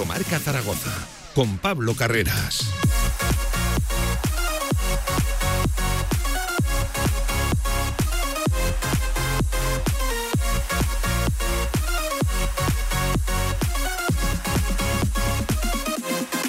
Marca Zaragoza con Pablo Carreras.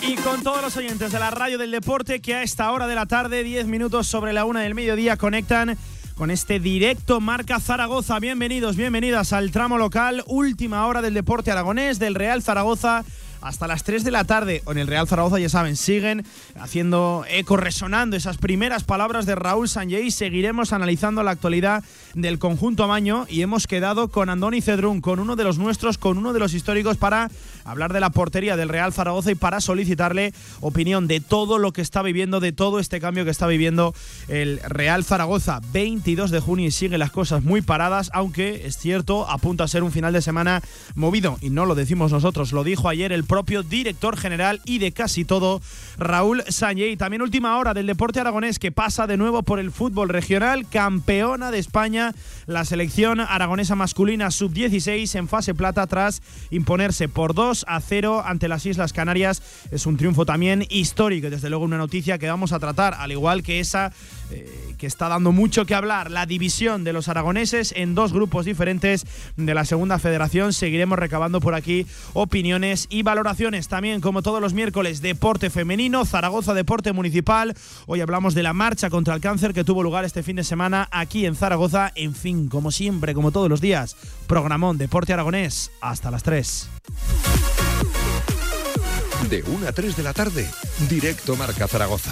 Y con todos los oyentes de la radio del deporte que a esta hora de la tarde, 10 minutos sobre la una del mediodía, conectan con este directo Marca Zaragoza. Bienvenidos, bienvenidas al tramo local, última hora del deporte aragonés del Real Zaragoza hasta las 3 de la tarde. En el Real Zaragoza, ya saben, siguen haciendo eco, resonando esas primeras palabras de Raúl Sanjay. Seguiremos analizando la actualidad del conjunto Amaño y hemos quedado con Andoni Cedrún, con uno de los nuestros, con uno de los históricos para hablar de la portería del Real Zaragoza y para solicitarle opinión de todo lo que está viviendo, de todo este cambio que está viviendo el Real Zaragoza. 22 de junio y sigue las cosas muy paradas, aunque es cierto, apunta a ser un final de semana movido y no lo decimos nosotros, lo dijo ayer el propio director general y de casi todo, Raúl Sánchez. También última hora del deporte aragonés que pasa de nuevo por el fútbol regional, campeona de España, la selección aragonesa masculina sub-16 en fase plata tras imponerse por 2 a 0 ante las Islas Canarias. Es un triunfo también histórico, desde luego una noticia que vamos a tratar, al igual que esa eh, que está dando mucho que hablar, la división de los aragoneses en dos grupos diferentes de la segunda federación. Seguiremos recabando por aquí opiniones y valoraciones también, como todos los miércoles, deporte femenino, Zaragoza Deporte Municipal. Hoy hablamos de la marcha contra el cáncer que tuvo lugar este fin de semana aquí en Zaragoza. En fin, como siempre, como todos los días, programón Deporte Aragonés hasta las 3. De 1 a 3 de la tarde, directo Marca Zaragoza.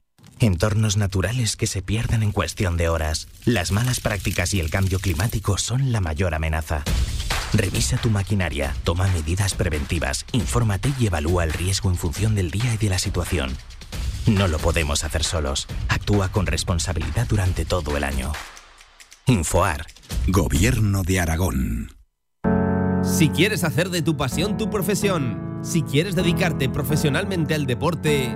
Entornos naturales que se pierden en cuestión de horas. Las malas prácticas y el cambio climático son la mayor amenaza. Revisa tu maquinaria, toma medidas preventivas, infórmate y evalúa el riesgo en función del día y de la situación. No lo podemos hacer solos. Actúa con responsabilidad durante todo el año. Infoar. Gobierno de Aragón. Si quieres hacer de tu pasión tu profesión, si quieres dedicarte profesionalmente al deporte,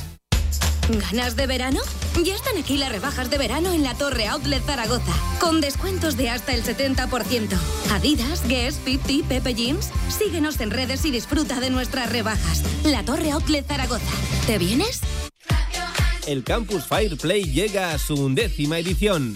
¿Ganas de verano? Ya están aquí las rebajas de verano en la Torre Outlet Zaragoza, con descuentos de hasta el 70%. Adidas, Guess, Fit Pepe Jeans. Síguenos en redes y disfruta de nuestras rebajas. La Torre Outlet Zaragoza. ¿Te vienes? El Campus Fireplay llega a su undécima edición.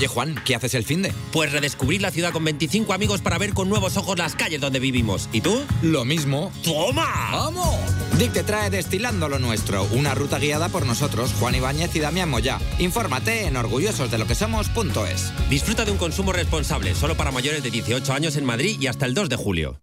Oye Juan, ¿qué haces el fin de? Pues redescubrir la ciudad con 25 amigos para ver con nuevos ojos las calles donde vivimos. ¿Y tú? Lo mismo. ¡Toma! ¡Vamos! Dick te trae Destilando lo Nuestro, una ruta guiada por nosotros, Juan Ibáñez y Damián Moya. Infórmate en orgullososdeloquesomos.es. Disfruta de un consumo responsable, solo para mayores de 18 años en Madrid y hasta el 2 de julio.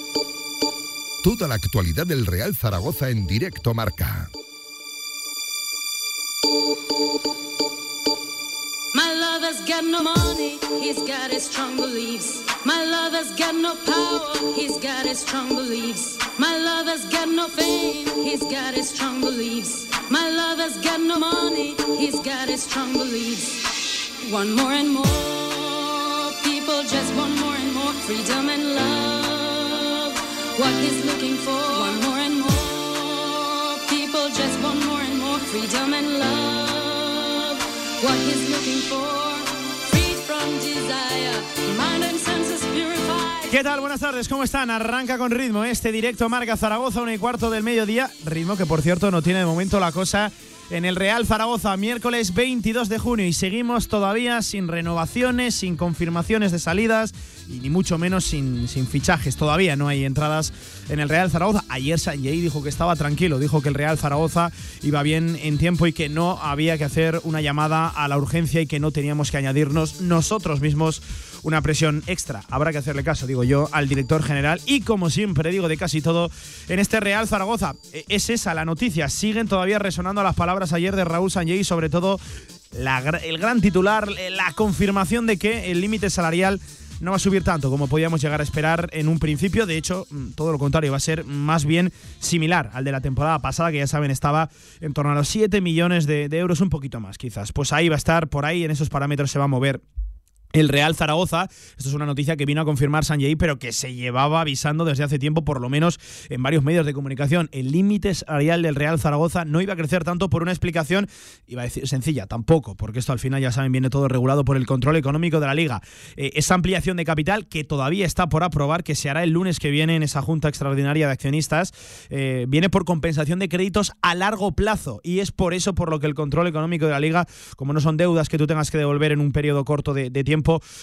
Toda la actualidad del Real Zaragoza en directo Marca. My lover's got no money, he's got his strong beliefs. My lover's got no power, he's got his strong beliefs. My lover's got no fame, he's got his strong beliefs. My lover's got no money, he's got his strong beliefs. One more and more, people just want more and more freedom and love what he's looking for. More and more people just want more and more freedom and love. What he's looking for, freed from desire, mind and senses purified. ¿Qué tal? Buenas tardes, ¿cómo están? Arranca con ritmo este directo Marca Zaragoza, una y cuarto del mediodía. Ritmo que, por cierto, no tiene de momento la cosa en el Real Zaragoza, miércoles 22 de junio, y seguimos todavía sin renovaciones, sin confirmaciones de salidas, y ni mucho menos sin, sin fichajes. Todavía no hay entradas en el Real Zaragoza. Ayer Sanjay dijo que estaba tranquilo, dijo que el Real Zaragoza iba bien en tiempo y que no había que hacer una llamada a la urgencia y que no teníamos que añadirnos nosotros mismos una presión extra. Habrá que hacerle caso, digo yo, al director general y como siempre digo de casi todo en este Real Zaragoza. E- Es esa la noticia. Siguen todavía resonando las palabras ayer de Raúl Sanjay sobre todo el gran titular, eh, la confirmación de que el límite salarial no va a subir tanto como podíamos llegar a esperar en un principio. De hecho, mm, todo lo contrario, va a ser más bien similar al de la temporada pasada, que ya saben estaba en torno a los 7 millones de, de euros, un poquito más quizás. Pues ahí va a estar, por ahí en esos parámetros se va a mover el Real Zaragoza, esto es una noticia que vino a confirmar Sanjay, pero que se llevaba avisando desde hace tiempo, por lo menos en varios medios de comunicación. El límite salarial del Real Zaragoza no iba a crecer tanto por una explicación, iba a decir sencilla, tampoco, porque esto al final ya saben, viene todo regulado por el control económico de la liga. Eh, esa ampliación de capital que todavía está por aprobar, que se hará el lunes que viene en esa Junta Extraordinaria de Accionistas, eh, viene por compensación de créditos a largo plazo y es por eso por lo que el control económico de la liga, como no son deudas que tú tengas que devolver en un periodo corto de, de tiempo,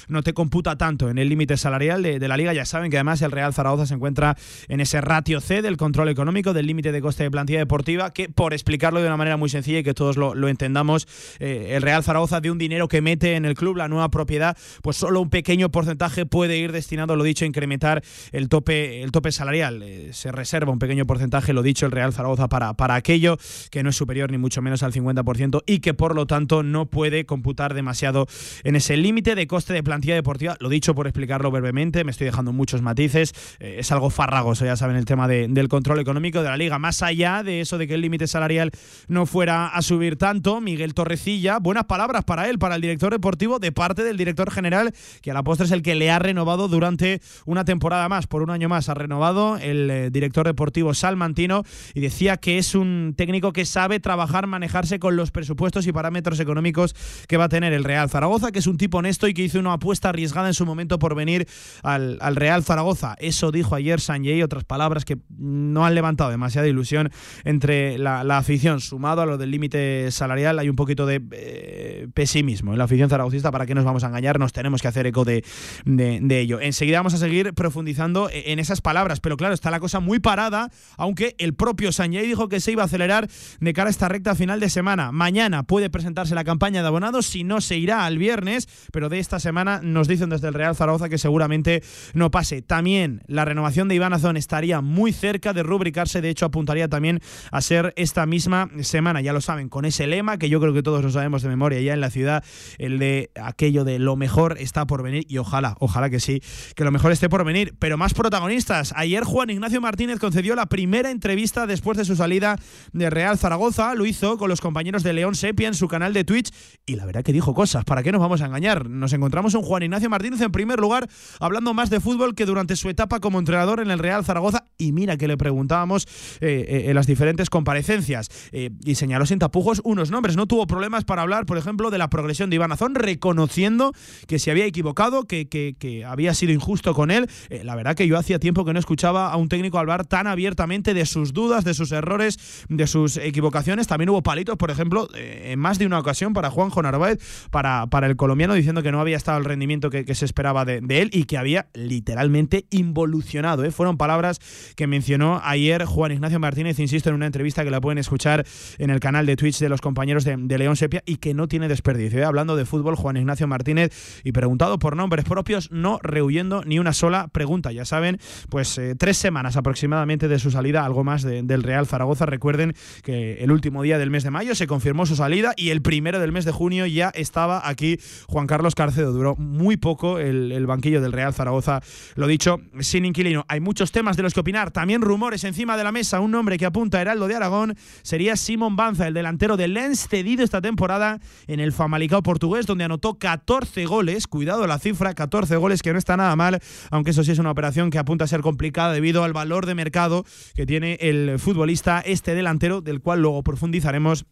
no te computa tanto en el límite salarial de, la liga. Ya saben que además el Real Zaragoza se encuentra en ese ratio C del control económico, del límite de coste de plantilla deportiva, que por explicarlo de una manera muy sencilla y que todos lo, lo entendamos, eh, el Real Zaragoza de un dinero que mete en el club, la nueva propiedad, pues solo un pequeño porcentaje puede ir destinado, lo dicho, a incrementar el tope, el tope salarial. Eh, se reserva un pequeño porcentaje, lo dicho, el Real Zaragoza para, para aquello que no es superior ni mucho menos al 50% y que por lo tanto no puede computar demasiado en ese límite de coste de plantilla deportiva. Lo dicho por explicarlo brevemente, me estoy dejando muchos matices. Eh, es algo farragoso, ya saben, el tema de- del control económico de la liga. Más allá de eso de que el límite salarial no fuera a subir tanto, Miguel Torrecilla, buenas palabras para él, para el director deportivo, de parte del director general, que a la postre es el que le ha renovado durante una temporada más, por un año más. Ha renovado el eh, director deportivo Salmantino y decía que es un técnico que sabe trabajar, manejarse con los presupuestos y parámetros económicos que va a tener el Real Zaragoza, que es un tipo honesto y que hizo una apuesta arriesgada en su momento por venir al, al Real Zaragoza. Eso dijo ayer Sanjay, otras palabras que no han levantado demasiada ilusión entre la, la afición, sumado a lo del límite salarial, hay un poquito de eh, pesimismo en la afición zaragocista, para que nos vamos a engañar, nos tenemos que hacer eco de, de, ello. Enseguida vamos a seguir profundizando e, en esas palabras, pero claro, está la cosa muy parada, aunque el propio Sanjay dijo que se iba a acelerar de cara a esta recta final de semana. Mañana puede presentarse la campaña de abonados, si no se irá al viernes, pero de esta semana nos dicen desde el Real Zaragoza que seguramente no pase. También la renovación de Iván Azón estaría muy cerca de rubricarse, de hecho apuntaría también a ser esta misma semana, ya lo saben, con ese lema que yo creo que todos lo sabemos de memoria ya en la ciudad, el de aquello de lo mejor está por venir y ojalá, ojalá que sí, que lo mejor esté por venir, pero más protagonistas. Ayer Juan Ignacio Martínez concedió la primera entrevista después de su salida de Real Zaragoza, lo hizo con los compañeros de León Sepia en su canal de Twitch y la verdad que dijo cosas, ¿para qué nos vamos a engañar? Nos encontramos un Juan Ignacio Martínez en primer lugar hablando más de fútbol que durante su etapa como entrenador en el Real Zaragoza y mira que le preguntábamos eh, eh, en las diferentes comparecencias eh, y señaló sin tapujos unos nombres, no tuvo problemas para hablar, por ejemplo, de la progresión de Iván Azón, reconociendo que se había equivocado, que, que- había sido injusto con él. La verdad que yo hacía tiempo que no escuchaba a un técnico hablar tan abiertamente de sus dudas, de sus errores, de sus equivocaciones. También hubo palitos, por ejemplo, en más de una ocasión para Juanjo Narváez, para, para el colombiano, diciendo que no había estado el rendimiento que, se esperaba de, él y que había literalmente involucionado. ¿eh? Fueron palabras que mencionó ayer Juan Ignacio Martínez, insisto, en una entrevista que la pueden escuchar en el canal de Twitch de los compañeros de, León Sepia y que no tiene desperdicio. ¿eh? Hablando de fútbol, Juan Ignacio Martínez y preguntado por nombres propios, no rehuyendo ni una sola pregunta. Ya saben, pues eh, tres semanas aproximadamente de su salida, algo más de- del Real Zaragoza. Recuerden que el último día del mes de mayo se confirmó su salida y el primero del mes de junio ya estaba aquí Juan Carlos Duró muy poco el, el banquillo del Real Zaragoza. Lo dicho, sin inquilino. Hay muchos temas de los que opinar. También rumores encima de la mesa. Un nombre que apunta a Heraldo de Aragón sería Simón Banza, el delantero del Lens, cedido esta temporada en el Famalicao portugués, donde anotó 14 goles. Cuidado la cifra, 14 goles que no está nada mal, aunque eso sí es una operación que apunta a ser complicada debido al valor de mercado que tiene el futbolista este delantero, del cual luego profundizaremos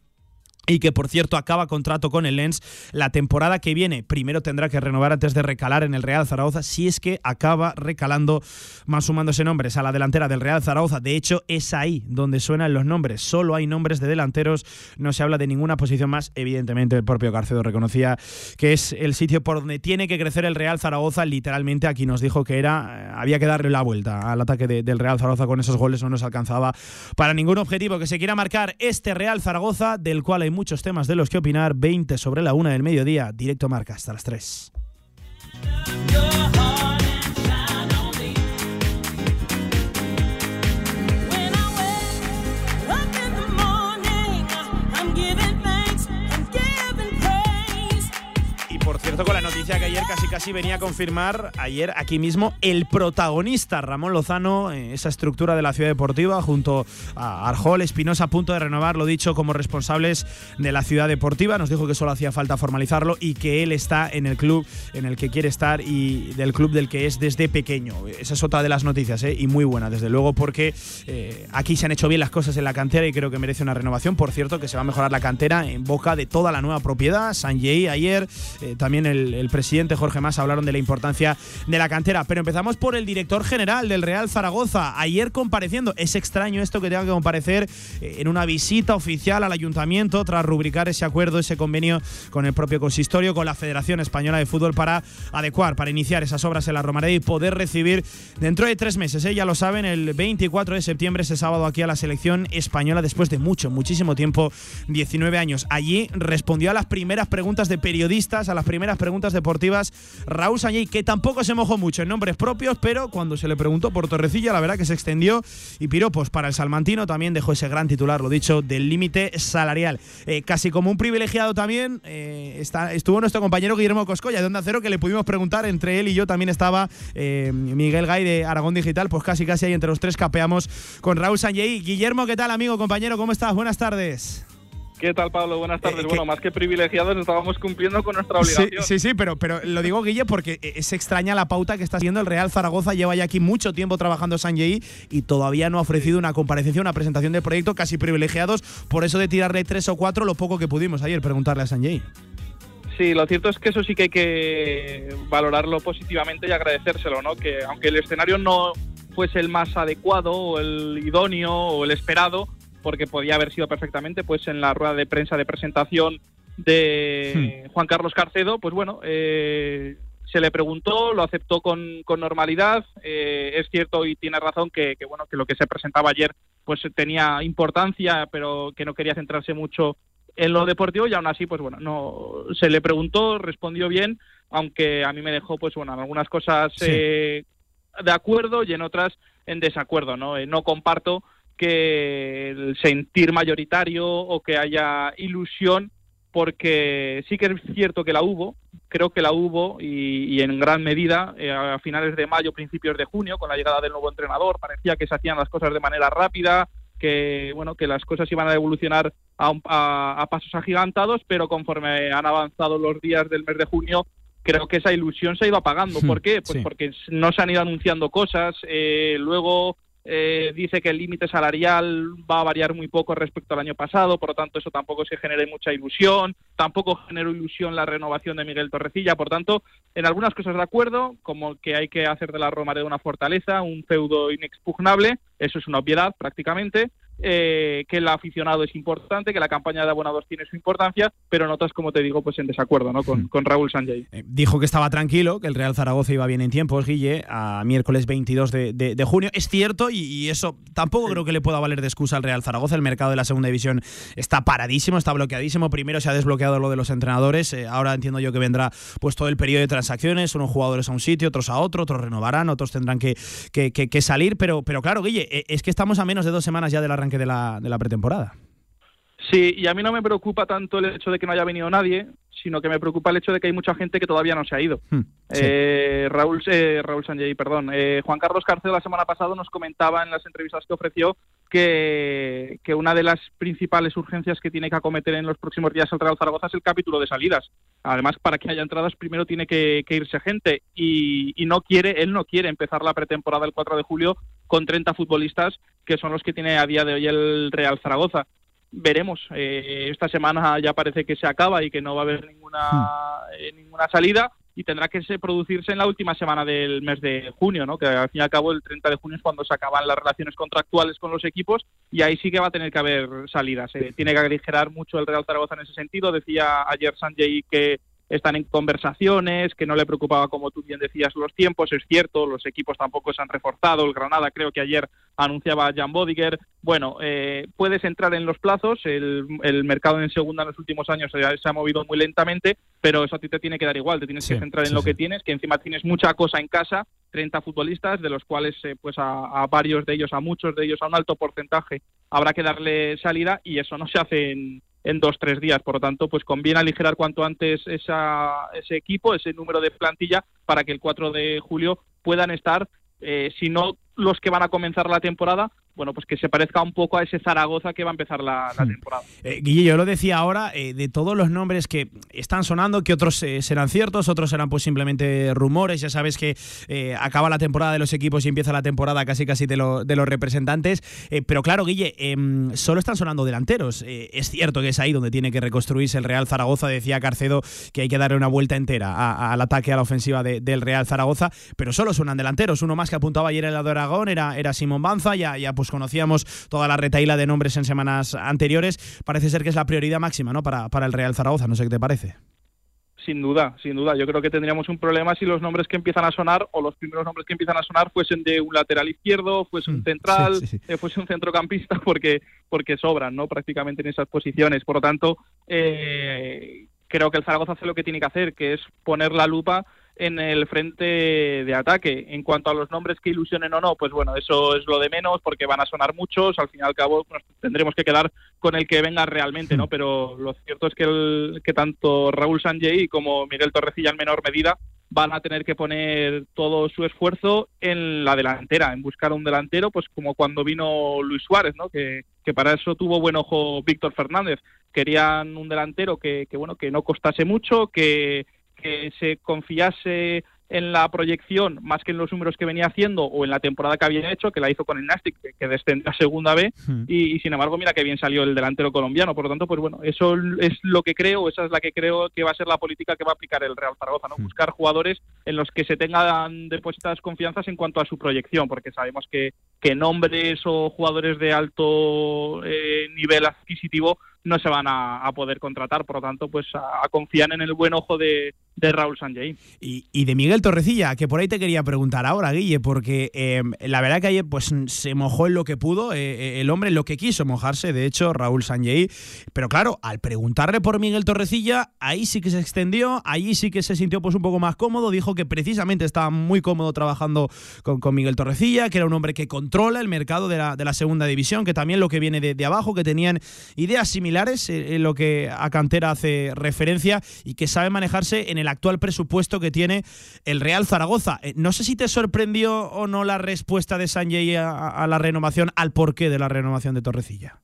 y que por cierto acaba contrato con el Lens la temporada que viene. Primero tendrá que renovar antes de recalar en el Real Zaragoza, si es que acaba recalando, más sumándose nombres a la delantera del Real Zaragoza. De hecho, es ahí donde suenan los nombres. Solo hay nombres de delanteros, no se habla de ninguna posición más. Evidentemente, el propio Carcedo reconocía que es el sitio por donde tiene que crecer el Real Zaragoza. Literalmente, aquí nos dijo que era había que darle la vuelta al ataque del Real Zaragoza con esos goles, no nos alcanzaba para ningún objetivo que se quiera marcar este Real Zaragoza, del cual hay muchos temas de los que opinar. 20 sobre la una del mediodía, directo marca hasta las 3. Cierto, con la noticia que ayer casi casi venía a confirmar, ayer aquí mismo, el protagonista, Ramón Lozano, eh, esa estructura de la ciudad deportiva, junto a Arjol, Espinosa, a punto de renovar, lo dicho, como responsables de la ciudad deportiva. Nos dijo que solo hacía falta formalizarlo y que él está en el club en el que quiere estar y del club del que es desde pequeño. Esa es otra de las noticias, eh, y muy buena, desde luego, porque eh, aquí se han hecho bien las cosas en la cantera y creo que merece una renovación. Por cierto, que se va a mejorar la cantera en boca de toda la nueva propiedad. Sanjay ayer también el, presidente Jorge Mas hablaron de la importancia de la cantera. Pero empezamos por el director general del Real Zaragoza, ayer compareciendo. Es extraño esto que tenga que comparecer eh, en una visita oficial al ayuntamiento tras rubricar ese acuerdo, ese convenio con el propio consistorio, con la Federación Española de Fútbol para adecuar, para iniciar esas obras en la Romareda y poder recibir dentro de tres meses, ¿eh? ya lo saben, el 24 de septiembre, ese sábado aquí a la selección española después de mucho, muchísimo tiempo, 19 años. Allí respondió a las primeras preguntas de periodistas, a las primeras preguntas deportivas Raúl Sañey, que tampoco se mojó mucho en nombres propios, pero cuando se le preguntó por Torrecilla, la verdad que se extendió y piropos para el salmantino también dejó ese gran titular, lo dicho, del límite salarial. Eh, casi como un privilegiado también eh, está, estuvo nuestro compañero Guillermo Coscoya de Onda Cero, que le pudimos preguntar, entre él y yo también estaba eh, Miguel Gay de Aragón Digital, pues casi casi ahí entre los tres capeamos con Raúl Sañey. Guillermo, ¿qué tal amigo, compañero? ¿Cómo estás? Buenas tardes. ¿Qué tal, Pablo? Buenas tardes. Eh, bueno, más que privilegiados, estábamos cumpliendo con nuestra obligación. Sí, sí, pero, pero lo digo, Guille, porque es extraña la pauta que está haciendo el Real Zaragoza. Lleva ya aquí mucho tiempo trabajando Sanjay y todavía no ha ofrecido una comparecencia, una presentación del proyecto, casi privilegiados. Por eso de tirarle tres o cuatro, lo poco que pudimos ayer preguntarle a Sanjay. Sí, lo cierto es que eso sí que hay que valorarlo positivamente y agradecérselo, ¿no? Que aunque el escenario no fuese el más adecuado o el idóneo o el esperado, porque podía haber sido perfectamente pues en la rueda de prensa de presentación de hmm. Juan Carlos Carcedo, pues bueno, eh, se le preguntó, lo aceptó con, normalidad. Eh, es cierto y tiene razón que, bueno que lo que se presentaba ayer pues tenía importancia, pero que no quería centrarse mucho en lo deportivo y aún así pues bueno no se le preguntó, respondió bien, aunque a mí me dejó pues bueno en algunas cosas eh, de acuerdo y en otras en desacuerdo, no no comparto que el sentir mayoritario o que haya ilusión, porque sí que es cierto que la hubo, creo que la hubo y, en gran medida eh, a finales de mayo, principios de junio, con la llegada del nuevo entrenador, parecía que se hacían las cosas de manera rápida, que bueno que las cosas iban a evolucionar a, pasos agigantados, pero conforme han avanzado los días del mes de junio, creo que esa ilusión se ha ido apagando. Hmm, ¿Por qué? Pues porque no se han ido anunciando cosas, eh, luego eh, dice que el límite salarial va a variar muy poco respecto al año pasado, por lo tanto eso tampoco se genere mucha ilusión, tampoco generó ilusión la renovación de Miguel Torrecilla, por tanto, en algunas cosas de acuerdo, como que hay que hacer de la Roma de una fortaleza, un feudo inexpugnable, eso es una obviedad prácticamente, eh, que el aficionado es importante, que la campaña de abonados tiene su importancia, pero notas, como te digo, pues en desacuerdo ¿no? con, hmm. Raúl Sanjay. Eh, dijo que estaba tranquilo, que el Real Zaragoza iba bien en tiempos, Guille, a miércoles 22 de, junio. Es cierto, y, eso tampoco creo que le pueda valer de excusa al Real Zaragoza. El mercado de la segunda división está paradísimo, está bloqueadísimo. Primero se ha desbloqueado lo de los entrenadores, eh, ahora entiendo yo que vendrá pues todo el periodo de transacciones, unos jugadores a un sitio, otros a otro, otros renovarán, otros tendrán que, que, salir, pero, pero claro, Guille, es que estamos a menos de dos semanas ya de la de la, de la pretemporada. Sí, y a mí no me preocupa tanto el hecho de que no haya venido nadie, sino que me preocupa el hecho de que hay mucha gente que todavía no se ha ido. Hmm, eh, Raúl, eh, Raúl Sanjay, perdón. Eh, Juan Carlos Carcel la semana pasada nos comentaba en las entrevistas que ofreció que, que, una de las principales urgencias que tiene que acometer en los próximos días el Real Zaragoza es el capítulo de salidas. Además, para que haya entradas, primero tiene que, irse gente y, y, no quiere, él no quiere empezar la pretemporada el 4 de julio con 30 futbolistas que son los que tiene a día de hoy el Real Zaragoza. veremos. Eh, esta semana ya parece que se acaba y que no va a haber ninguna, eh, ninguna salida y tendrá que se- producirse en la última semana del mes de junio, ¿no? que al fin y al cabo el 30 de junio es cuando se acaban las relaciones contractuales con los equipos y ahí sí que va a tener que haber salidas. Eh, tiene que aligerar mucho el Real Zaragoza en ese sentido. Decía ayer Sanjay que están en conversaciones, que no le preocupaba, como tú bien decías, los tiempos. Es cierto, los equipos tampoco se han reforzado. El Granada creo que ayer anunciaba a Jan Bodiger. Bueno, eh, puedes entrar en los plazos. El, el mercado en segunda en los últimos años se ha, se ha movido muy lentamente, pero eso a ti te tiene que dar igual. Te tienes Sí, que centrar en sí, lo sí. que tienes, que encima tienes mucha cosa en casa. 30 futbolistas, de los cuales eh, pues a, a varios de ellos, a muchos de ellos, a un alto porcentaje, habrá que darle salida y eso no se hace en, en dos, tres días. Por lo tanto, pues conviene aligerar cuanto antes esa, ese equipo, ese número de plantilla, para que el 4 de julio puedan estar, eh, si no los que van a comenzar la temporada, bueno, pues que se parezca un poco a ese Zaragoza que va a empezar la, la temporada. Eh, Guille, yo lo decía ahora, eh, de todos los nombres que están sonando, que otros eh, serán ciertos, otros serán pues simplemente rumores, ya sabes que acaba la temporada de los equipos y empieza la temporada casi casi de, lo- de los representantes, pero claro, Guille, em, solo están sonando delanteros, es cierto que es ahí donde tiene que reconstruirse el Real Zaragoza, decía Carcedo que hay que darle una vuelta entera a- al ataque, a la ofensiva de- del Real Zaragoza, pero solo suenan delanteros, uno más que apuntaba ayer el lado de Aragón era, era Simón Banza, ya, ya pues conocíamos toda la retaíla de nombres en semanas anteriores, parece ser que es la prioridad máxima ¿no? para, para el Real Zaragoza, no sé qué te parece. Sin duda, sin duda. Yo creo que tendríamos un problema si los nombres que empiezan a sonar o los primeros nombres que empiezan a sonar fuesen de un lateral izquierdo, fuese un central, sí, sí. eh, fuese un centrocampista, porque porque sobran, ¿no? Prácticamente en esas posiciones. Por lo tanto, eh, creo que el Zaragoza hace lo que tiene que hacer, que es poner la lupa en el frente de ataque. En cuanto a los nombres que ilusionen o no, pues bueno, eso es lo de menos porque van a sonar muchos. Al fin y al cabo nos tendremos que quedar con el que venga realmente, ¿no? Pero lo cierto es que, el, que tanto Raúl Sanjay como Miguel Torrecilla en menor medida van a tener que poner todo su esfuerzo en la delantera, en buscar un delantero, pues como cuando vino Luis Suárez, ¿no? Que, que para eso tuvo buen ojo Víctor Fernández. Querían un delantero que, que bueno, que no costase mucho, que, que se confiase en la proyección más que en los números que venía haciendo o en la temporada que había hecho, que la hizo con el Nastic, que, descendió a segunda B, y, y, sin embargo, mira que bien salió el delantero colombiano. Por lo tanto, pues bueno, eso es lo que creo, esa es la que creo que va a ser la política que va a aplicar el Real Zaragoza, ¿no? Buscar jugadores en los que se tengan depositadas confianzas en cuanto a su proyección, porque sabemos que, que nombres o jugadores de alto eh, nivel adquisitivo no se van a, poder contratar, por lo tanto, pues a, a confiar en el buen ojo de, Raúl Sanjay. Y, de Miguel Torrecilla, que por ahí te quería preguntar ahora, Guille, porque eh, la verdad que ayer pues se mojó en lo que pudo, eh, el hombre en lo que quiso mojarse, de hecho, Raúl Sanjay, pero claro, al preguntarle por Miguel Torrecilla, ahí sí que se extendió, allí sí que se sintió pues un poco más cómodo, dijo que precisamente estaba muy cómodo trabajando con, con Miguel Torrecilla, que era un hombre que controla el mercado de la, de la segunda división, que también lo que viene de, abajo, que tenían ideas similares en lo que a Cantera hace referencia y que sabe manejarse en el actual presupuesto que tiene el Real Zaragoza. Eh, No sé si te sorprendió o no la respuesta de Sanjay a, a la renovación, al porqué de la renovación de Torrecilla.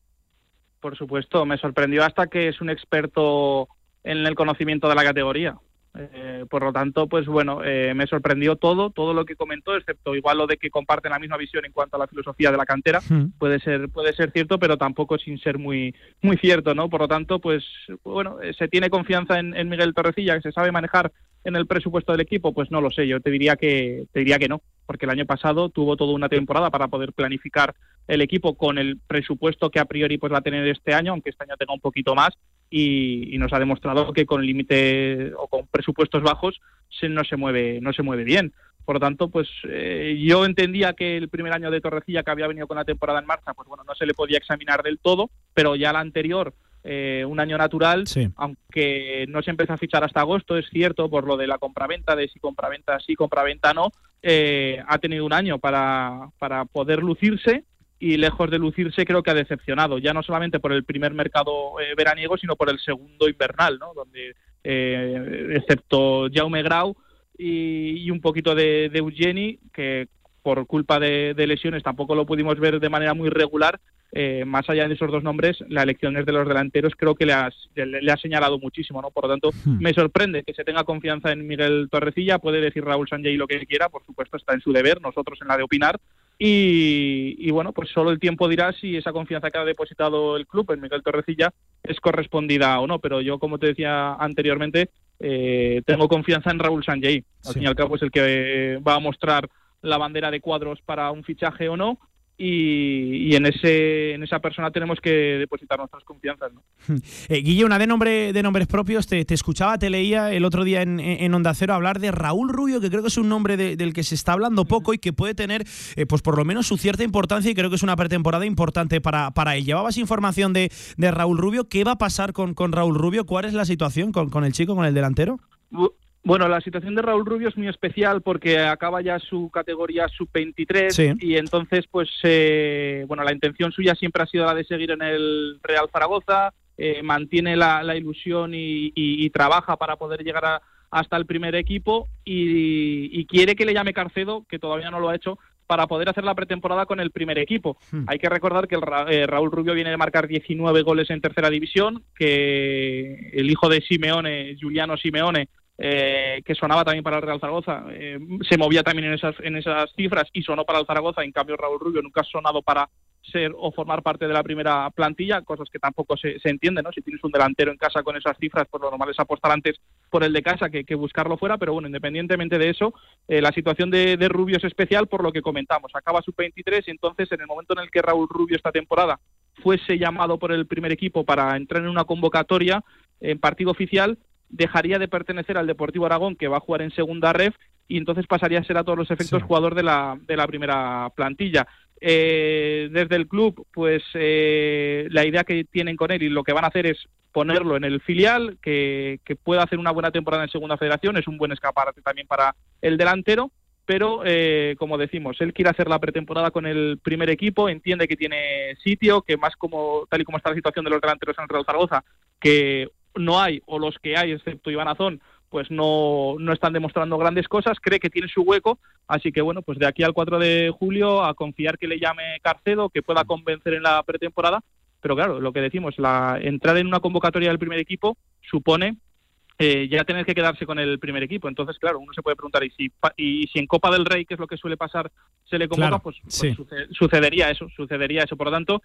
Por supuesto, me sorprendió hasta que es un experto en el conocimiento de la categoría. Eh, por lo tanto, pues bueno, eh, me sorprendió todo, todo lo que comentó, excepto igual lo de que comparten la misma visión en cuanto a la filosofía de la cantera. Hmm. Puede ser, puede ser cierto, pero tampoco sin ser muy, muy cierto, ¿no? Por lo tanto, pues bueno, eh, se tiene confianza en, en Miguel Torrecilla, que se sabe manejar en el presupuesto del equipo, pues no lo sé. Yo te diría que te diría que no, porque el año pasado tuvo toda una temporada para poder planificar el equipo con el presupuesto que a priori pues va a tener este año, aunque este año tenga un poquito más, y, y nos ha demostrado que con límite o con presupuestos bajos se, no se mueve no se mueve bien. Por lo tanto, pues eh, yo entendía que el primer año de Torrecilla que había venido con la temporada en marcha, pues bueno, no se le podía examinar del todo, pero ya la anterior eh, un año natural, sí. aunque no se empezó a fichar hasta agosto, es cierto, por lo de la compraventa, de si compraventa sí, compraventa no, eh, ha tenido un año para, para poder lucirse y lejos de lucirse creo que ha decepcionado, ya no solamente por el primer mercado eh, veraniego, sino por el segundo invernal, ¿no? donde eh, excepto Jaume Grau y, y un poquito de, de, Eugeni, que por culpa de, de, lesiones tampoco lo pudimos ver de manera muy regular, eh, más allá de esos dos nombres, la elección de los delanteros creo que le, has, le, le ha señalado muchísimo, ¿no? Por lo tanto, hmm. me sorprende que se tenga confianza en Miguel Torrecilla, puede decir Raúl Sanjay lo que quiera, por supuesto está en su deber, nosotros en la de opinar, Y, y, bueno, pues solo el tiempo dirá si esa confianza que ha depositado el club en Miguel Torrecilla es correspondida o no. Pero yo, como te decía anteriormente, eh, tengo confianza en Raúl Sanjay. Al fin y al cabo es el que va a mostrar la bandera de cuadros para un fichaje o no y, en ese en esa persona tenemos que depositar nuestras confianzas. ¿no? Eh, Guille, una de nombre de nombres propios, te, escuchaba, te leía el otro día en, Onda Cero hablar de Raúl Rubio, que creo que es un nombre del que se está hablando poco y que puede tener, eh, pues por lo menos su cierta importancia y creo que es una pretemporada importante para, para él. ¿Llevabas información de, de Raúl Rubio? ¿Qué va a pasar con, con Raúl Rubio? ¿Cuál es la situación con, con el chico, con el delantero? Bueno, la situación de Raúl Rubio es muy especial porque acaba ya su categoría sub-23 y entonces, pues, eh, bueno, la intención suya siempre ha sido la de seguir en el Real Zaragoza, eh, mantiene la, ilusión y, trabaja para poder llegar hasta el primer equipo y, quiere que le llame Carcedo, que todavía no lo ha hecho, para poder hacer la pretemporada con el primer equipo. Hmm. Hay que recordar que el eh, Raúl Rubio viene de marcar 19 goles en tercera división, que el hijo de Simeone, Giuliano Simeone, eh, que sonaba también para el Real Zaragoza, eh, se movía también en esas, en esas cifras y sonó para el Zaragoza, en cambio Raúl Rubio nunca ha sonado para ser o formar parte de la primera plantilla, cosas que tampoco se, entienden, ¿no? Si tienes un delantero en casa con esas cifras, pues lo normal es apostar antes por el de casa que, buscarlo fuera, pero bueno, independientemente de eso, eh, la situación de, de, Rubio es especial por lo que comentamos, acaba su 23 y entonces en el momento en el que Raúl Rubio esta temporada fuese llamado por el primer equipo para entrar en una convocatoria en partido oficial, dejaría de pertenecer al Deportivo Aragón, que va a jugar en segunda ref, y entonces pasaría a ser a todos los efectos jugador de la, de la primera plantilla. Eh, desde el club, pues eh, la idea que tienen con él y lo que van a hacer es ponerlo en el filial, que, que pueda hacer una buena temporada en Segunda Federación, es un buen escaparate también para el delantero, pero eh, como decimos, él quiere hacer la pretemporada con el primer equipo, entiende que tiene sitio, que más como tal y como está la situación de los delanteros en el Real Zaragoza, que no hay, o los que hay, excepto Iván Azón, pues no, no están demostrando grandes cosas, cree que tiene su hueco, así que bueno, pues de aquí al 4 de julio a confiar que le llame Carcedo, que pueda convencer en la pretemporada, pero claro, lo que decimos, la entrada en una convocatoria del primer equipo supone eh, ya tener que quedarse con el primer equipo. Entonces, claro, uno se puede preguntar, ¿y si, y si en Copa del Rey, que es lo que suele pasar, se le convoca? pues, pues sucedería eso, sucedería eso. Por lo tanto,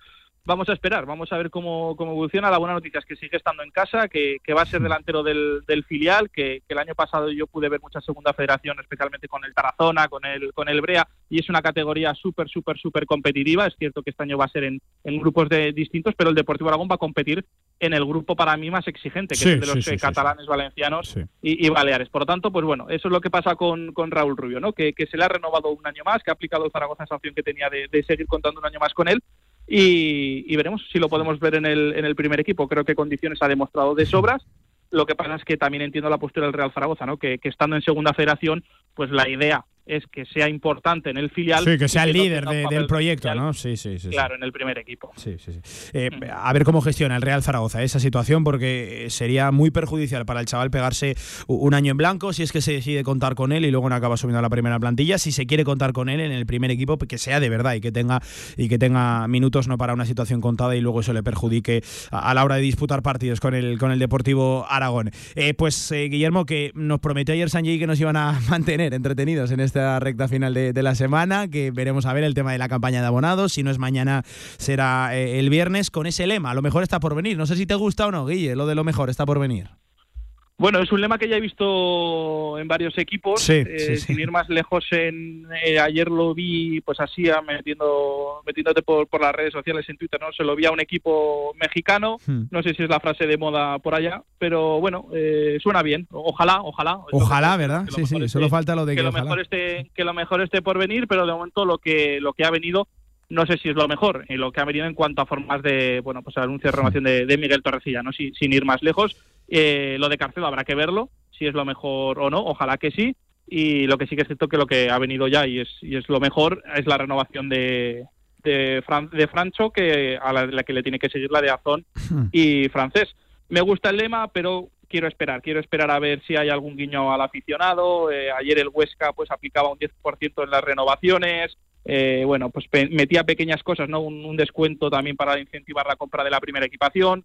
vamos a esperar, vamos a ver cómo, cómo evoluciona. La buena noticia es que sigue estando en casa, que, que va a ser delantero del, del filial, que, que, el año pasado yo pude ver mucha segunda federación, especialmente con el Tarazona, con el, con el Brea, y es una categoría súper, súper, súper competitiva. Es cierto que este año va a ser en, en, grupos de distintos, pero el Deportivo Aragón va a competir en el grupo para mí más exigente, que es el de los eh, catalanes, valencianos y, y, baleares. Por lo tanto, pues bueno, eso es lo que pasa con, con Raúl Rubio, ¿no? Que, que, se le ha renovado un año más, que ha aplicado el Zaragoza esa opción que tenía de, de seguir contando un año más con él y, veremos si lo podemos ver en el, en el primer equipo. Creo que condiciones ha demostrado de sobras. Lo que pasa es que también entiendo la postura del Real Zaragoza, ¿no? que, que estando en segunda federación, pues la idea es que sea importante en el filial. Sí, que sea el líder del proyecto, ¿no? Sí, sí, sí. Claro, en el primer equipo. Sí, sí, sí. Eh, a ver cómo gestiona el Real Zaragoza esa situación, porque sería muy perjudicial para el chaval pegarse un año en blanco si es que se decide contar con él y luego no acaba subiendo a la primera plantilla. Si se quiere contar con él en el primer equipo, que sea de verdad y que tenga, y que tenga minutos no para una situación contada y luego eso le perjudique a, la hora de disputar partidos con el, con el Deportivo Aragón. Eh, pues, eh, Guillermo, que nos prometió ayer Sanjay que nos iban a mantener entretenidos en este recta final de, la semana, que veremos a ver el tema de la campaña de abonados. Si no es mañana, será eh, el viernes con ese lema. lo mejor está por venir. No sé si te gusta o no, Guille, lo de lo mejor está por venir. Bueno, es un lema que ya he visto en varios equipos. Eh, sin ir más lejos, en, eh, ayer lo vi, pues así, metiendo, metiéndote por, por, las redes sociales en Twitter, ¿no? Se lo vi a un equipo mexicano. Hmm. No sé si es la frase de moda por allá, pero bueno, eh, suena bien. Ojalá, ojalá. Ojalá, ¿verdad? Sí, sí, solo falta lo de que, lo mejor esté, que lo mejor esté por venir, pero de momento lo que, lo que ha venido no sé si es lo mejor y lo que ha venido en cuanto a formas de bueno pues anuncio de renovación de, de Miguel Torrecilla no sin ir más lejos eh, lo de Carcedo habrá que verlo si es lo mejor o no ojalá que sí y lo que sí que es cierto que lo que ha venido ya y es y es lo mejor es la renovación de de, de Francho que a la, que le tiene que seguir la de Azón hmm. y francés me gusta el lema pero quiero esperar, quiero esperar a ver si hay algún guiño al aficionado. Eh, ayer el Huesca pues aplicaba un 10% en las renovaciones. Eh, bueno, pues metía pequeñas cosas, ¿no? Un, descuento también para incentivar la compra de la primera equipación.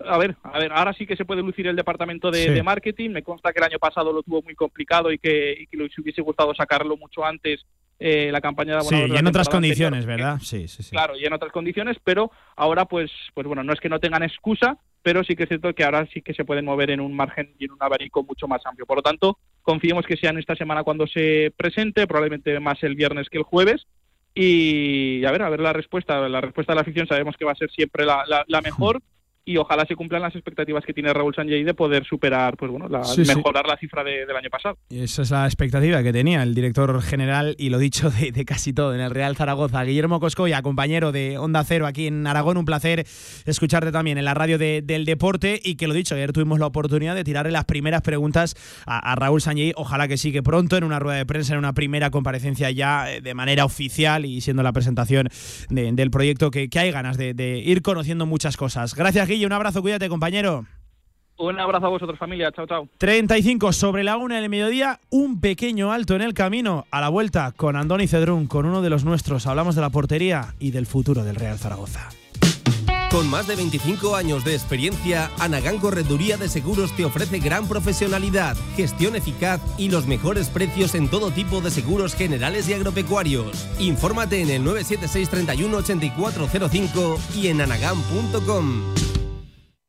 A ver, a ver, ahora sí que se puede lucir el departamento de, marketing. Me consta que el año pasado lo tuvo muy complicado y que, y que le hubiese gustado sacarlo mucho antes eh, la campaña de Sí, y en otras anterior, condiciones, ¿verdad? Sí, sí, sí. Claro, y en otras condiciones, pero ahora pues, pues bueno, no es que no tengan excusa, pero sí que es cierto que ahora sí que se pueden mover en un margen y en un abanico mucho más amplio. Por lo tanto, confiemos que sea en esta semana cuando se presente, probablemente más el viernes que el jueves. Y a ver, a ver la respuesta. La respuesta de la afición sabemos que va a ser siempre la, la- la mejor. Y ojalá se cumplan las expectativas que tiene Raúl Sanjay de poder superar, pues bueno, la- Sí, sí. mejorar la cifra de- del año pasado. Y esa es la expectativa que tenía el director general y lo dicho de, de casi todo en el Real Zaragoza. Guillermo Coscoya, compañero de Onda Cero aquí en Aragón, un placer escucharte también en la radio de- del deporte y que lo dicho, ayer tuvimos la oportunidad de tirarle las primeras preguntas a, a Raúl Sañey. Ojalá que sí, que pronto en una rueda de prensa, en una primera comparecencia ya eh, de manera oficial y siendo la presentación de- del proyecto que, que hay ganas de, de ir conociendo muchas cosas. Gracias, Guille, un abrazo, cuídate, compañero. Un abrazo a vosotros, familia. Chao, chao. 35 sobre la una del mediodía, un pequeño alto en el camino a la vuelta con Andoni Cedrún, con uno de los nuestros. Hablamos de la portería y del futuro del Real Zaragoza. Con más de 25 años de experiencia, Anagán Correduría de Seguros te ofrece gran profesionalidad, gestión eficaz y los mejores precios en todo tipo de seguros generales y agropecuarios. Infórmate en el 976 31 8405 y en anagán.com.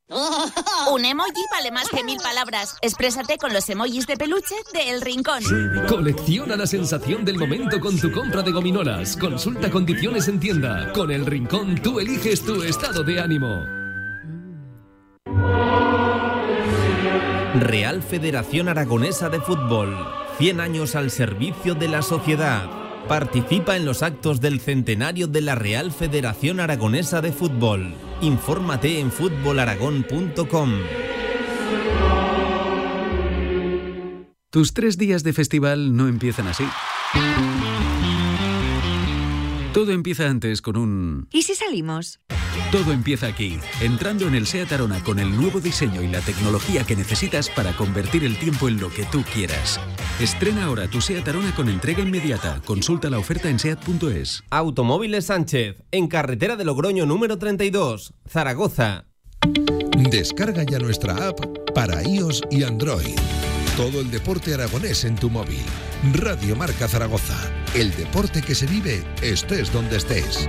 Un emoji vale más que mil palabras. Exprésate con los emojis de peluche de El Rincón. Colecciona la sensación del momento con tu compra de gominolas. Consulta condiciones en tienda. Con El Rincón tú eliges tu estado de ánimo. Real Federación Aragonesa de Fútbol. 100 años al servicio de la sociedad. Participa en los actos del centenario de la Real Federación Aragonesa de Fútbol. Infórmate en fútbolaragón.com. Tus tres días de festival no empiezan así. Todo empieza antes con un... ¿Y si salimos? Todo empieza aquí, entrando en el SEAT Arona con el nuevo diseño y la tecnología que necesitas para convertir el tiempo en lo que tú quieras. Estrena ahora tu SEAT Arona con entrega inmediata. Consulta la oferta en SEAT.es. Automóviles Sánchez, en carretera de Logroño número 32, Zaragoza. Descarga ya nuestra app para iOS y Android. Todo el deporte aragonés en tu móvil. Radio Marca Zaragoza. El deporte que se vive estés donde estés.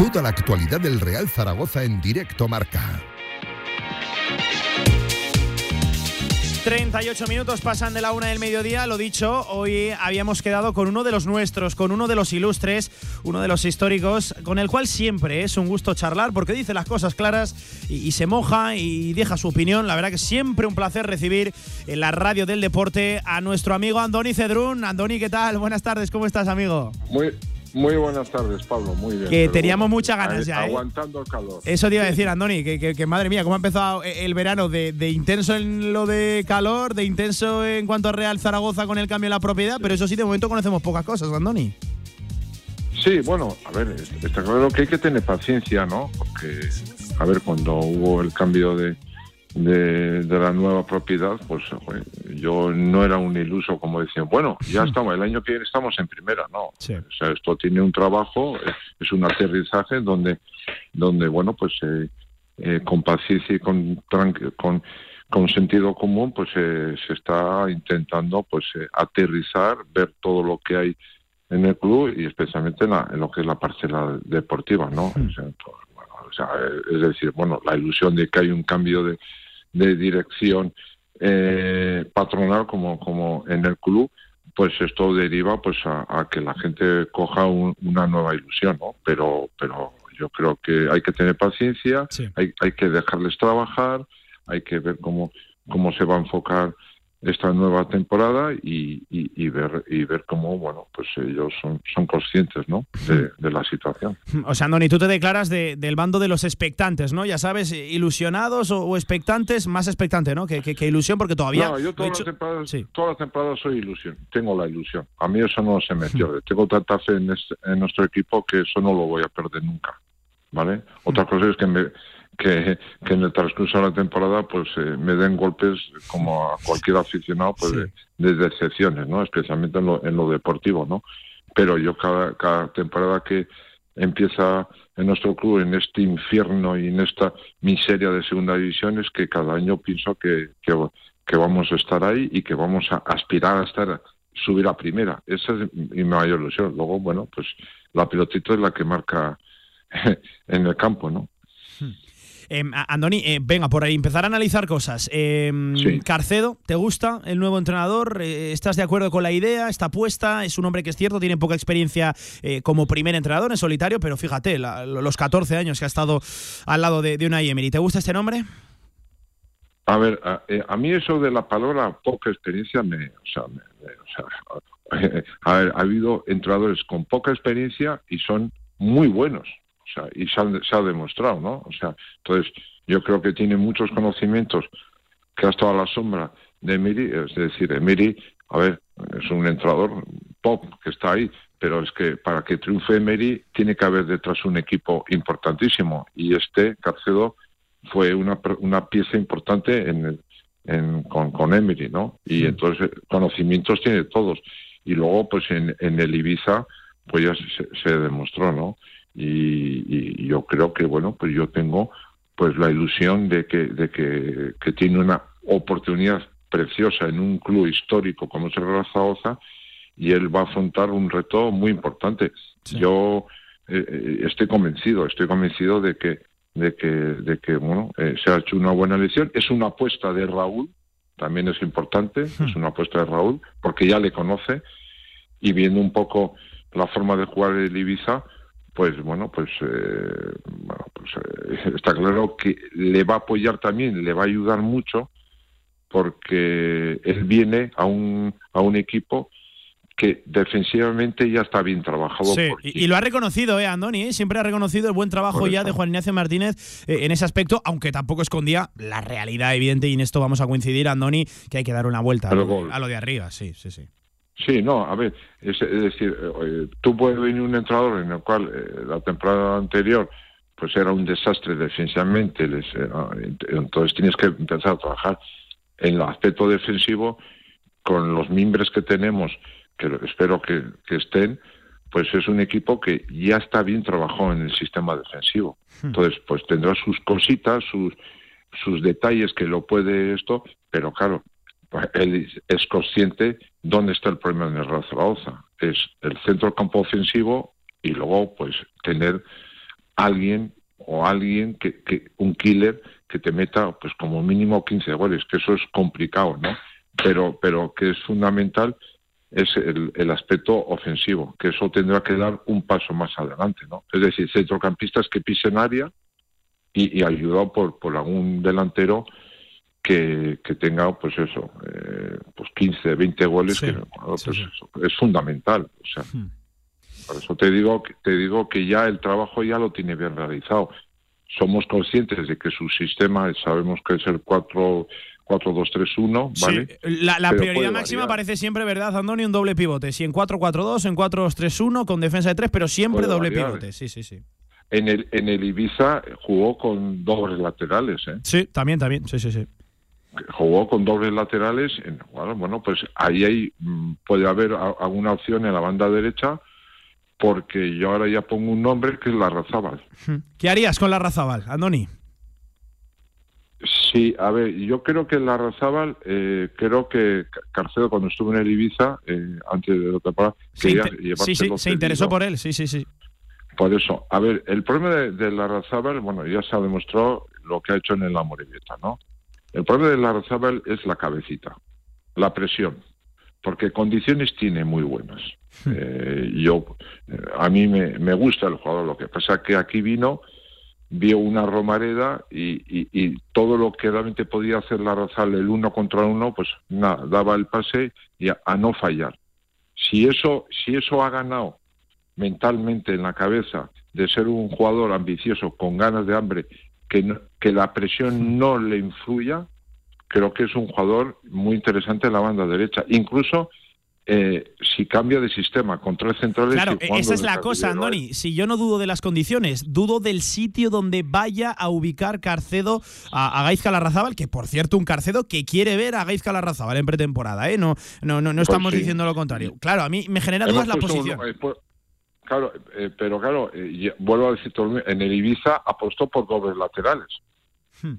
Toda la actualidad del Real Zaragoza en directo marca. 38 minutos pasan de la una del mediodía, lo dicho, hoy habíamos quedado con uno de los nuestros, con uno de los ilustres, uno de los históricos, con el cual siempre es un gusto charlar porque dice las cosas claras y, y se moja y deja su opinión. La verdad que siempre un placer recibir en la radio del deporte a nuestro amigo Andoni Cedrún. Andoni, ¿qué tal? Buenas tardes, ¿cómo estás, amigo? Muy, muy buenas tardes, Pablo. Muy bien. Que teníamos bueno, muchas ganas ya, ¿eh? Aguantando el calor. Eso te iba a decir, Andoni, que, que- que madre mía, cómo ha empezado el verano de, de intenso en lo de calor, de intenso en cuanto a Real Zaragoza con el cambio de la propiedad, pero eso sí, de momento conocemos pocas cosas, Andoni. Sí, bueno, a ver, es- está claro que hay que tener paciencia, ¿no? Porque, a ver, cuando hubo el cambio de, de, de la nueva propiedad, pues yo no era un iluso como decían, bueno, ya estamos, el año que viene estamos en primera, no. O sea, esto tiene un trabajo, es, un aterrizaje donde, donde bueno, pues eh, eh, con paciencia y con, tranqui- con, con sentido común, pues eh, se está intentando pues eh, aterrizar, ver todo lo que hay en el club y especialmente en, la- en lo que es la parcela deportiva, ¿no? O sea, to- bueno, o sea, es decir, bueno, la ilusión de que hay un cambio de, de dirección eh, patronal como, como en el club, pues esto deriva pues a, a que la gente coja un- una nueva ilusión, ¿no? Pero, pero yo creo que hay que tener paciencia, hay, hay que dejarles trabajar, hay que ver cómo, cómo se va a enfocar esta nueva temporada y, y- y ver y ver cómo bueno pues ellos son, son conscientes no de, de la situación. O sea, Andoni, tú te declaras de- del bando de los expectantes, ¿no? Ya sabes, ilusionados o, o expectantes, más expectante, ¿no? Que, que- que ilusión, porque todavía. no yo lo he todas las temporadas todas las temporadas soy ilusión tengo la ilusión. A mí eso no se me pierde. Tengo tanta fe en, este- en nuestro equipo que eso no lo voy a perder nunca vale otra cosa es que me que, que en el transcurso de la temporada pues eh, me den golpes como a cualquier aficionado pues de, de decepciones no especialmente en lo, en lo deportivo no pero yo cada, cada temporada que empieza en nuestro club en este infierno y en esta miseria de segunda división es que cada año pienso que, que, que vamos a estar ahí y que vamos a aspirar a estar subir a primera. Esa es mi mayor ilusión. Luego bueno pues la pelotita es la que marca en el campo no Eh, a- Andoni, eh, venga, por ahí empezar a analizar cosas. Eh, Carcedo, ¿te gusta el nuevo entrenador? Eh, ¿Estás de acuerdo con la idea? ¿Está puesta? Es un hombre que es cierto, tiene poca experiencia eh, como primer entrenador en solitario, pero fíjate, la- los 14 años que ha estado al lado de, de una Emery. ¿Te gusta este nombre? A ver, a, eh, a mí eso de la palabra poca experiencia me, o sea, me- me- o sea, a ver, ha habido entrenadores con poca experiencia y son muy buenos, o sea, y se, han- se ha demostrado, ¿no? O sea, entonces yo creo que tiene muchos conocimientos que ha estado a la sombra de Emiri, es decir, Emiri, a ver, es un entrenador pop que está ahí, pero es que para que triunfe Emery tiene que haber detrás un equipo importantísimo y este Carcedo fue una, una pieza importante en el- en- con, con Emery, ¿no? Y entonces conocimientos tiene todos. Y luego, pues en, en el Ibiza, pues ya se, se demostró, ¿no? Y, y yo creo que, bueno, pues yo tengo pues la ilusión de que, de que, que tiene una oportunidad preciosa en un club histórico como es el Real Zaragoza y él va a afrontar un reto muy importante. Yo eh, eh, estoy convencido, estoy convencido de que de que de que bueno eh, se ha hecho una buena elección. Es una apuesta de Raúl, también es importante, es una apuesta de Raúl porque ya le conoce y viendo un poco la forma de jugar el Ibiza, pues bueno, pues, eh, bueno, pues eh, está claro que le va a apoyar también, le va a ayudar mucho porque él viene a un, a un equipo que defensivamente ya está bien trabajado. Sí, por- y, y lo ha reconocido, ¿eh, Andoni? ¿eh? Siempre ha reconocido el buen trabajo ya de Juan Ignacio Martínez eh, en ese aspecto, aunque tampoco escondía la realidad evidente, y en esto vamos a coincidir, Andoni, que hay que dar una vuelta lo, a lo de arriba, sí, sí, sí. Sí, no, a ver, es, es decir, eh, tú puedes venir un entrenador en el cual eh, la temporada anterior pues era un desastre defensivamente, les, eh, ah, ent- entonces tienes que empezar a trabajar en el aspecto defensivo con los mimbres que tenemos, que espero que, que estén, pues es un equipo que ya está bien trabajado en el sistema defensivo. Entonces, pues tendrá sus cositas, sus, sus detalles que lo puede esto, pero claro, pues, él es consciente dónde está el problema en el Real Zaragoza. Es el centro campo ofensivo y luego, pues, tener alguien o alguien que, que un killer que te meta, pues, como mínimo 15 goles, que eso es complicado, ¿no? Pero, pero que es fundamental es el, el aspecto ofensivo, que eso tendrá que dar un paso más adelante, ¿no? Es decir, centrocampistas que pisen área y, y ayudado por, por algún delantero que, que tenga, pues eso, eh, pues 15, 20 goles, que bueno, pues eso es fundamental. O sea, por eso te digo, que- te digo que ya el trabajo ya lo tiene bien realizado. Somos conscientes de que su sistema, sabemos que es el 4 4-2-3-1, ¿vale? La, la Pero prioridad máxima parece siempre, ¿verdad, Andoni? Un doble pivote. Si en 4-4-2, en 4-3-1, con defensa de 3, pero siempre Puede doble variar. pivote. Sí, sí, sí. En el, en el Ibiza jugó con dobles laterales, ¿eh? Sí, también, también. Sí, sí, sí. Jugó con dobles laterales. en- bueno, pues ahí hay, mm, puede haber alguna opción en la banda derecha, porque yo ahora ya pongo un nombre que es la Razábal. ¿Qué harías con la Razabal, Andoni? Sí, a ver, yo creo que la Razábal, eh, creo que Ca- Carcedo cuando estuvo en el Ibiza, eh, antes de la temporada, Se quería sí, se interesó por él. Sí, sí, sí. Por eso, a ver, el problema de, de la Razábal, bueno, ya se ha demostrado lo que ha hecho en el Amorebieta, ¿no? El problema de la Razábal es la cabecita, la presión, porque condiciones tiene muy buenas. Eh, yo, eh, a mí me, me gusta el jugador, lo que pasa que aquí vino vio una Romareda y, y- y todo lo que realmente podía hacer la Razal el uno contra uno, pues nada, daba el pase y a, a no fallar. Si eso, si eso ha ganado mentalmente en la cabeza de ser un jugador ambicioso, con ganas de hambre, que, no- que la presión no le influya, creo que es un jugador muy interesante en la banda derecha. Incluso eh, si cambia de sistema con tres centrales. Claro, y jugando esa es la cosa, Andoni. Si yo no dudo de las condiciones, dudo del sitio donde vaya a ubicar Carcedo a, a Gaizka Larrazábal, que por cierto, un Carcedo que quiere ver a Gaizka Larrazábal en pretemporada, ¿eh? No, no, no, no Pues estamos sí. diciendo lo contrario. Claro, a mí me genera dudas la posición. eh, claro, eh, pero claro, eh, ya- vuelvo a decir, en el Ibiza apostó por dobles laterales. Hmm.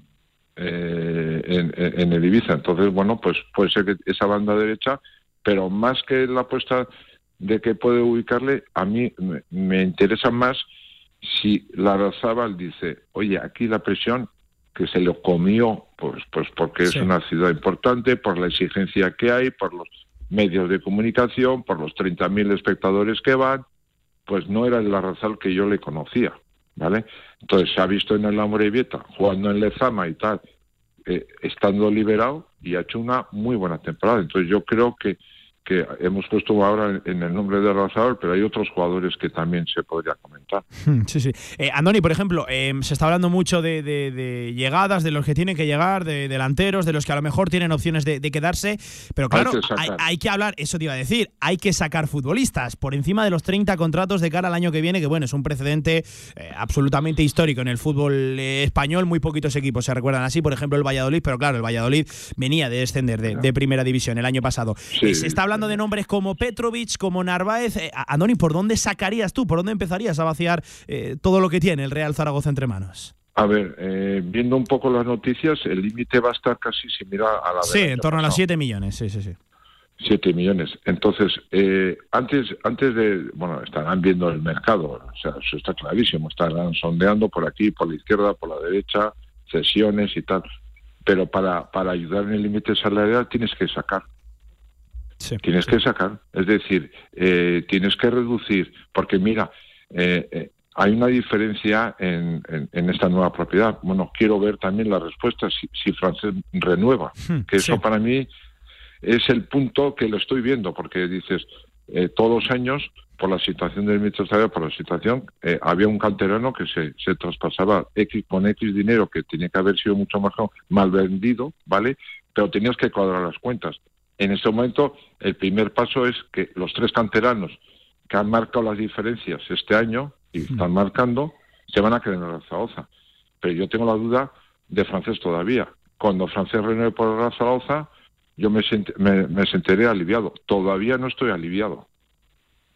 eh, en, en- en el Ibiza. Entonces, bueno, pues puede ser que esa banda derecha, pero más que la apuesta de que puede ubicarle, a mí me, me interesa más si Larrazábal dice, oye, aquí la presión que se lo comió, pues, pues porque Sí. es una ciudad importante, por la exigencia que hay, por los medios de comunicación, por los 30.000 espectadores que van, pues no era el Larrazal que yo le conocía, ¿vale? Entonces se ha visto en el Amorebieta, jugando en Lezama y tal, eh, estando liberado y ha hecho una muy buena temporada. Entonces yo creo que, que hemos puesto ahora en, el nombre de Larrazal, pero hay otros jugadores que también se podría comentar. Hmm, Sí, sí. Eh, Andoni, por ejemplo, eh, se está hablando mucho de, de- de llegadas, de los que tienen que llegar, de delanteros, de los que a lo mejor tienen opciones de, de quedarse. Pero Hay claro, que hay, que hablar, eso te iba a decir, hay que sacar futbolistas por encima de los 30 contratos de cara al año que viene, que bueno, es un precedente eh, absolutamente histórico en el fútbol eh, español. Muy poquitos equipos se recuerdan así, por ejemplo, el Valladolid, pero claro, el Valladolid venía de descender de, primera división el año pasado. Eh, se está hablando de nombres como Petrovic, como Narváez. Eh, Andoni, ¿por dónde sacarías tú? ¿Por dónde empezarías a vaciar eh, todo lo que tiene el Real Zaragoza entre manos? A ver, eh, viendo un poco las noticias, el límite va a estar casi similar a la Sí, en torno a las pasado. 7 millones, sí, sí, sí. 7 millones. Entonces, eh, antes, antes de, bueno, estarán viendo el mercado, o sea, eso está clarísimo, estarán sondeando por aquí, por la izquierda, por la derecha, sesiones y tal. Pero para, para ayudar en el límite salarial tienes que sacar. Tienes que sacar. Es decir, eh, tienes que reducir, porque mira, eh, eh, hay una diferencia en, en- en esta nueva propiedad. Bueno, quiero ver también la respuesta si, si Francés renueva, que eso para mí es el punto que lo estoy viendo, porque dices, eh, todos los años, por la situación del ministro Salarial, por la situación, eh, había un canterano que se, se traspasaba X con X dinero que tenía que haber sido mucho mejor, mal vendido, ¿vale? Pero tenías que cuadrar las cuentas. En este momento, el primer paso es que los tres canteranos que han marcado las diferencias este año y están marcando, se van a quedar en la Zaragoza. Pero yo tengo la duda de Francés todavía. Cuando Francés renueve por la Zaragoza, yo me, sent- me, me sentiré aliviado. Todavía no estoy aliviado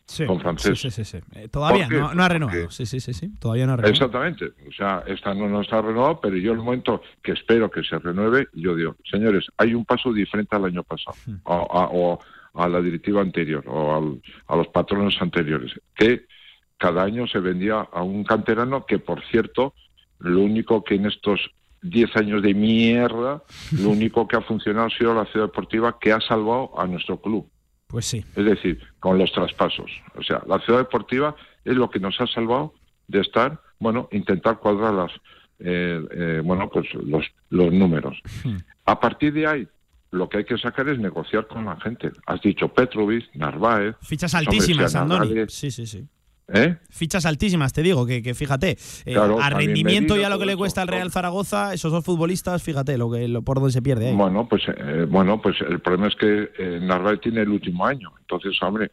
Sí, con Francés. sí, sí, sí, sí. Eh, todavía no, no ha renovado. Sí, sí, sí, sí. Todavía no ha renovado. Exactamente. O sea, esta no, no está renovado, pero yo el momento que espero que se renueve, yo digo, señores, hay un paso diferente al año pasado, o, a, o a la directiva anterior, o al- a los patronos anteriores, que cada año se vendía a un canterano que, por cierto, lo único que en estos 10 años de mierda, lo único que ha funcionado ha sido la ciudad deportiva que ha salvado a nuestro club. Pues sí. Es decir, con los traspasos. O sea, la ciudad deportiva es lo que nos ha salvado de estar, bueno, intentar cuadrar las, eh, eh, bueno, pues los, los números. A partir de ahí, lo que hay que sacar es negociar con la gente. Has dicho Petrovic, Narváez. Fichas altísimas, Andoni. Sí, sí, sí. ¿Eh? Fichas altísimas, te digo, que, que fíjate, eh, Claro, a rendimiento Medina, ya lo que le cuesta al Real Zaragoza, esos dos futbolistas, fíjate lo que lo, por donde se pierde ahí. Bueno, pues eh, bueno, pues el problema es que eh, Narváez tiene el último año. Entonces, hombre, eh,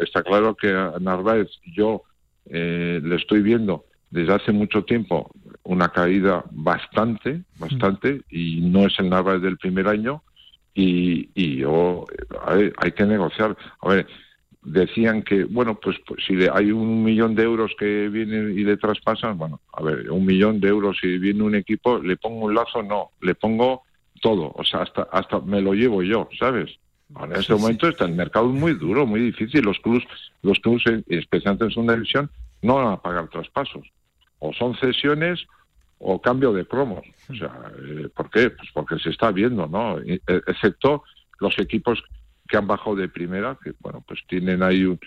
está claro que a Narváez yo eh, le estoy viendo desde hace mucho tiempo una caída bastante, bastante, y no es el Narváez del primer año. Y, y yo, a ver, hay que negociar. A ver, decían que, bueno, pues, pues si hay un millón de euros que vienen y le traspasan, bueno, a ver, un millón de euros si viene un equipo, le pongo un lazo, no, le pongo todo, o sea, hasta, hasta me lo llevo yo, ¿sabes? Ahora, en este momento está el mercado muy duro, muy difícil, los clubs, los clubs, especialmente en segunda división, no van a pagar traspasos, o son cesiones o cambio de cromos, o sea, eh, ¿por qué? Pues porque se está viendo, ¿no? Eh, Excepto los equipos que han bajado de primera, que bueno, pues tienen ahí un-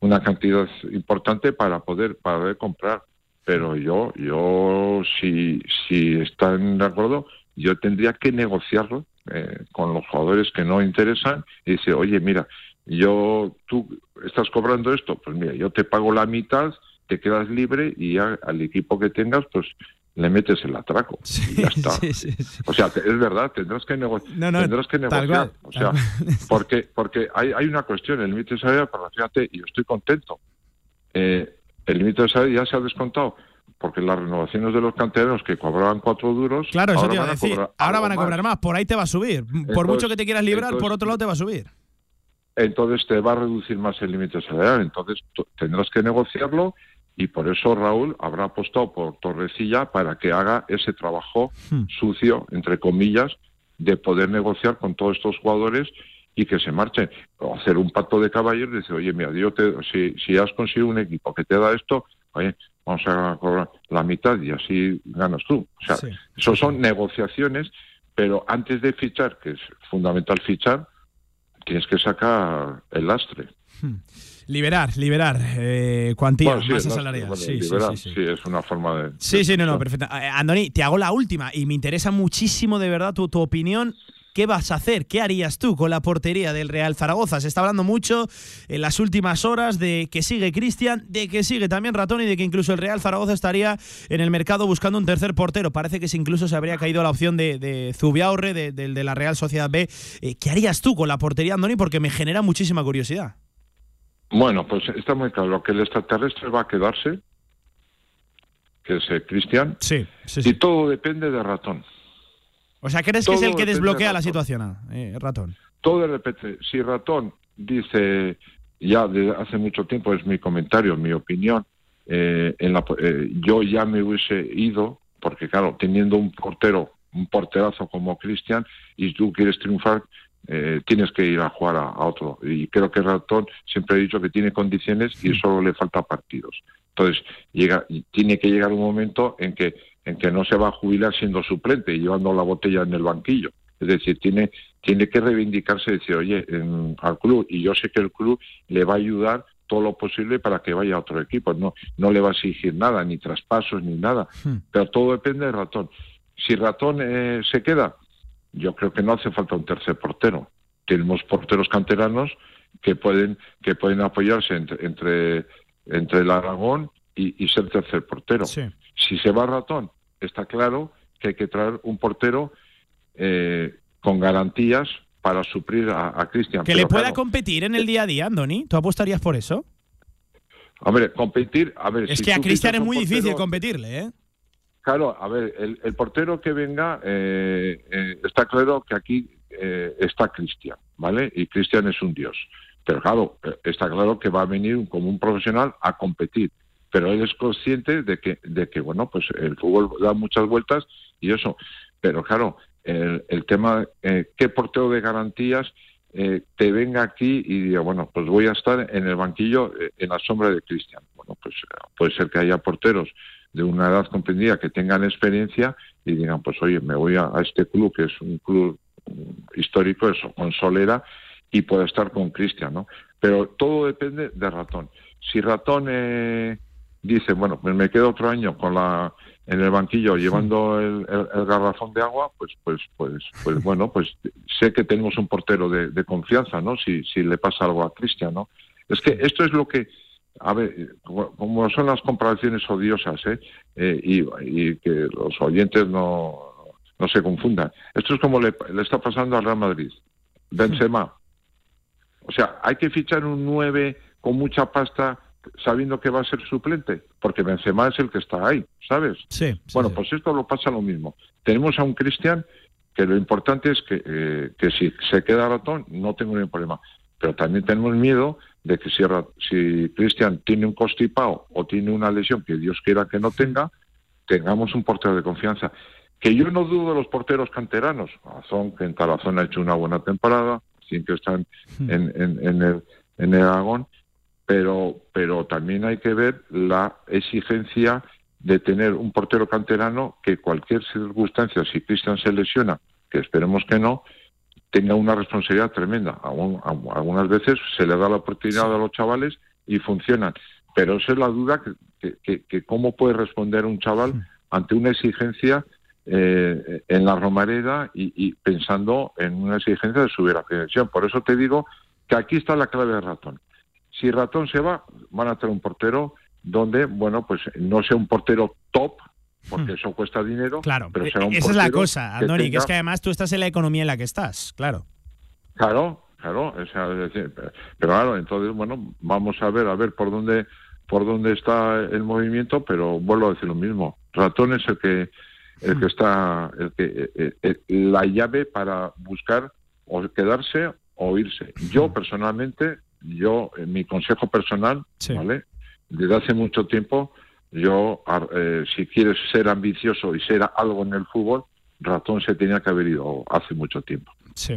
una cantidad importante para poder, para comprar. pero yo, yo, si, si están de acuerdo, yo tendría que negociarlo eh, con los jugadores que no interesan y decir, oye, mira, yo, tú estás cobrando esto, pues mira, yo te pago la mitad, te quedas libre y ya al equipo que tengas, pues le metes el atraco y ya está. O sea, es verdad, tendrás que, nego- No, no, tendrás que negociar. o sea, porque, porque hay, hay una cuestión, el límite salarial, pero fíjate, y yo estoy contento. Eh, el límite de salario ya se ha descontado, porque las renovaciones de los canteranos que cobraban cuatro duros, Claro, eso ahora te iba a decir. ahora van a cobrar más. por ahí te va a subir. por mucho que te quieras librar, por otro lado te va a subir. entonces te va a reducir más el límite salarial. Entonces tendrás que negociarlo y por eso Raúl habrá apostado por Torrecilla para que haga ese trabajo Hmm. sucio, entre comillas, de poder negociar con todos estos jugadores y que se marchen. O hacer un pacto de caballeros y decir, oye, mira, yo te, si, si has conseguido un equipo que te da esto, oye, vamos a cobrar la mitad y así ganas tú. O sea, eso son negociaciones, pero antes de fichar, que es fundamental fichar, tienes que sacar el lastre. Liberar, liberar. Eh, cuantía, Bueno, sí, masa salarial. bueno, sí, sí, liberar, sí, sí. es una forma de... Sí, sí, no, no, perfecto. Eh, Andoni, te hago la última y me interesa muchísimo de verdad tu, tu opinión. ¿Qué vas a hacer? ¿Qué harías tú con la portería del Real Zaragoza? Se está hablando mucho en las últimas horas de que sigue Cristian, de que sigue también Ratón y de que incluso el Real Zaragoza estaría en el mercado buscando un tercer portero. Parece que incluso se habría caído la opción de, de Zubiaurre, de, de- de la Real Sociedad B. Eh, ¿Qué harías tú con la portería, Andoni? Porque me genera muchísima curiosidad. Bueno, pues está muy claro. Que el extraterrestre va a quedarse, que es eh, Cristian, sí, y todo depende de Ratón. O sea, ¿crees que es el que depende de desbloquea la situación, ah, eh, Ratón? Todo de repente, si Ratón dice, ya desde hace mucho tiempo, es mi comentario, mi opinión, eh, en la, eh, yo ya me hubiese ido, porque claro, teniendo un portero, un porterazo como Cristian, y tú quieres triunfar, eh, tienes que ir a jugar a, a otro. Y creo que Ratón siempre ha dicho que tiene condiciones y solo le falta partidos. Entonces, llega, y tiene que llegar un momento en que, en que no se va a jubilar siendo suplente y llevando la botella en el banquillo. Es decir, tiene, tiene que reivindicarse y decir, oye, en- al club, y yo sé que el club le va a ayudar todo lo posible para que vaya a otro equipo. No, no le va a exigir nada, ni traspasos, ni nada. Pero todo depende de Ratón. Si Ratón eh, se queda, yo creo que no hace falta un tercer portero. Tenemos porteros canteranos que pueden que pueden apoyarse entre entre, entre el Aragón y, y ser tercer portero. Si se va Ratón, está claro que hay que traer un portero eh, con garantías para suplir a, a Cristian. Que Pero le pueda claro, competir en el día a día, Andoni. ¿Tú apostarías por eso? Hombre, competir, a ver, Es si que a Cristian es muy difícil competirle, ¿eh? Claro, a ver, el, portero que venga, eh, eh, está claro que aquí eh, está Cristian, ¿vale? Y Cristian es un dios. Pero claro, eh, está claro que va a venir como un profesional a competir. Pero él es consciente de que, de que bueno, pues el fútbol da muchas vueltas y eso. Pero claro, el, el tema, eh, ¿qué portero de garantías eh, te venga aquí y diga, bueno, pues voy a estar en el banquillo en la sombra de Cristian? Bueno, pues puede ser que haya porteros de una edad comprendida que tengan experiencia y digan, pues oye, me voy a, a este club, que es un club mm, histórico, eso, con Solera, y puedo estar con Cristian, ¿no? Pero todo depende de Ratón. Si Ratón eh, dice, bueno, pues me quedo otro año con la en el banquillo llevando el, el- el garrafón de agua, pues, pues, pues, pues bueno, pues sé que tenemos un portero de, de confianza, ¿no? Si, si le pasa algo a Cristian, ¿no? Es que esto es lo que, a ver, eh, como- son las comparaciones odiosas, ¿eh? Eh, y, y que los oyentes no, no se confundan. Esto es como le, le está pasando al Real Madrid. Benzema. O sea, hay que fichar un 9 con mucha pasta sabiendo que va a ser suplente, porque Benzema es el que está ahí, ¿sabes? Sí. bueno, pues esto lo pasa lo mismo. Tenemos a un Cristian que lo importante es que, eh, que si se queda ratón no tengo ningún problema, pero también tenemos miedo de que si, si Cristian tiene un constipado o tiene una lesión que Dios quiera que no tenga, tengamos un portero de confianza. Que yo no dudo de los porteros canteranos. Razón que en Tarazón ha hecho una buena temporada, que están en, en, en el, en el Aragón, pero, pero también hay que ver la exigencia de tener un portero canterano que cualquier circunstancia, si Cristian se lesiona, que esperemos que no, tenga una responsabilidad tremenda. Algunas veces se le da la oportunidad a los chavales y funcionan. pero esa es la duda que, que, que cómo puede responder un chaval ante una exigencia eh, en la Romareda y, y pensando en una exigencia de subir a división. Por eso te digo que aquí está la clave de Ratón. Si Ratón se va, van a tener un portero donde, bueno, pues no sea un portero top, porque eso cuesta dinero, Claro, pero será un esa es la cosa, que Andoni, que es que además tú estás en la economía en la que estás, claro. Claro, claro, o sea, es decir, pero, pero claro, entonces bueno, vamos a ver, a ver por dónde por dónde está el movimiento, pero vuelvo a decir lo mismo. Ratón es el que el que está el que eh, eh, la llave para buscar o quedarse o irse. Yo personalmente, yo en mi consejo personal, ¿vale? Desde hace mucho tiempo yo eh, si quieres ser ambicioso y ser algo en el fútbol, Ratón se tenía que haber ido hace mucho tiempo. Sí.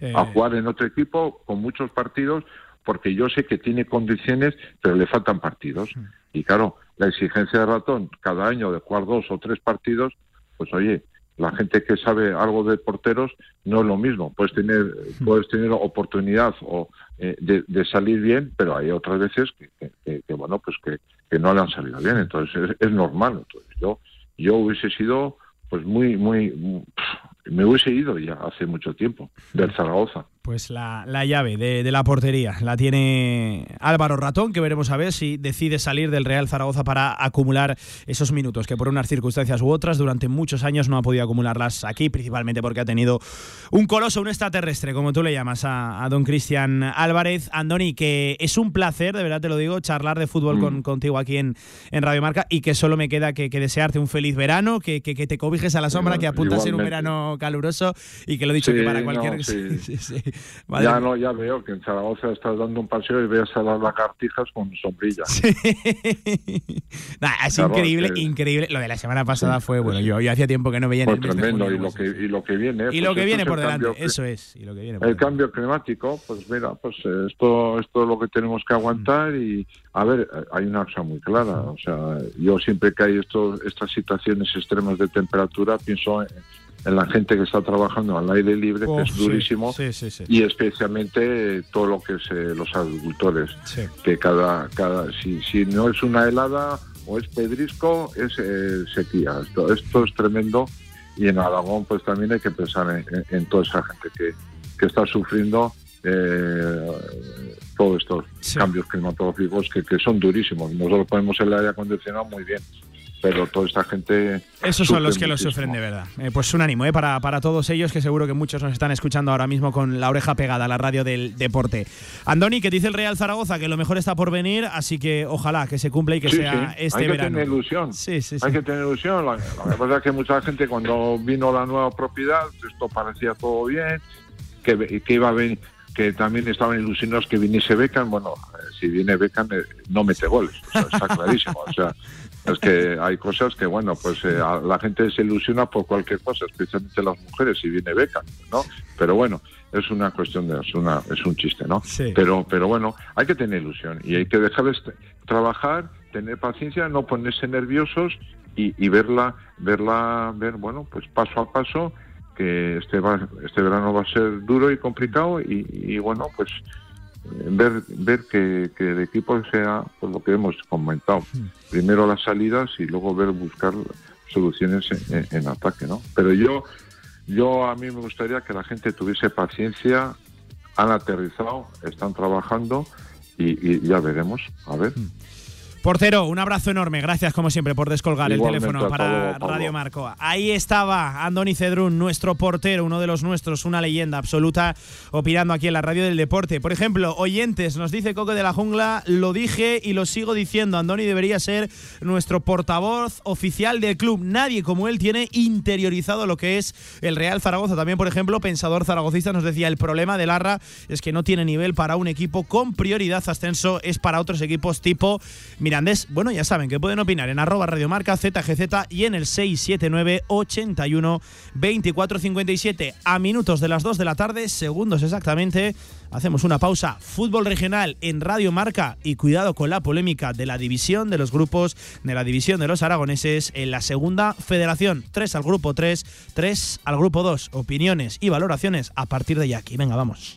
Eh, a jugar en otro equipo con muchos partidos porque yo sé que tiene condiciones pero le faltan partidos. Y claro la exigencia de ratón cada año de jugar dos o tres partidos pues oye la gente que sabe algo de porteros no es lo mismo. Puedes tener puedes tener oportunidad o eh, de, de salir bien pero hay otras veces que, que- que- que, bueno pues que, que no le han salido bien. Entonces es, es normal. Entonces yo yo hubiese sido pues muy muy pff, me hubiese ido ya hace mucho tiempo del Zaragoza Pues la, la llave de, de la portería la tiene Álvaro Ratón, que veremos a ver si decide salir del Real Zaragoza para acumular esos minutos que por unas circunstancias u otras durante muchos años no ha podido acumularlas aquí, principalmente porque ha tenido un coloso, un extraterrestre, como tú le llamas a, a don Cristian Álvarez. Andoni, que es un placer, de verdad te lo digo, charlar de fútbol Mm. con- contigo aquí en, en Radio Marca y que solo me queda que, que desearte un feliz verano, que, que- que te cobijes a la sombra, que apunta a ser un igualmente. Verano caluroso y que lo he dicho Sí, que para cualquier... sí, sí. Ya no ya veo que en Zaragoza estás dando un paseo y ves a las lagartijas con sombrilla Nah, es Claro, increíble, que- increíble. Lo de la semana pasada fue, bueno, yo, yo hacía tiempo que no veía en el mes de tremendo junio, y lo pues, que y lo que viene y pues lo que esto viene por el delante, eso es. Y lo que viene por el cambio climático, pues mira, pues eh, esto, esto es lo que tenemos que aguantar y, a ver, hay una cosa muy clara, o sea, yo siempre que hay estos, estas situaciones extremas de temperatura pienso en, en la gente que está trabajando al aire libre, Oh, que es sí, durísimo, sí, sí, sí. y especialmente todo lo que es eh, los agricultores, que cada, cada si, si no es una helada o es pedrisco, es eh, sequía. Esto, esto es tremendo y en Aragón pues también hay que pensar en, en- en toda esa gente que, que está sufriendo eh, todos estos cambios climatológicos que, que son durísimos. Nosotros ponemos el aire acondicionado muy bien, pero toda esta gente... Esos son los que lo muchísimo. sufren de verdad. Eh, pues un ánimo eh, para, para todos ellos, que seguro que muchos nos están escuchando ahora mismo con la oreja pegada a la radio del deporte. Andoni, que dice el Real Zaragoza que lo mejor está por venir, así que ojalá que se cumpla y que Sí, sea sí. este hay que verano. tener ilusión. Sí, sí, sí. Hay que tener ilusión. Lo que pasa es que mucha gente cuando vino la nueva propiedad, esto parecía todo bien, que, que iba a venir, que también estaban ilusionados que viniese Beckham. Bueno, eh, si viene Beckham eh, no mete goles, o sea, está clarísimo. O sea, es que hay cosas que, bueno, pues eh, a- la gente se ilusiona por cualquier cosa, especialmente las mujeres, si viene Beckham, ¿no? Pero bueno, es una cuestión de, es, una, es un chiste, ¿no? Pero, pero bueno, hay que tener ilusión y hay que dejarles trabajar, tener paciencia, no ponerse nerviosos y, y verla, verla, ver, bueno, pues paso a paso, que este, va, este verano va a ser duro y complicado y, y, bueno, pues ver, ver que, que el equipo sea pues, lo que hemos comentado. Primero las salidas y luego ver buscar soluciones en, en- en ataque, ¿no? Pero yo, yo a mí me gustaría que la gente tuviese paciencia, han aterrizado, están trabajando y, y ya veremos. A ver. Portero, un abrazo enorme. Gracias, como siempre, por descolgar Igualmente, el teléfono para luego. Radio Marco. Ahí estaba Andoni Cedrún, nuestro portero, uno de los nuestros, una leyenda absoluta, opinando aquí en la radio del deporte. Por ejemplo, oyentes, nos dice Coque de la Jungla, lo dije y lo sigo diciendo. Andoni debería ser nuestro portavoz oficial del club. Nadie como él tiene interiorizado lo que es el Real Zaragoza. También, por ejemplo, Pensador Zaragocista nos decía: el problema del Arra es que no tiene nivel para un equipo con prioridad ascenso, es para otros equipos tipo Mirandés. Bueno, ya saben que pueden opinar en arroba radiomarca ZGZ y en el 679 81 24 57 a minutos de las 2 de la tarde, segundos exactamente. Hacemos una pausa. Fútbol regional en Radio Marca y cuidado con la polémica de la división de los grupos, de la división de los aragoneses en la segunda federación. 3 al grupo 3, 3 al grupo 2. Opiniones y valoraciones a partir de ya aquí. Venga, vamos.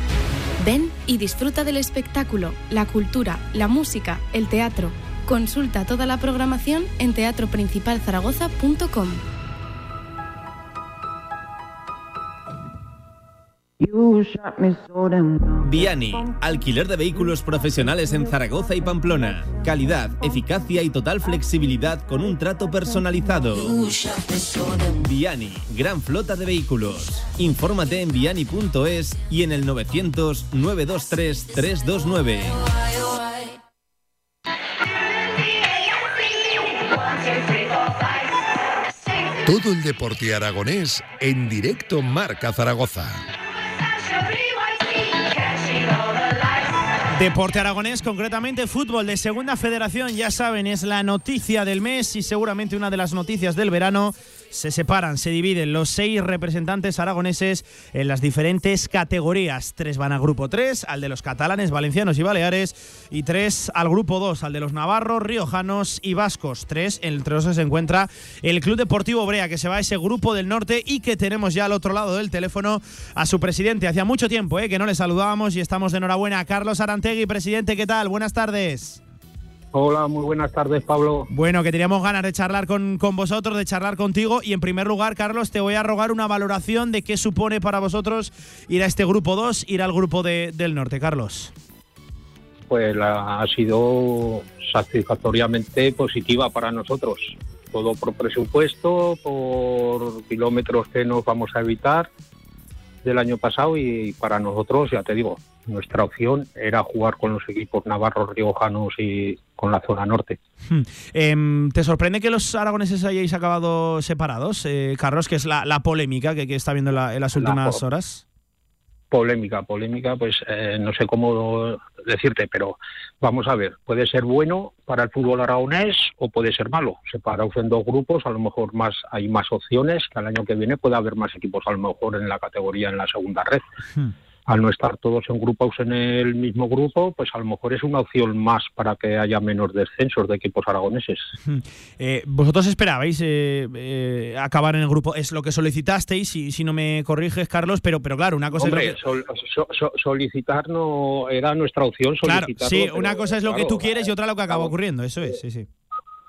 Ven y disfruta del espectáculo, la cultura, la música, el teatro. Consulta toda la programación en teatroprincipalzaragoza.com. Viani, alquiler de vehículos profesionales en Zaragoza y Pamplona. Calidad, eficacia y total flexibilidad con un trato personalizado. Viani, gran flota de vehículos. Infórmate en viani.es y en el 900 923 329. Todo el deporte aragonés en directo Marca Zaragoza. Deporte aragonés, concretamente fútbol de segunda federación, ya saben, es la noticia del mes y seguramente una de las noticias del verano. Se separan, se dividen los seis representantes aragoneses en las diferentes categorías. Tres van al grupo 3, al de los catalanes, valencianos y baleares, y tres al grupo 2, al de los navarros, riojanos y vascos. Tres, entre los que se encuentra el Club Deportivo Brea, que se va a ese grupo del norte y que tenemos ya al otro lado del teléfono a su presidente. Hacía mucho tiempo eh, que no le saludábamos y estamos de enhorabuena. Carlos Arantegui, presidente, ¿qué tal? Buenas tardes. Hola, muy buenas tardes, Pablo. Bueno, que teníamos ganas de charlar con, con, vosotros, de charlar contigo. Y en primer lugar, Carlos, te voy a rogar una valoración de qué supone para vosotros ir a este grupo 2, ir al grupo de, del norte, Carlos. Pues la, ha sido satisfactoriamente positiva para nosotros. Todo por presupuesto, por kilómetros que nos vamos a evitar del año pasado y para nosotros, ya te digo, nuestra opción era jugar con los equipos navarros, riojanos y con la zona norte. Hmm. Eh, ¿Te sorprende que los aragoneses hayáis acabado separados, eh, Carlos, que es la, la polémica que, que, está viendo la, en las últimas la horas? Polémica, polémica, pues eh, no sé cómo decirte, pero vamos a ver, puede ser bueno para el fútbol aragonés o puede ser malo. Separados en dos grupos, a lo mejor más hay más opciones, que al año que viene puede haber más equipos a lo mejor en la categoría en la segunda red. Hmm al no estar todos en grupos en el mismo grupo, pues a lo mejor es una opción más para que haya menos descensos de equipos aragoneses. Eh, ¿Vosotros esperabais eh, eh, acabar en el grupo? Es lo que solicitasteis, si, si no me corriges, Carlos, pero, pero claro, una cosa Hombre, es lo que... sol, so, so, solicitar no era nuestra opción. Claro, sí, una cosa es lo claro, que tú quieres y otra lo que acaba ocurriendo, eso es, sí, sí.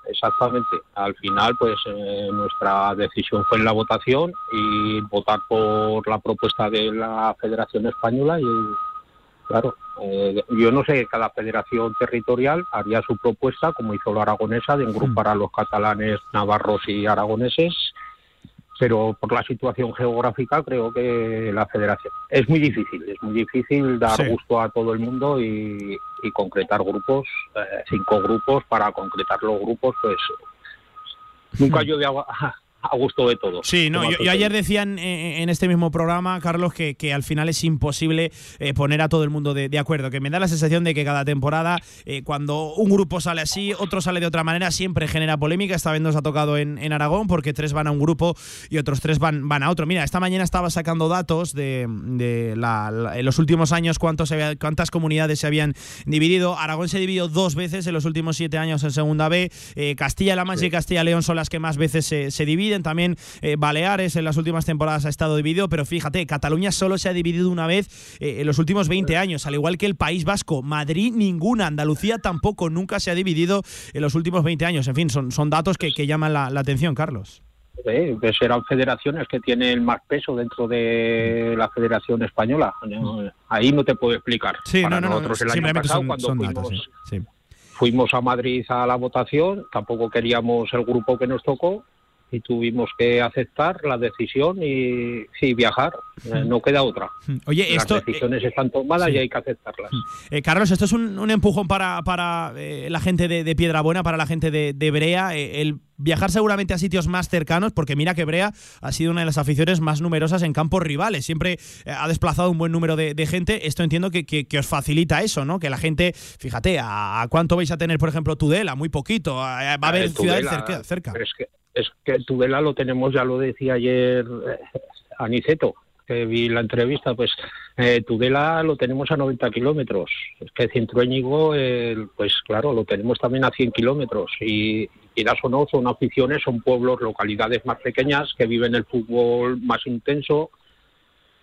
Exactamente. Al final, pues eh, nuestra decisión fue en la votación y votar por la propuesta de la Federación Española y, claro, eh, yo no sé, cada federación territorial haría su propuesta, como hizo la aragonesa, de agrupar a los catalanes, navarros y aragoneses, pero por la situación geográfica creo que la federación es muy difícil, es muy difícil dar sí. gusto a todo el mundo y, y concretar grupos, eh, cinco grupos para concretar los grupos, pues nunca llueve agua, a gusto de todos. Sí, no, yo, yo, ayer decía en, en, este mismo programa, Carlos, que, que al final es imposible eh, poner a todo el mundo de, de, acuerdo, que me da la sensación de que cada temporada, eh, cuando un grupo sale así, otro sale de otra manera, siempre genera polémica. Esta vez nos ha tocado en, en Aragón, porque tres van a un grupo y otros tres van, van a otro. Mira, esta mañana estaba sacando datos de, de la, la, en los últimos años cuántos había, cuántas comunidades se habían dividido. Aragón se dividió dos veces en los últimos siete años en Segunda B. Eh, Castilla-La Mancha sí. y Castilla-León son las que más veces se, se dividen dividen, también eh, Baleares en las últimas temporadas ha estado dividido, pero fíjate, Cataluña solo se ha dividido una vez eh, en los últimos 20 años, al igual que el País Vasco. Madrid ninguna, Andalucía tampoco, nunca se ha dividido en los últimos 20 años. En fin, son, son datos que, que llaman la, la atención, Carlos. Pues eran federaciones que tienen más peso dentro de la Federación Española. No, Ahí no te puedo explicar. Sí, Para no, no, no, nosotros el año pasado, son, cuando son fuimos, datos. sí, sí. fuimos a Madrid a la votación, tampoco queríamos el grupo que nos tocó y tuvimos que aceptar la decisión y sí, viajar. Eh, no queda otra. Oye, Las esto, decisiones están tomadas sí. y hay que aceptarlas. Eh, Carlos, esto es un, un empujón para, para eh, la gente de, de Piedrabuena, para la gente de, de Brea, eh, el viajar seguramente a sitios más cercanos, porque mira que Brea ha sido una de las aficiones más numerosas en campos rivales, siempre eh, ha desplazado un buen número de, de gente, esto entiendo que, que- que os facilita eso, ¿no? Que la gente, fíjate, ¿a, cuánto vais a tener, por ejemplo, Tudela? Muy poquito, va a haber Eh, ciudades cerca. cerca. pero Es que, es que Tudela lo tenemos, ya lo decía ayer eh, Aniceto, que vi la entrevista, pues eh, Tudela lo tenemos a 90 kilómetros. Es que Cintruéñigo, eh, pues claro, lo tenemos también a 100 kilómetros. Y quieras o no, son aficiones, son pueblos, localidades más pequeñas que viven el fútbol más intenso.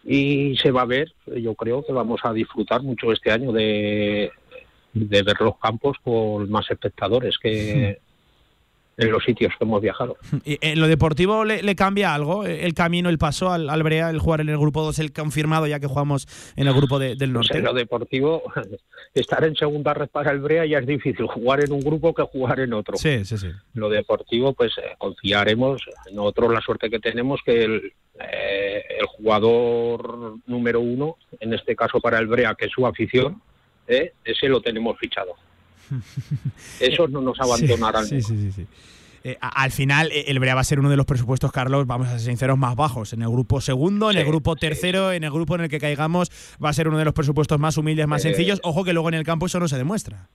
Y se va a ver, yo creo que vamos a disfrutar mucho este año de, de ver los campos con más espectadores que en los sitios que hemos viajado. Y, ¿En lo deportivo le, le cambia algo? Eh, ¿El camino, el paso al, al Brea, el jugar en el grupo 2, el confirmado ya que jugamos en el grupo de- del Pues norte? en lo deportivo, estar en segunda red para el Brea ya es difícil, jugar en un grupo que jugar en otro. Sí, sí, sí. Lo deportivo, pues eh, confiaremos. Nosotros la suerte que tenemos que el, eh, el jugador número uno, en este caso para el Brea, que es su afición, eh, ese lo tenemos fichado. Esos no nos abandonarán. Sí, sí, sí, sí. Eh, al final, eh, el Brea va a ser uno de los presupuestos, Carlos, vamos a ser sinceros, más bajos. En el grupo segundo, en el grupo tercero, en el grupo en el que caigamos, va a ser uno de los presupuestos más humildes, más Eh, sencillos. Ojo que luego en el campo eso no se demuestra.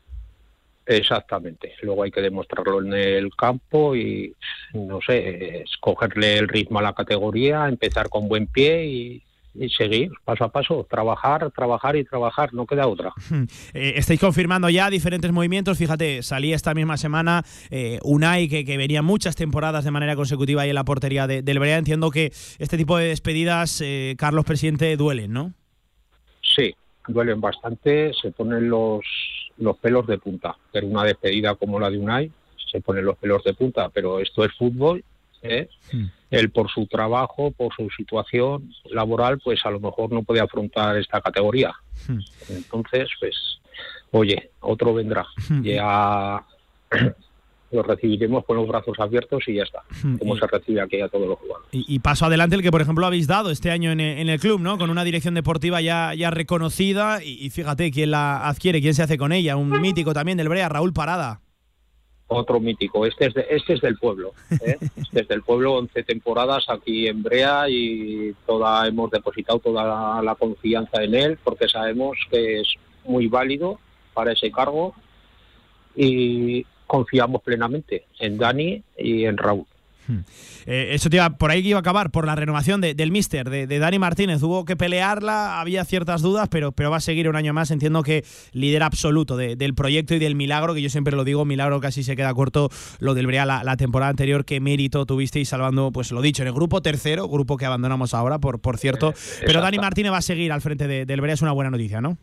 Exactamente. Luego hay que demostrarlo en el campo y, no sé, escogerle el ritmo a la categoría, empezar con buen pie y, y seguir paso a paso, trabajar, trabajar y trabajar, no queda otra. Eh, estáis confirmando ya diferentes movimientos. Fíjate, salía esta misma semana eh, Unai, que, que venía muchas temporadas de manera consecutiva ahí en la portería de- del Brea. Entiendo que este tipo de despedidas, eh, Carlos, presidente, duelen, ¿no? Sí, duelen bastante, se ponen los, los pelos de punta. Pero una despedida como la de Unai, se ponen los pelos de punta, pero esto es fútbol. ¿eh? Él por su trabajo, por su situación laboral, pues a lo mejor no puede afrontar esta categoría. Entonces, pues, oye, otro vendrá. Ya lo recibiremos con los brazos abiertos y ya está. Como se recibe aquí a todos los jugadores. Y, y paso adelante el que, por ejemplo, habéis dado este año en el, en el club, ¿no? Con una dirección deportiva ya, ya reconocida. Y, y fíjate quién la adquiere, quién se hace con ella. Un mítico también del Brea, Raúl Parada. Otro mítico. Este es, de- este es del pueblo. ¿eh? Este es del pueblo, 11 temporadas aquí en Brea y toda hemos depositado toda la, la confianza en él porque sabemos que es muy válido para ese cargo y confiamos plenamente en Dani y en Raúl. Eh, eso te iba, por ahí que iba a acabar, por la renovación de- del Mister, de, de Dani Martínez. Hubo que pelearla, había ciertas dudas, pero, pero va a seguir un año más. Entiendo que líder absoluto de- del proyecto y del milagro, que yo siempre lo digo, milagro casi se queda corto lo del Brea la, la temporada anterior. Qué mérito tuvisteis salvando, pues lo dicho, en el grupo tercero, grupo que abandonamos ahora, por, por cierto. Pero Dani Martínez va a seguir al frente de- del Brea, es una buena noticia, ¿no?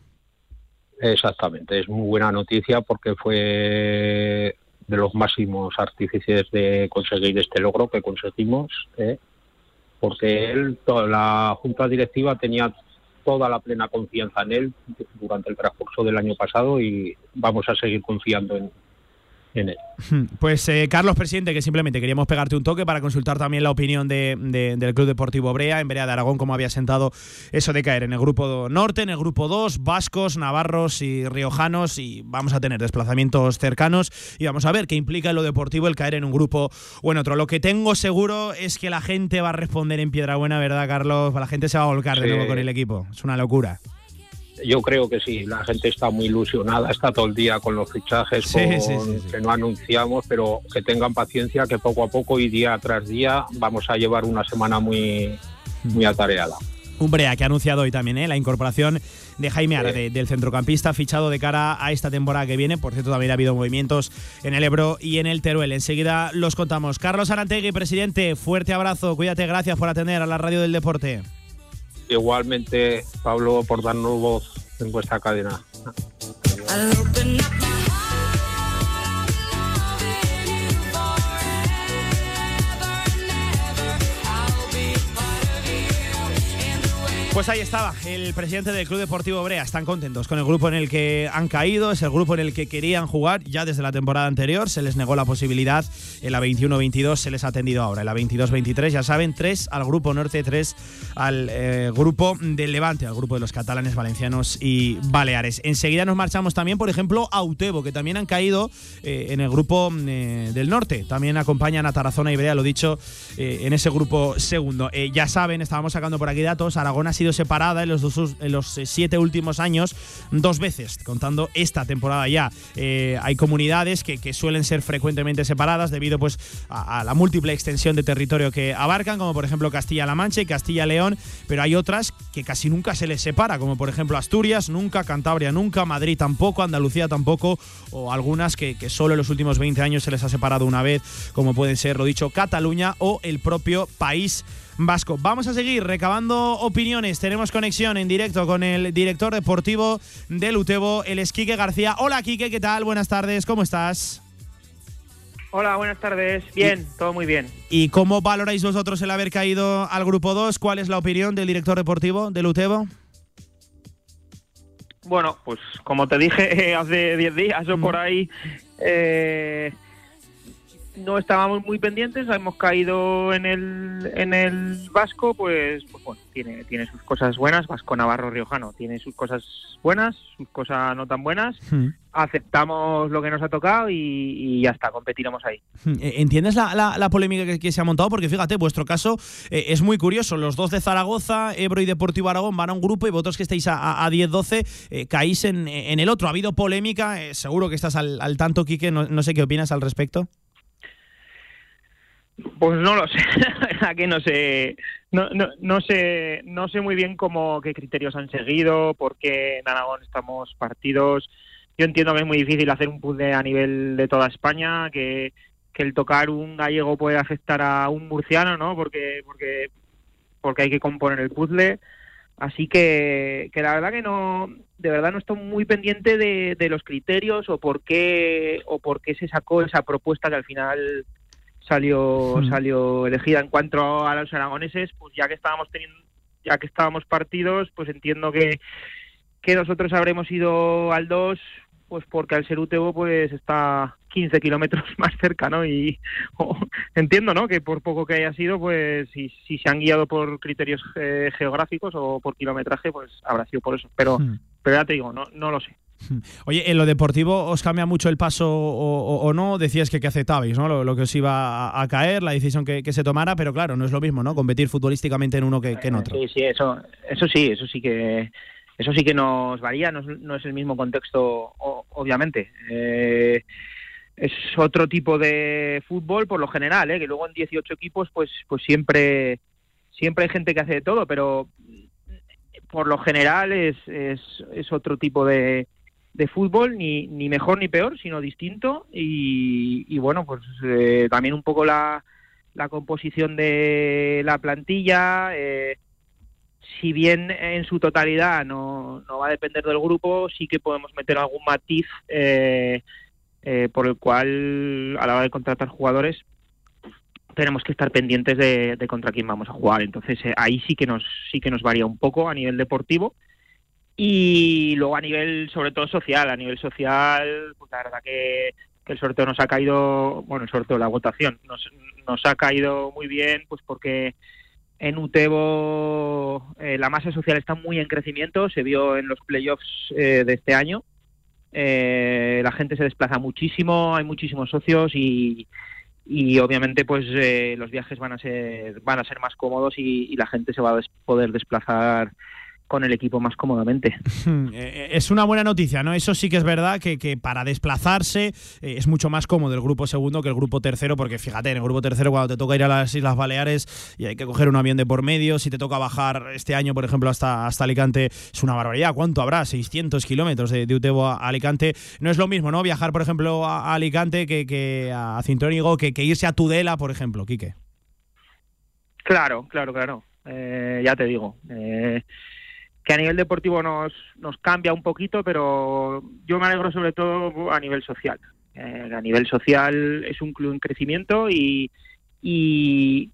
Exactamente, es muy buena noticia porque fue de los máximos artífices de conseguir este logro que conseguimos, ¿eh? porque él, toda la junta directiva tenía toda la plena confianza en él durante el transcurso del año pasado y vamos a seguir confiando en, en. Pues eh, Carlos, presidente, que simplemente queríamos pegarte un toque para consultar también la opinión de- de- del Club Deportivo Brea, en Brea de Aragón, cómo había sentado eso de caer en el grupo norte, en el grupo 2, vascos, navarros y riojanos, y vamos a tener desplazamientos cercanos y vamos a ver qué implica en lo deportivo el caer en un grupo o en otro. Lo que tengo seguro es que la gente va a responder en Piedrabuena, ¿verdad, Carlos? La gente se va a volcar de Sí. nuevo con el equipo. Es una locura. Yo creo que sí, la gente está muy ilusionada, está todo el día con los fichajes Sí, con- sí, sí, sí. que no anunciamos, pero que tengan paciencia, que poco a poco y día tras día vamos a llevar una semana muy, muy atareada. Umbrea, que ha anunciado hoy también ¿eh? la incorporación de Jaime Ara, de- del centrocampista, fichado de cara a esta temporada que viene. Por cierto, también ha habido movimientos en el Ebro y en el Teruel. Enseguida los contamos. Carlos Arantegui, presidente, fuerte abrazo, cuídate, gracias por atender a la radio del deporte. Igualmente, Pablo, por darnos voz en vuestra cadena. Pues ahí estaba, el presidente del Club Deportivo Brea. Están contentos con el grupo en el que han caído, es el grupo en el que querían jugar ya desde la temporada anterior. Se les negó la posibilidad. En la 21-22 se les ha atendido ahora. En la 22-23, ya saben, tres al grupo norte, tres al eh, grupo del Levante, al grupo de los catalanes, valencianos y baleares. Enseguida nos marchamos también, por ejemplo, a Utebo, que también han caído eh, en el grupo eh, del norte. También acompañan a Tarazona y Brea, lo dicho, en ese grupo segundo. Ya saben, estábamos sacando por aquí datos. Aragón ha sido separada en los, dos, en los eh, siete últimos años dos veces, contando esta temporada ya. Eh, hay comunidades que, que suelen ser frecuentemente separadas debido pues, a, a la múltiple extensión de territorio que abarcan, como por ejemplo Castilla-La Mancha y Castilla-León, pero hay otras que casi nunca se les separa, como por ejemplo Asturias, nunca, Cantabria nunca, Madrid tampoco, Andalucía tampoco, o algunas que, que solo en los últimos 20 años se les ha separado una vez, como pueden ser, lo dicho, Cataluña o el propio país vasco. Vamos a seguir recabando opiniones. Tenemos conexión en directo con el director deportivo del Utebo, el Esquique García. Hola, Quique, ¿qué tal? Buenas tardes, ¿cómo estás? Hola, buenas tardes. Bien, todo muy bien. ¿Y cómo valoráis vosotros el haber caído al grupo 2? ¿Cuál es la opinión del director deportivo del Utebo? Bueno, pues como te dije hace 10 días o por ahí, eh, no estábamos muy pendientes, hemos caído en el, en el Vasco, pues, pues bueno, tiene, tiene sus cosas buenas, Vasco Navarro Riojano, tiene sus cosas buenas, sus cosas no tan buenas, aceptamos lo que nos ha tocado y, y ya está, competiremos ahí. Eh, ¿Entiendes la, la- la polémica que, que se ha montado? Porque fíjate, vuestro caso eh, es muy curioso. Los dos de Zaragoza, Ebro y Deportivo Aragón van a un grupo y vosotros que estáis a, a- a 10-12 eh, caís en, en el otro. Ha habido polémica, eh, seguro que estás al, al tanto, Quique, no, no sé qué opinas al respecto. Pues no lo sé, la verdad que no sé, no, no, no sé, no sé muy bien cómo qué criterios han seguido, por qué en Aragón estamos partidos. Yo entiendo que es muy difícil hacer un puzzle a nivel de toda España, que, que el tocar un gallego puede afectar a un murciano, ¿no? Porque, porque, porque hay que componer el puzzle. Así que, que la verdad que no, de verdad no estoy muy pendiente de, de los criterios o por qué o por qué se sacó esa propuesta que al final salió Hmm. salió elegida en cuanto a los aragoneses pues ya que estábamos teniendo ya que estábamos partidos pues entiendo que que nosotros habremos ido al 2 pues porque al ser Utebo pues está 15 kilómetros más cerca no y o- entiendo no que por poco que haya sido pues si, si se han guiado por criterios eh, geográficos o por kilometraje pues habrá sido por eso pero Hmm. pero ya te digo no no lo sé Oye, en lo deportivo, ¿os cambia mucho el paso o, o- no? Decías que, que aceptabais, ¿no? Lo, que os iba a, caer, la decisión que, que se tomara, pero claro, no es lo mismo, ¿no? Competir futbolísticamente en uno que, en otro. Sí, sí, eso, eso sí, eso sí que, eso sí que nos varía, no no es el mismo contexto, obviamente. Eh, es otro tipo de fútbol por lo general, ¿eh? que luego en 18 equipos, pues, pues siempre, siempre hay gente que hace de todo, pero por lo general es, es otro tipo de, de fútbol, ni, ni mejor ni peor, sino distinto. Y, y bueno, pues eh, también un poco la, la composición de la plantilla. eh, si bien en su totalidad no, no va a depender del grupo, sí que podemos meter algún matiz eh, eh, por el cual a la hora de contratar jugadores tenemos que estar pendientes de, de contra quién vamos a jugar. Entonces eh, ahí sí que nos sí que nos varía un poco a nivel deportivo y luego a nivel sobre todo social, a nivel social, pues la verdad que, que el sorteo nos ha caído, bueno el sorteo, la votación nos, nos ha caído muy bien, pues porque en Utebo eh, la masa social está muy en crecimiento, se vio en los playoffs eh, de este año. Eh, la gente se desplaza muchísimo, hay muchísimos socios y, y obviamente pues eh, los viajes van a ser van a ser más cómodos y, la gente se va a poder desplazar con el equipo más cómodamente. Eh, es una buena noticia, ¿no? Eso sí que es verdad que, que para desplazarse eh, es mucho más cómodo el grupo segundo que el grupo tercero, porque fíjate, en el grupo tercero cuando te toca ir a las Islas Baleares y hay que coger un avión de por medio, si te toca bajar este año, por ejemplo, hasta, hasta Alicante, es una barbaridad. ¿Cuánto habrá? 600 kilómetros de, de Utebo a Alicante. No es lo mismo, ¿no? Viajar, por ejemplo, a, Alicante que, que a Cintrónigo, que, que irse a Tudela, por ejemplo, Quique. Claro, claro, claro. Eh, ya te digo. Eh, que a nivel deportivo nos, nos cambia un poquito, pero yo me alegro sobre todo a nivel social. Eh, a nivel social es un club en crecimiento y, y,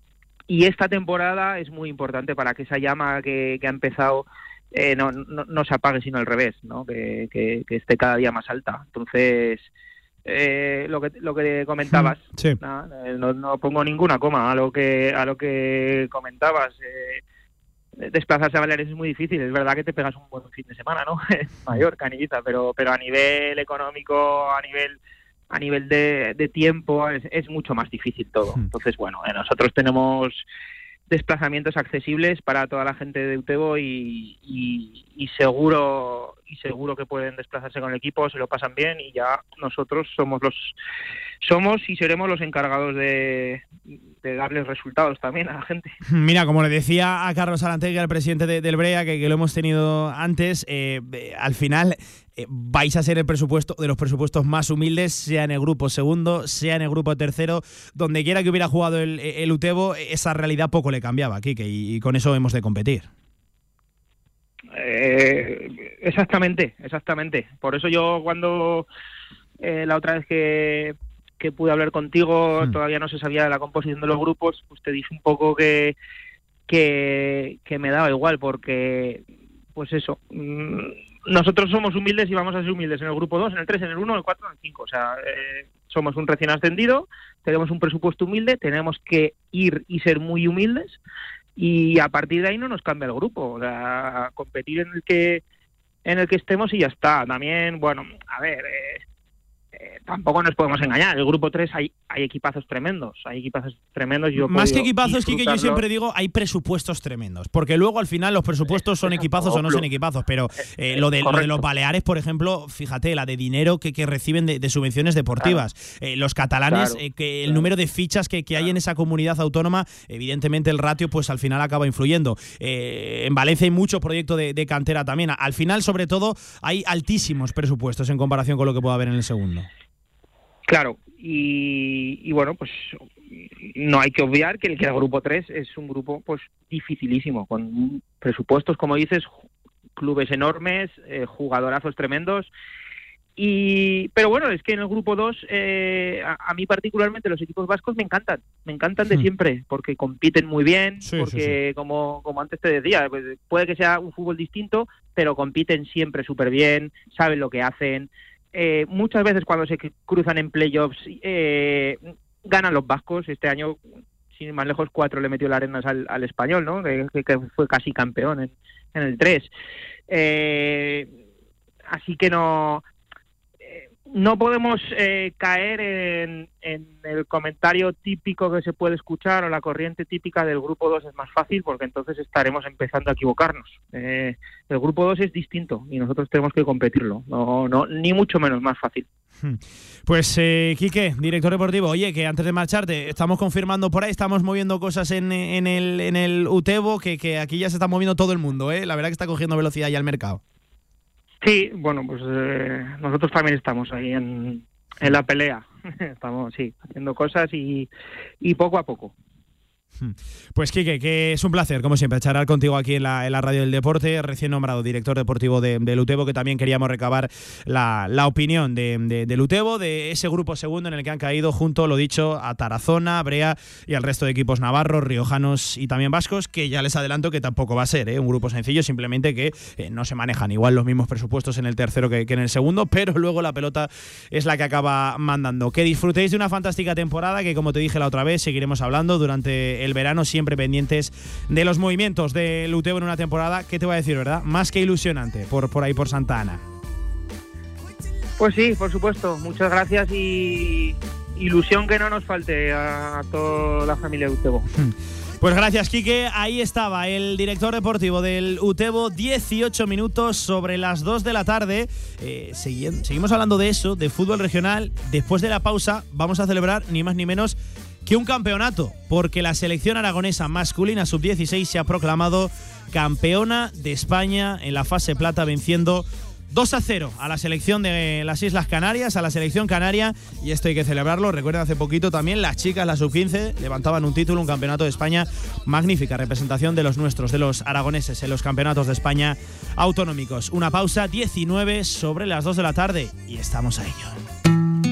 y, esta temporada es muy importante para que esa llama que, que ha empezado eh, no, no, no, se apague, sino al revés, ¿no? que, que, que esté cada día más alta. Entonces, eh, lo que lo que comentabas sí. no, no, no, pongo ninguna coma a lo que a lo que comentabas eh, desplazarse a Baleares es muy difícil. Es verdad que te pegas un buen fin de semana no mayor canillita pero pero a nivel económico a nivel a nivel de, de tiempo es, es, mucho más difícil todo. Entonces bueno eh, nosotros tenemos desplazamientos accesibles para toda la gente de Utebo y, y, y, seguro y seguro que pueden desplazarse con el equipo, se lo pasan bien y ya nosotros somos los somos y seremos los encargados de, de darles resultados también a la gente. Mira, como le decía a Carlos Arantegui, al presidente de, del Brea, que, lo hemos tenido antes, eh, al final eh, vais a ser el presupuesto de los presupuestos más humildes, sea en el grupo segundo, sea en el grupo tercero, donde quiera que hubiera jugado el, el Utebo, esa realidad poco le cambiaba, Kike, y con eso hemos de competir. Eh, exactamente, exactamente. Por eso yo cuando eh, la otra vez que, que pude hablar contigo, mm. todavía no se sabía de la composición de los grupos, pues te dije un poco que, que, que me daba igual, porque, pues eso, mmm, nosotros somos humildes y vamos a ser humildes en el grupo 2, en el 3, en el 1, en el 4, en el 5. O sea, eh, somos un recién ascendido, tenemos un presupuesto humilde, tenemos que ir y ser muy humildes y a partir de ahí no nos cambia el grupo, o sea, competir en el que en el que estemos y ya está. También, bueno, a ver, eh, eh, tampoco nos podemos engañar. El grupo 3 hay, hay equipazos tremendos. Hay equipazos tremendos. Yo Más que equipazos, que yo siempre digo, hay presupuestos tremendos. Porque luego al final los presupuestos son equipazos o no son equipazos. Pero eh, lo, de, lo, de, los Baleares, por ejemplo, fíjate, la de dinero que, que reciben de, de, subvenciones deportivas. Claro. Eh, los catalanes, claro. que el claro. número de fichas que, que hay en esa comunidad autónoma, evidentemente el ratio, pues al final acaba influyendo. Eh, en Valencia hay mucho proyecto de, de cantera también. Al final, sobre todo, hay altísimos presupuestos en comparación con lo que pueda haber en el segundo. Claro, y, y, bueno, pues no hay que obviar que el, que el grupo 3 es un grupo pues dificilísimo, con presupuestos, como dices, clubes enormes, eh, jugadorazos tremendos. Y, pero bueno, es que en el grupo 2, eh, a, a, mí particularmente los equipos vascos me encantan, me encantan de siempre, porque compiten muy bien, sí, porque sí. Como, como antes te decía, pues puede que sea un fútbol distinto, pero compiten siempre súper bien, saben lo que hacen, eh, muchas veces cuando se cruzan en playoffs eh, ganan los vascos. Este año, sin ir más lejos, cuatro le metió la arenas al, español, ¿no? Que, fue casi campeón en, en el 3. Eh, así que no, no podemos eh, caer en, el comentario típico que se puede escuchar o la corriente típica del grupo 2 es más fácil porque entonces estaremos empezando a equivocarnos. Eh, el grupo 2 es distinto y nosotros tenemos que competirlo, no, no, ni mucho menos más fácil. Pues eh, Quique, director deportivo, oye, que antes de marcharte, estamos confirmando por ahí, estamos moviendo cosas en, en, el, en el Utebo, que, que aquí ya se está moviendo todo el mundo, ¿eh? la verdad que está cogiendo velocidad ya el mercado. Sí, bueno, pues eh, nosotros también estamos ahí en, la pelea. estamos, sí, haciendo cosas y, y poco a poco. Pues Quique, que es un placer, como siempre, charlar contigo aquí en la, Radio del Deporte, recién nombrado director deportivo de, de Lutebo, que también queríamos recabar la, la opinión de, de, de, Lutebo, de ese grupo segundo en el que han caído junto, lo dicho, a Tarazona, Brea y al resto de equipos navarros, riojanos y también vascos, que ya les adelanto que tampoco va a ser ¿eh? un grupo sencillo, simplemente que eh, no se manejan igual los mismos presupuestos en el tercero que, que en el segundo, pero luego la pelota es la que acaba mandando. Que disfrutéis de una fantástica temporada, que como te dije la otra vez, seguiremos hablando durante el verano, siempre pendientes de los movimientos de Luteo en una temporada, ¿qué te voy a decir, verdad? Más que ilusionante por, por ahí por Santa Ana. Pues sí, por supuesto. Muchas gracias y, ilusión que no nos falte a toda la familia de Utebo. Pues gracias, Quique. Ahí estaba el director deportivo del Utebo, 18 minutos sobre las 2 de la tarde. Eh, seguimos hablando de eso, de fútbol regional. Después de la pausa, vamos a celebrar ni más ni menos que un campeonato, porque la selección aragonesa masculina sub-16 se ha proclamado campeona de España en la fase plata, venciendo 2 a 0 a la selección de las Islas Canarias, a la selección canaria, y esto hay que celebrarlo. Recuerden, hace poquito también las chicas, la sub-15, levantaban un título, un campeonato de España. Magnífica representación de los nuestros, de los aragoneses en los campeonatos de España autonómicos. Una pausa, 19 sobre las 2 de la tarde, y estamos a ello.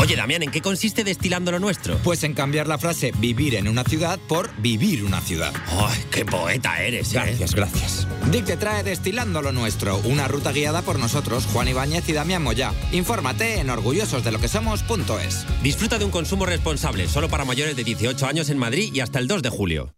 Oye, Damián, ¿en qué consiste destilando lo nuestro? Pues en cambiar la frase vivir en una ciudad por vivir una ciudad. ¡Ay, qué poeta eres! ¿eh? Gracias, gracias. Dick te trae Destilando lo nuestro, una ruta guiada por nosotros, Juan Ibáñez y Damián Moya. Infórmate en orgullososdelokesomos.es. Disfruta de un consumo responsable, solo para mayores de 18 años en Madrid y hasta el 2 de julio.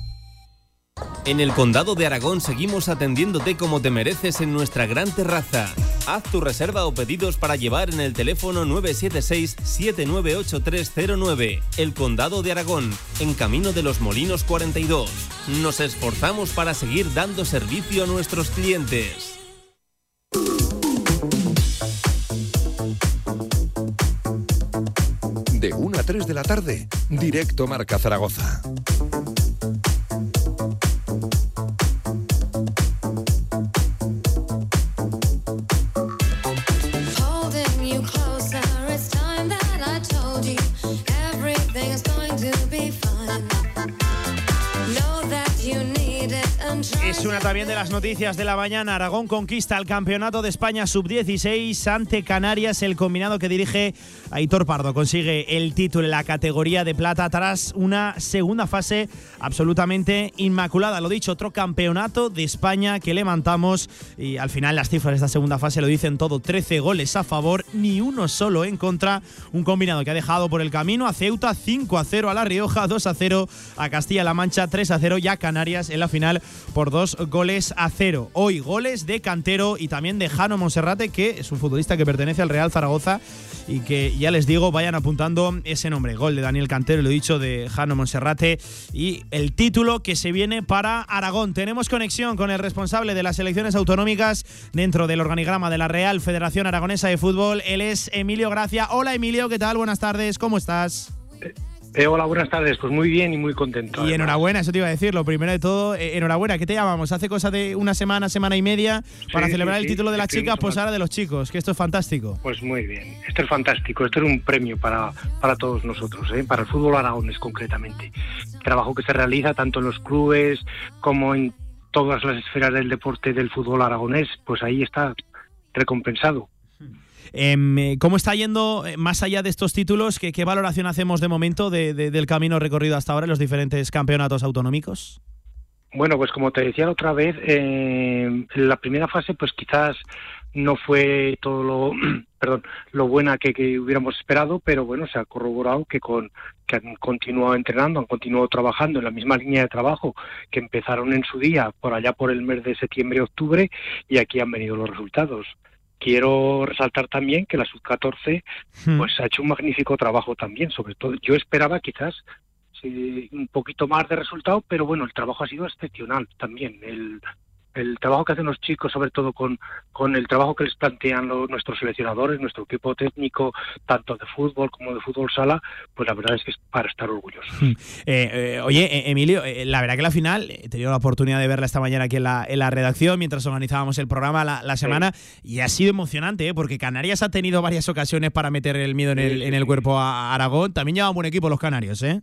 En el Condado de Aragón seguimos atendiéndote como te mereces en nuestra gran terraza. Haz tu reserva o pedidos para llevar en el teléfono 976-798309. El Condado de Aragón, en Camino de los Molinos 42. Nos esforzamos para seguir dando servicio a nuestros clientes. De 1 a 3 de la tarde, directo Marca Zaragoza. Una también de las noticias de la mañana. Aragón conquista el Campeonato de España Sub-16 ante Canarias. El combinado que dirige Aitor Pardo consigue el título en la categoría de plata tras una segunda fase absolutamente inmaculada. Lo dicho, otro campeonato de España que levantamos y al final las cifras de esta segunda fase lo dicen todo. 13 goles a favor, ni uno solo en contra. Un combinado que ha dejado por el camino a Ceuta 5 a 0 a La Rioja, 2 a 0 a Castilla-La Mancha, 3 a 0 y a Canarias en la final por dos goles a cero. Hoy goles de Cantero y también de Jano Monserrate, que es un futbolista que pertenece al Real Zaragoza y que ya les digo, vayan apuntando ese nombre. Gol de Daniel Cantero, lo he dicho, de Jano Monserrate y el título que se viene para Aragón. Tenemos conexión con el responsable de las elecciones autonómicas dentro del organigrama de la Real Federación Aragonesa de Fútbol. Él es Emilio Gracia. Hola Emilio, ¿qué tal? Buenas tardes, ¿cómo estás? Eh, hola, buenas tardes. Pues muy bien y muy contento. Y además. enhorabuena, eso te iba a decir. Lo primero de todo, eh, enhorabuena. ¿Qué te llamamos? Hace cosa de una semana, semana y media para Sí, celebrar sí, el sí. título de las chicas, pues ahora de los chicos, que esto es fantástico. Pues muy bien. Esto es fantástico. Esto es un premio para, para todos nosotros, ¿eh? para el fútbol aragones concretamente. Trabajo que se realiza tanto en los clubes como en todas las esferas del deporte del fútbol aragonés, pues ahí está recompensado. Em, eh, ¿Cómo está yendo, eh, más allá de estos títulos, qué, valoración hacemos de momento de- de- del camino recorrido hasta ahora en los diferentes campeonatos autonómicos? Bueno, pues como te decía otra vez, eh, la primera fase pues quizás no fue todo lo, perdón, lo buena que, que hubiéramos esperado, pero bueno, se ha corroborado que con que han continuado entrenando, han continuado trabajando en la misma línea de trabajo que empezaron en su día por allá por el mes de septiembre octubre y aquí han venido los resultados. Quiero resaltar también que la sub-14 pues ha hecho un magnífico trabajo también, sobre todo yo esperaba quizás sí, un poquito más de resultado, pero bueno, el trabajo ha sido excepcional también. El, el trabajo que hacen los chicos, sobre todo con, con el trabajo que les plantean nuestros seleccionadores, nuestro equipo técnico, tanto de fútbol como de fútbol sala, pues la verdad es que es para estar orgullosos. Eh, eh, oye, eh, Emilio, la verdad que la final, he tenido la oportunidad de verla esta mañana aquí en la, en la redacción mientras organizábamos el programa la, semana y ha sido emocionante, porque Canarias ha tenido varias ocasiones para meter el miedo en el, en el cuerpo a Aragón. También lleva un buen equipo los canarios, ¿eh?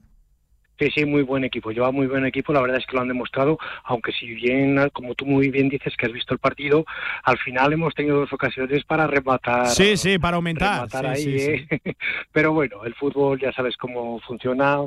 Sí, sí, muy buen equipo. Lleva muy buen equipo. La verdad es que lo han demostrado, aunque si bien, como tú muy bien dices, que has visto el partido, al final hemos tenido dos ocasiones para rematar. Sí, sí, para aumentar. ahí, ¿eh? Pero bueno, el fútbol ya sabes cómo funciona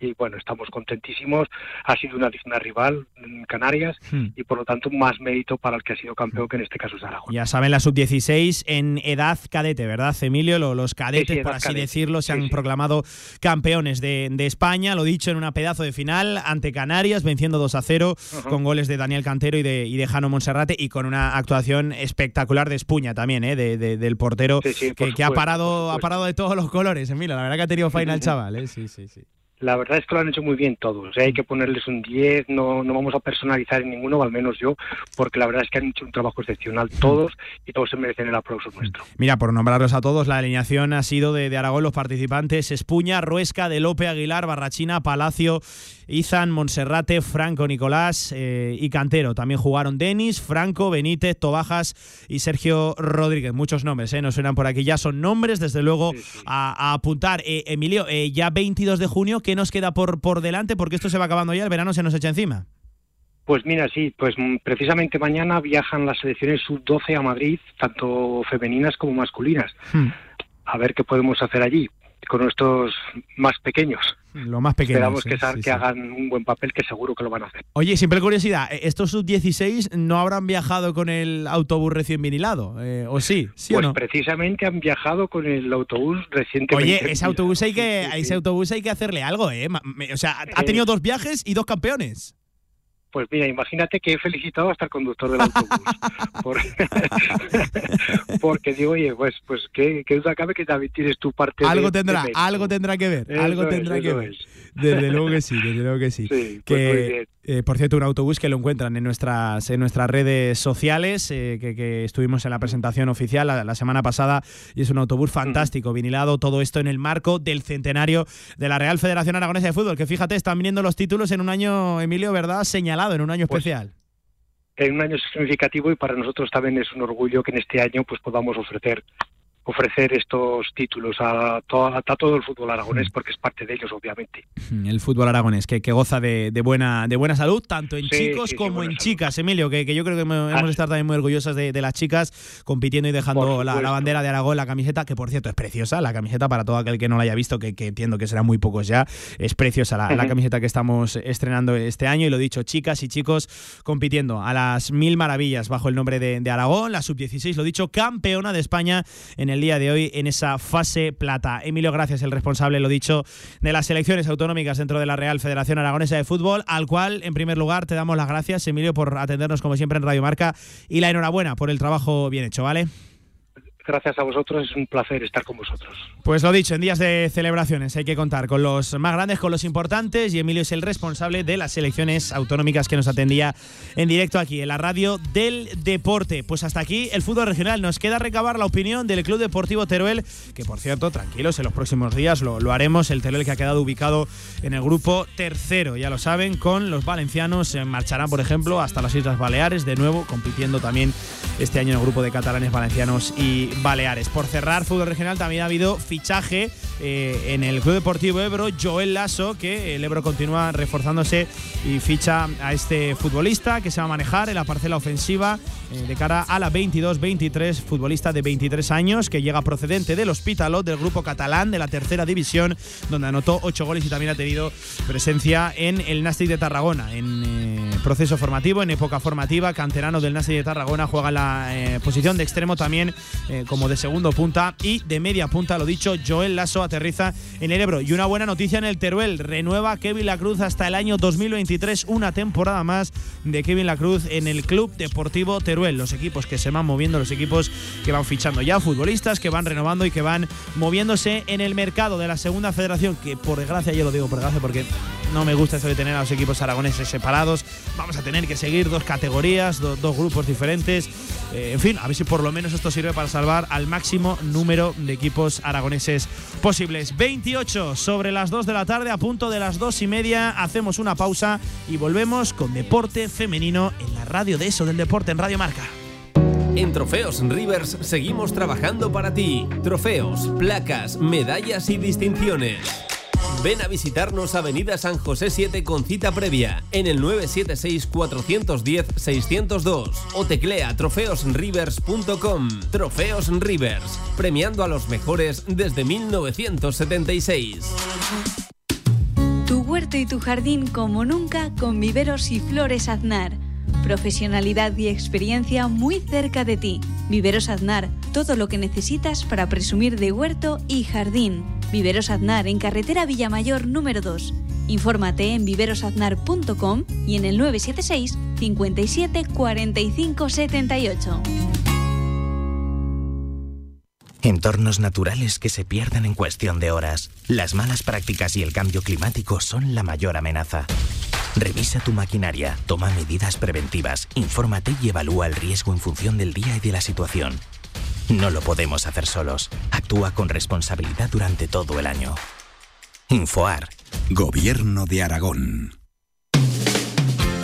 y bueno, estamos contentísimos. Ha sido una digna rival en Canarias hmm. y por lo tanto más mérito para el que ha sido campeón, que en este caso es Aragón. Ya saben, la sub-16 en edad cadete, ¿verdad, Emilio? Los cadetes, por así decirlo, se han proclamado campeones de, de España. Lo dicho en una pedazo de final ante Canarias, venciendo 2 a 0 con goles de Daniel Cantero y de, y de Jano Monserrate y con una actuación espectacular de Espuña también, ¿eh? de, del portero que, ha parado ha parado de todos los colores. Mira, la verdad que ha tenido final chaval. ¿eh? Sí, sí, sí la verdad es que lo han hecho muy bien todos. ¿eh? Hay que ponerles un 10, no, no vamos a personalizar en ninguno, al menos yo, porque la verdad es que han hecho un trabajo excepcional todos y todos se merecen el aplauso nuestro. Mira, por nombrarlos a todos, la alineación ha sido de, de Aragón los participantes Espuña, Ruesca, De Lope, Aguilar, Barrachina, Palacio, Izan, Monserrate, Franco, Nicolás eh, y Cantero. También jugaron Denis, Franco, Benítez, Tobajas y Sergio Rodríguez. Muchos nombres, ¿eh? nos suenan por aquí. Ya son nombres, desde luego, A, apuntar. Eh, Emilio, eh, ya 22 de junio, ¿qué nos queda por, por delante? Porque esto se va acabando ya, el verano se nos echa encima. Pues mira, sí, pues precisamente mañana viajan las selecciones sub-12 a Madrid, tanto femeninas como masculinas. Hmm. A ver qué podemos hacer allí con nuestros más pequeños. Lo más pequeño. Esperamos que, que hagan un buen papel, que seguro que lo van a hacer. Oye, siempre curiosidad, ¿e-, ¿estos sub-16 no habrán viajado con el autobús recién vinilado? Eh, ¿O sí? ¿Sí pues o no? precisamente han viajado con el autobús recientemente. Oye, ese autobús hay que, ese autobús hay que hacerle algo, ¿eh? O sea, ha tenido dos viajes y dos campeones. Pues mira, imagínate que he felicitado hasta el conductor del autobús. porque digo, oye, pues, pues qué, qué duda cabe que también tienes tu parte algo tendrá, algo tendrá que ver, algo tendrá que ver. Desde luego que sí, desde luego que sí. sí pues eh, por cierto, un autobús que lo encuentran en nuestras, en nuestras redes sociales, eh, que, estuvimos en la presentación oficial la, semana pasada, y es un autobús fantástico, vinilado, todo esto en el marco del centenario de la Real Federación Aragonesa de Fútbol, que fíjate, están viniendo los títulos en un año, Emilio, ¿verdad? Señalado, en un año pues especial. En un año significativo y para nosotros también es un orgullo que en este año pues podamos ofrecer ofrecer estos títulos a, todo el fútbol aragonés, mm. porque es parte de ellos, obviamente. El fútbol aragonés, que, goza de, buena, de buena salud, tanto en chicos como en chicas, Emilio, que, yo creo que hemos, de estar también muy orgullosas de, las chicas, compitiendo y dejando la, bandera de Aragón, la camiseta, que por cierto es preciosa, la camiseta para todo aquel que no la haya visto, que, entiendo que serán muy pocos ya, es preciosa la, camiseta que estamos estrenando este año, y lo dicho, chicas y chicos compitiendo a las mil maravillas bajo el nombre de, de Aragón, la sub-16, lo dicho, campeona de España en el día de hoy en esa fase plata. Emilio Gracias, el responsable, lo dicho, de las elecciones autonómicas dentro de la Real Federación Aragonesa de Fútbol, al cual, en primer lugar, te damos las gracias, Emilio, por atendernos como siempre en Radio Marca y la enhorabuena por el trabajo bien hecho, ¿vale? Gracias a vosotros, es un placer estar con vosotros. Pues lo dicho, en días de celebraciones hay que contar con los más grandes, con los importantes, y Emilio es el responsable de las elecciones autonómicas que nos atendía en directo aquí, en la radio del deporte. Pues hasta aquí el fútbol regional. Nos queda recabar la opinión del Club Deportivo Teruel, que por cierto, tranquilos, en los próximos días lo, lo haremos. El Teruel que ha quedado ubicado en el grupo tercero, ya lo saben, con los valencianos. Eh, marcharán, por ejemplo, hasta las Islas Baleares, de nuevo, compitiendo también este año en el grupo de catalanes, valencianos y Baleares. Por cerrar, fútbol regional también ha habido fichaje eh, en el Club Deportivo Ebro, Joel Lasso, que el Ebro continúa reforzándose y ficha a este futbolista que se va a manejar en la parcela ofensiva eh, de cara a la 22-23, futbolista de 23 años que llega procedente del Hospitalot, del grupo catalán de la tercera división, donde anotó 8 goles y también ha tenido presencia en el Nastic de Tarragona, en eh, proceso formativo, en época formativa, canterano del Nastic de Tarragona, juega la posición de extremo también como de segundo punta y de media punta, lo dicho, Joel Lasso aterriza en el Ebro. Y una buena noticia en el Teruel, renueva Kevin Lacruz hasta el año 2023, una temporada más de Kevin Lacruz en el Club Deportivo Teruel. Los equipos que se van moviendo, los equipos que van fichando ya, futbolistas que van renovando y que van moviéndose en el mercado de la segunda federación, que por desgracia, yo lo digo por desgracia porque no me gusta eso de tener a los equipos aragoneses separados. Vamos a tener que seguir dos categorías, dos grupos diferentes. Eh, en fin, a ver si por lo menos esto sirve para salvar al máximo número de equipos aragoneses posibles. 28 sobre las 2 de la tarde, a punto de las 2 y media. Hacemos una pausa y volvemos con deporte femenino en la radio de eso del deporte en Radio En Trofeos Rivers seguimos trabajando para ti. Trofeos, placas, medallas y distinciones. Ven a visitarnos Avenida San José 7 con cita previa en el 976-410-602 o teclea trofeosrivers.com. Trofeos Rivers, premiando a los mejores desde 1976. Tu huerto y tu jardín como nunca con viveros y flores aznar Profesionalidad y experiencia muy cerca de ti. Viveros Aznar, todo lo que necesitas para presumir de huerto y jardín. Viveros Aznar en carretera Villamayor número 2. Infórmate en viverosaznar.com y en el 976 57 45 78. Entornos naturales que se pierden en cuestión de horas. Las malas prácticas y el cambio climático son la mayor amenaza. Revisa tu maquinaria, toma medidas preventivas, infórmate y evalúa el riesgo en función del día y de la situación. No lo podemos hacer solos. Actúa con responsabilidad durante todo el año. Infoar. Gobierno de Aragón.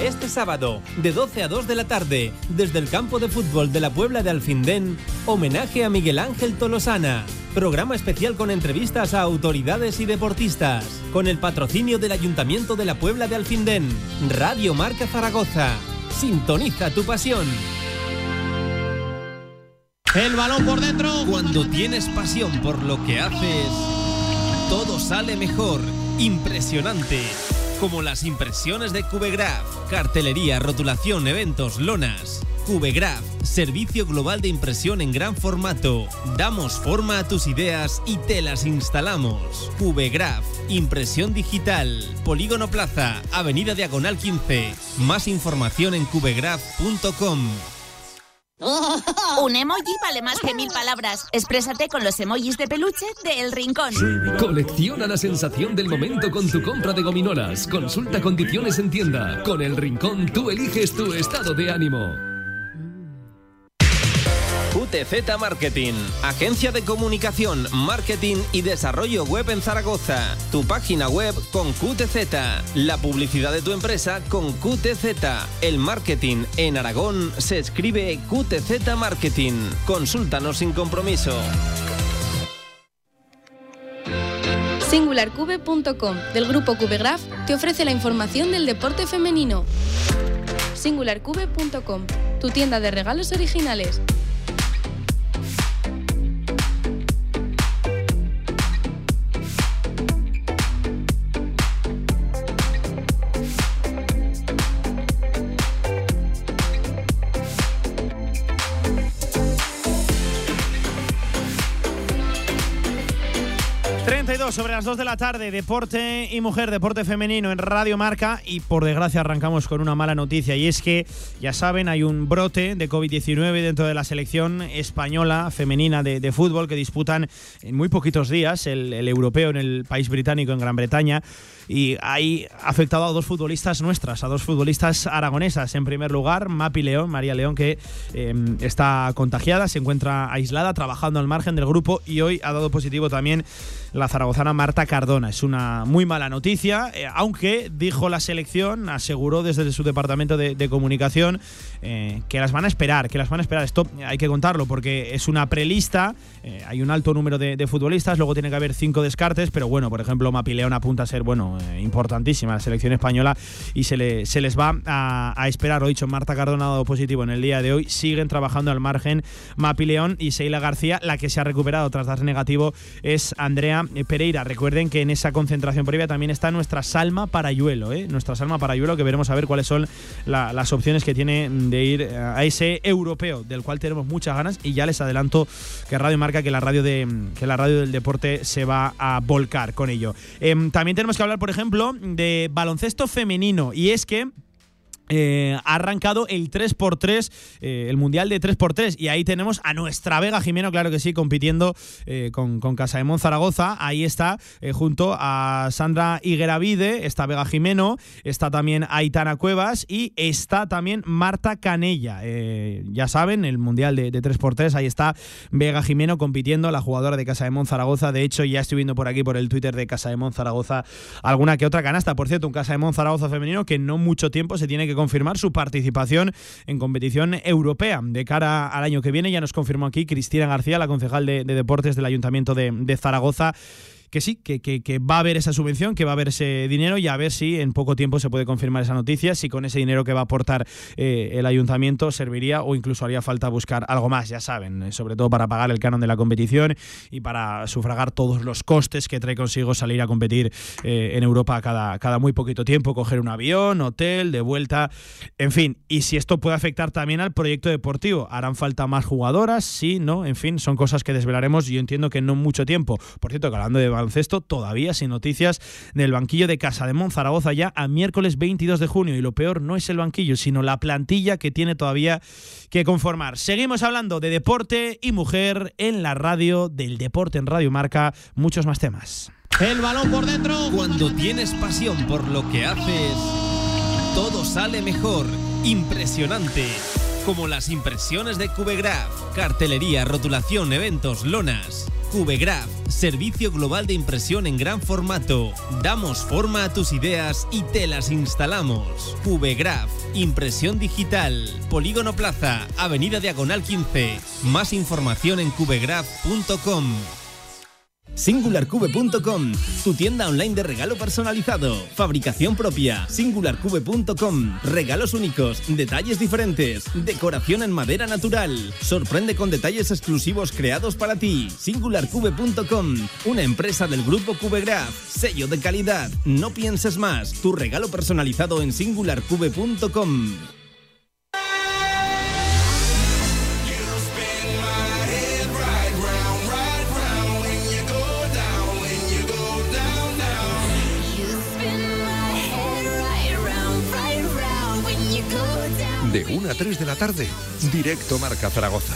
Este sábado, de 12 a 2 de la tarde, desde el campo de fútbol de la Puebla de Alfindén, homenaje a Miguel Ángel Tolosana. Programa especial con entrevistas a autoridades y deportistas, con el patrocinio del Ayuntamiento de la Puebla de Alfindén, Radio Marca Zaragoza. Sintoniza tu pasión. El balón por dentro. Cuando tienes pasión por lo que haces, todo sale mejor. Impresionante como las impresiones de Cubegraph, cartelería, rotulación, eventos, lonas. Cubegraph, servicio global de impresión en gran formato. Damos forma a tus ideas y te las instalamos. Cubegraph, impresión digital. Polígono Plaza, Avenida Diagonal 15. Más información en cubegraph.com. Un emoji vale más que mil palabras. Exprésate con los emojis de peluche de El Rincón. Colecciona la sensación del momento con tu compra de gominolas. Consulta condiciones en tienda. Con El Rincón tú eliges tu estado de ánimo. QTZ Marketing, agencia de comunicación, marketing y desarrollo web en Zaragoza. Tu página web con QTZ, la publicidad de tu empresa con QTZ. El marketing en Aragón se escribe QTZ Marketing. Consúltanos sin compromiso. SingularCube.com del grupo Cubegraph te ofrece la información del deporte femenino. SingularCube.com, tu tienda de regalos originales. 32 sobre las 2 de la tarde, deporte y mujer, deporte femenino en Radio Marca y por desgracia arrancamos con una mala noticia y es que ya saben hay un brote de COVID-19 dentro de la selección española femenina de, fútbol que disputan en muy poquitos días el, el europeo en el país británico en Gran Bretaña y hay afectado a dos futbolistas nuestras, a dos futbolistas aragonesas. En primer lugar, Mapi León, María León, que em, está contagiada, se encuentra aislada, trabajando al margen del grupo y hoy ha dado positivo también la zaragozana Marta Cardona. Es una muy mala noticia, eh, aunque dijo la selección, aseguró desde su departamento de, comunicación eh, que las van a esperar, que las van a esperar. Esto hay que contarlo porque es una prelista, eh, hay un alto número de, futbolistas, luego tiene que haber cinco descartes, pero bueno, por ejemplo, Mapi León apunta a ser, bueno, importantísima la selección española y se, le, se les va a, esperar. Lo dicho, Marta Cardona ha dado positivo en el día de hoy. Siguen trabajando al margen Mapi León y Seila García. La que se ha recuperado tras dar negativo es Andrea Pereira. Recuerden que en esa concentración previa también está nuestra Salma Parayuelo, ¿eh? nuestra Salma Parayuelo, que veremos a ver cuáles son las opciones que tiene de ir a ese europeo, del cual tenemos muchas ganas. Y ya les adelanto que Radio Marca, que la radio, de, que la radio del deporte se va a volcar con ello. Em, también tenemos que hablar, por ejemplo, de baloncesto femenino. Y es que eh, ha arrancado el 3x3, eh, el Mundial de 3x3, y ahí tenemos a nuestra Vega Jimeno, claro que sí, compitiendo eh, con, con Casa de Zaragoza. Ahí está, junto a Sandra Higueravide, está Vega Jimeno, está también Aitana Cuevas y está también Marta Canella. ya saben, el Mundial de, 3x3, ahí está Vega Jimeno compitiendo, la jugadora de Casa de Zaragoza. De hecho, ya estoy viendo por aquí, por el Twitter de Casa de Zaragoza, alguna que otra canasta. Por cierto, un Casa de Zaragoza femenino que no mucho tiempo se tiene que confirmar su participación en competición europea de cara al año que viene. Ya nos confirmó aquí Cristina García, la concejal de, Deportes del Ayuntamiento de Zaragoza que sí, que, que, va a haber esa subvención, que va a haber ese dinero y a ver si en poco tiempo se puede confirmar esa noticia, si con ese dinero que va a aportar eh, el ayuntamiento serviría o incluso haría falta buscar algo más, ya saben, eh, sobre todo para pagar el canon de la competición y para sufragar todos los costes que trae consigo salir a competir eh, en Europa cada, cada muy poquito tiempo, coger un avión, hotel, de vuelta, en fin, y si esto puede afectar también al proyecto deportivo, harán falta más jugadoras, sí, no, en fin, son cosas que desvelaremos, yo entiendo que no mucho tiempo. Por cierto, que hablando de baloncesto, todavía sin noticias del banquillo de Casa de Monzaragoza ya a miércoles 22 de junio. Y lo peor no es el banquillo, sino la plantilla que tiene todavía que conformar. Seguimos hablando de deporte y mujer en la radio del deporte en Radio Marca. Muchos más temas. El balón por dentro. Cuando tienes pasión por lo que haces, todo sale mejor. Impresionante como las impresiones de Cubegraph, cartelería, rotulación, eventos, lonas. Cubegraph, servicio global de impresión en gran formato. Damos forma a tus ideas y te las instalamos. Cubegraph, impresión digital. Polígono Plaza, Avenida Diagonal 15. Más información en cubegraph.com. SingularCube.com, tu tienda online de regalo personalizado, fabricación propia, SingularCube.com, regalos únicos, detalles diferentes, decoración en madera natural, sorprende con detalles exclusivos creados para ti, SingularCube.com, una empresa del grupo CubeGraph, sello de calidad, no pienses más, tu regalo personalizado en SingularCube.com. De 1 a 3 de la tarde, directo Marca Zaragoza.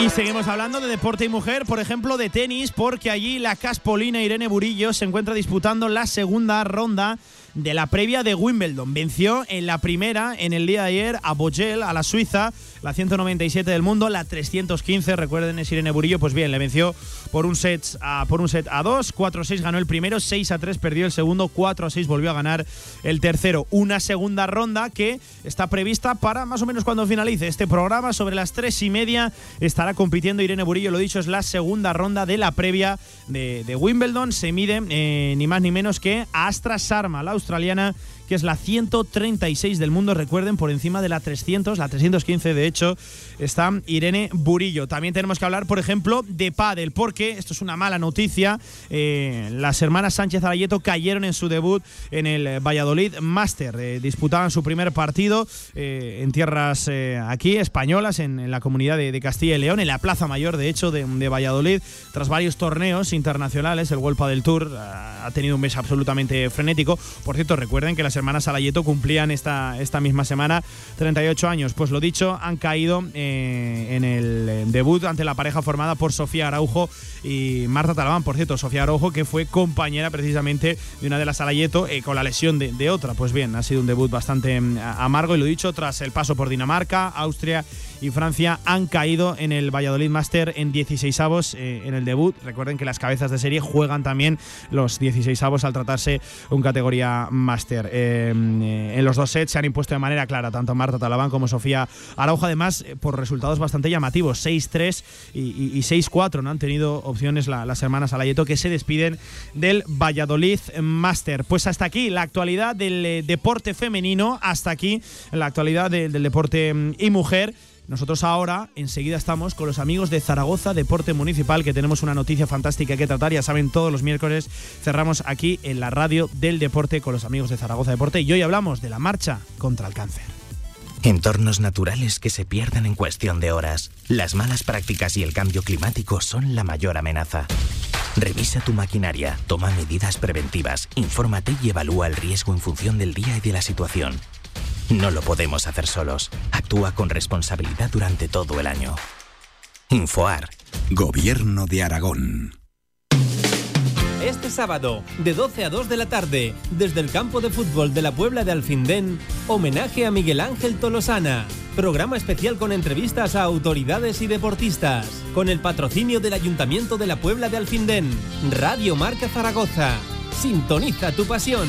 Y seguimos hablando de deporte y mujer, por ejemplo de tenis, porque allí la caspolina Irene Burillo se encuentra disputando la segunda ronda de la previa de Wimbledon. Venció en la primera, en el día de ayer, a Bogel, a la Suiza, la 197 del mundo, la 315, recuerden, es Irene Burillo, pues bien, le venció por un set a, por un set a 2, 4-6 ganó el primero, 6 a 3 perdió el segundo, 4 a 6 volvió a ganar el tercero. Una segunda ronda que está prevista para más o menos cuando finalice este programa, sobre las 3 y media estará compitiendo Irene Burillo, lo dicho, es la segunda ronda de la previa de, Wimbledon, se mide eh, ni más ni menos que a Astra Sarma, la australiana que es la 136 del mundo, recuerden, por encima de la 300, la 315 de hecho, está Irene Burillo. También tenemos que hablar, por ejemplo, de pádel, porque esto es una mala noticia, eh, las hermanas Sánchez Arayeto cayeron en su debut en el Valladolid Master, eh, disputaban su primer partido eh, en tierras aquí, españolas, en, la comunidad de, Castilla y León, en la Plaza Mayor, de hecho, de, Valladolid, tras varios torneos internacionales, el World del Tour ha tenido un mes absolutamente frenético. Por cierto, recuerden que las hermanas Alayeto cumplían esta, esta misma semana 38 años. Pues lo dicho, han caído eh, en el eh, debut ante la pareja formada por Sofía Araujo y Marta Talabán. Por cierto, Sofía Araujo, que fue compañera precisamente de una de las Alayeto eh, con la lesión de, otra. Pues bien, ha sido un debut bastante mm, amargo y lo dicho, tras el paso por Dinamarca, Austria y Francia han caído en el Valladolid Master en 16 avos en el debut. Recuerden que las cabezas de serie juegan también los 16 avos al tratarse un categoría Master. Em, eh, en los dos sets se han impuesto de manera clara tanto Marta Talabán como Sofía Araujo, además eh, por resultados bastante llamativos, 6-3 y, 6-4, ¿no? Han tenido opciones las hermanas Alayeto que se despiden del Valladolid Master. Pues hasta aquí la actualidad del eh, deporte femenino, hasta aquí la actualidad del deporte mm, y mujer nosotros ahora enseguida estamos con los amigos de Zaragoza Deporte Municipal, que tenemos una noticia fantástica que tratar. Ya saben, todos los miércoles cerramos aquí en la radio del deporte con los amigos de Zaragoza Deporte y hoy hablamos de la marcha contra el cáncer. Entornos naturales que se pierden en cuestión de horas. Las malas prácticas y el cambio climático son la mayor amenaza. Revisa tu maquinaria, toma medidas preventivas, infórmate y evalúa el riesgo en función del día y de la situación. No lo podemos hacer solos. Actúa con responsabilidad durante todo el año. Infoar. Gobierno de Aragón. Este sábado, de 12 a 2 de la tarde, desde el campo de fútbol de la Puebla de Alfindén, homenaje a Miguel Ángel Tolosana. Programa especial con entrevistas a autoridades y deportistas, con el patrocinio del Ayuntamiento de la Puebla de Alfindén. Radio Marca Zaragoza. Sintoniza tu pasión.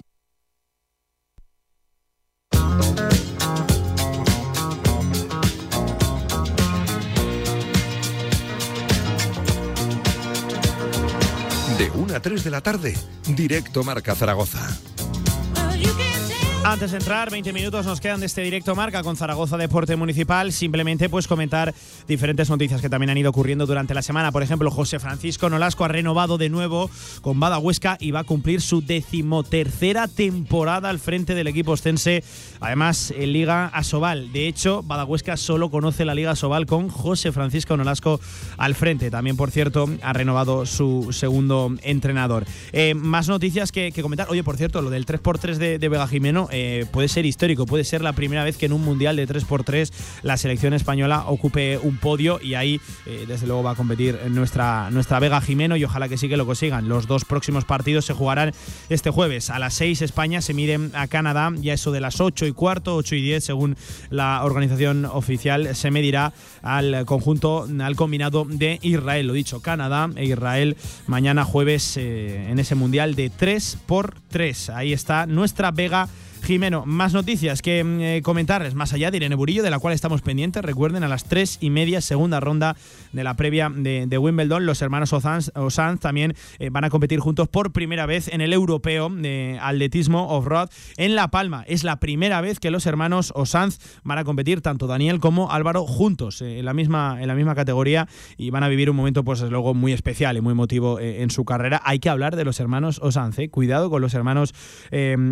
1 a 3 de la tarde, directo Marca Zaragoza. Antes de entrar, 20 minutos nos quedan de este directo marca con Zaragoza Deporte Municipal. Simplemente pues comentar diferentes noticias que también han ido ocurriendo durante la semana. Por ejemplo, José Francisco Nolasco ha renovado de nuevo con Bada Huesca y va a cumplir su decimotercera temporada al frente del equipo ostense. Además, en Liga Asobal. De hecho, Bada Huesca solo conoce la Liga Asobal con José Francisco Nolasco al frente. También, por cierto, ha renovado su segundo entrenador. Eh, más noticias que, comentar. Oye, por cierto, lo del 3x3 de, de Vega Jimeno eh, puede ser histórico, puede ser la primera vez que en un mundial de 3x3 la selección española ocupe un podio y ahí eh, desde luego va a competir nuestra, nuestra Vega Jimeno y ojalá que sí que lo consigan. Los dos próximos partidos se jugarán este jueves. A las 6 España se miden a Canadá, ya eso de las 8 y cuarto, 8 y 10 según la organización oficial, se medirá al conjunto, al combinado de Israel. Lo dicho, Canadá e Israel mañana jueves eh, en ese mundial de 3x3. Ahí está nuestra Vega Jimeno, más noticias que eh, comentarles más allá de Irene Burillo, de la cual estamos pendientes. Recuerden, a las tres y media, segunda ronda de la previa de, Wimbledon, los hermanos Osanz, Osanz también eh, van a competir juntos por primera vez en el europeo de atletismo off-road en La Palma. Es la primera vez que los hermanos Osanz van a competir, tanto Daniel como Álvaro, juntos eh, en, la misma, en la misma categoría y van a vivir un momento, pues luego, muy especial y muy emotivo en su carrera. Hay que hablar de los hermanos Osanz, cuidado con los hermanos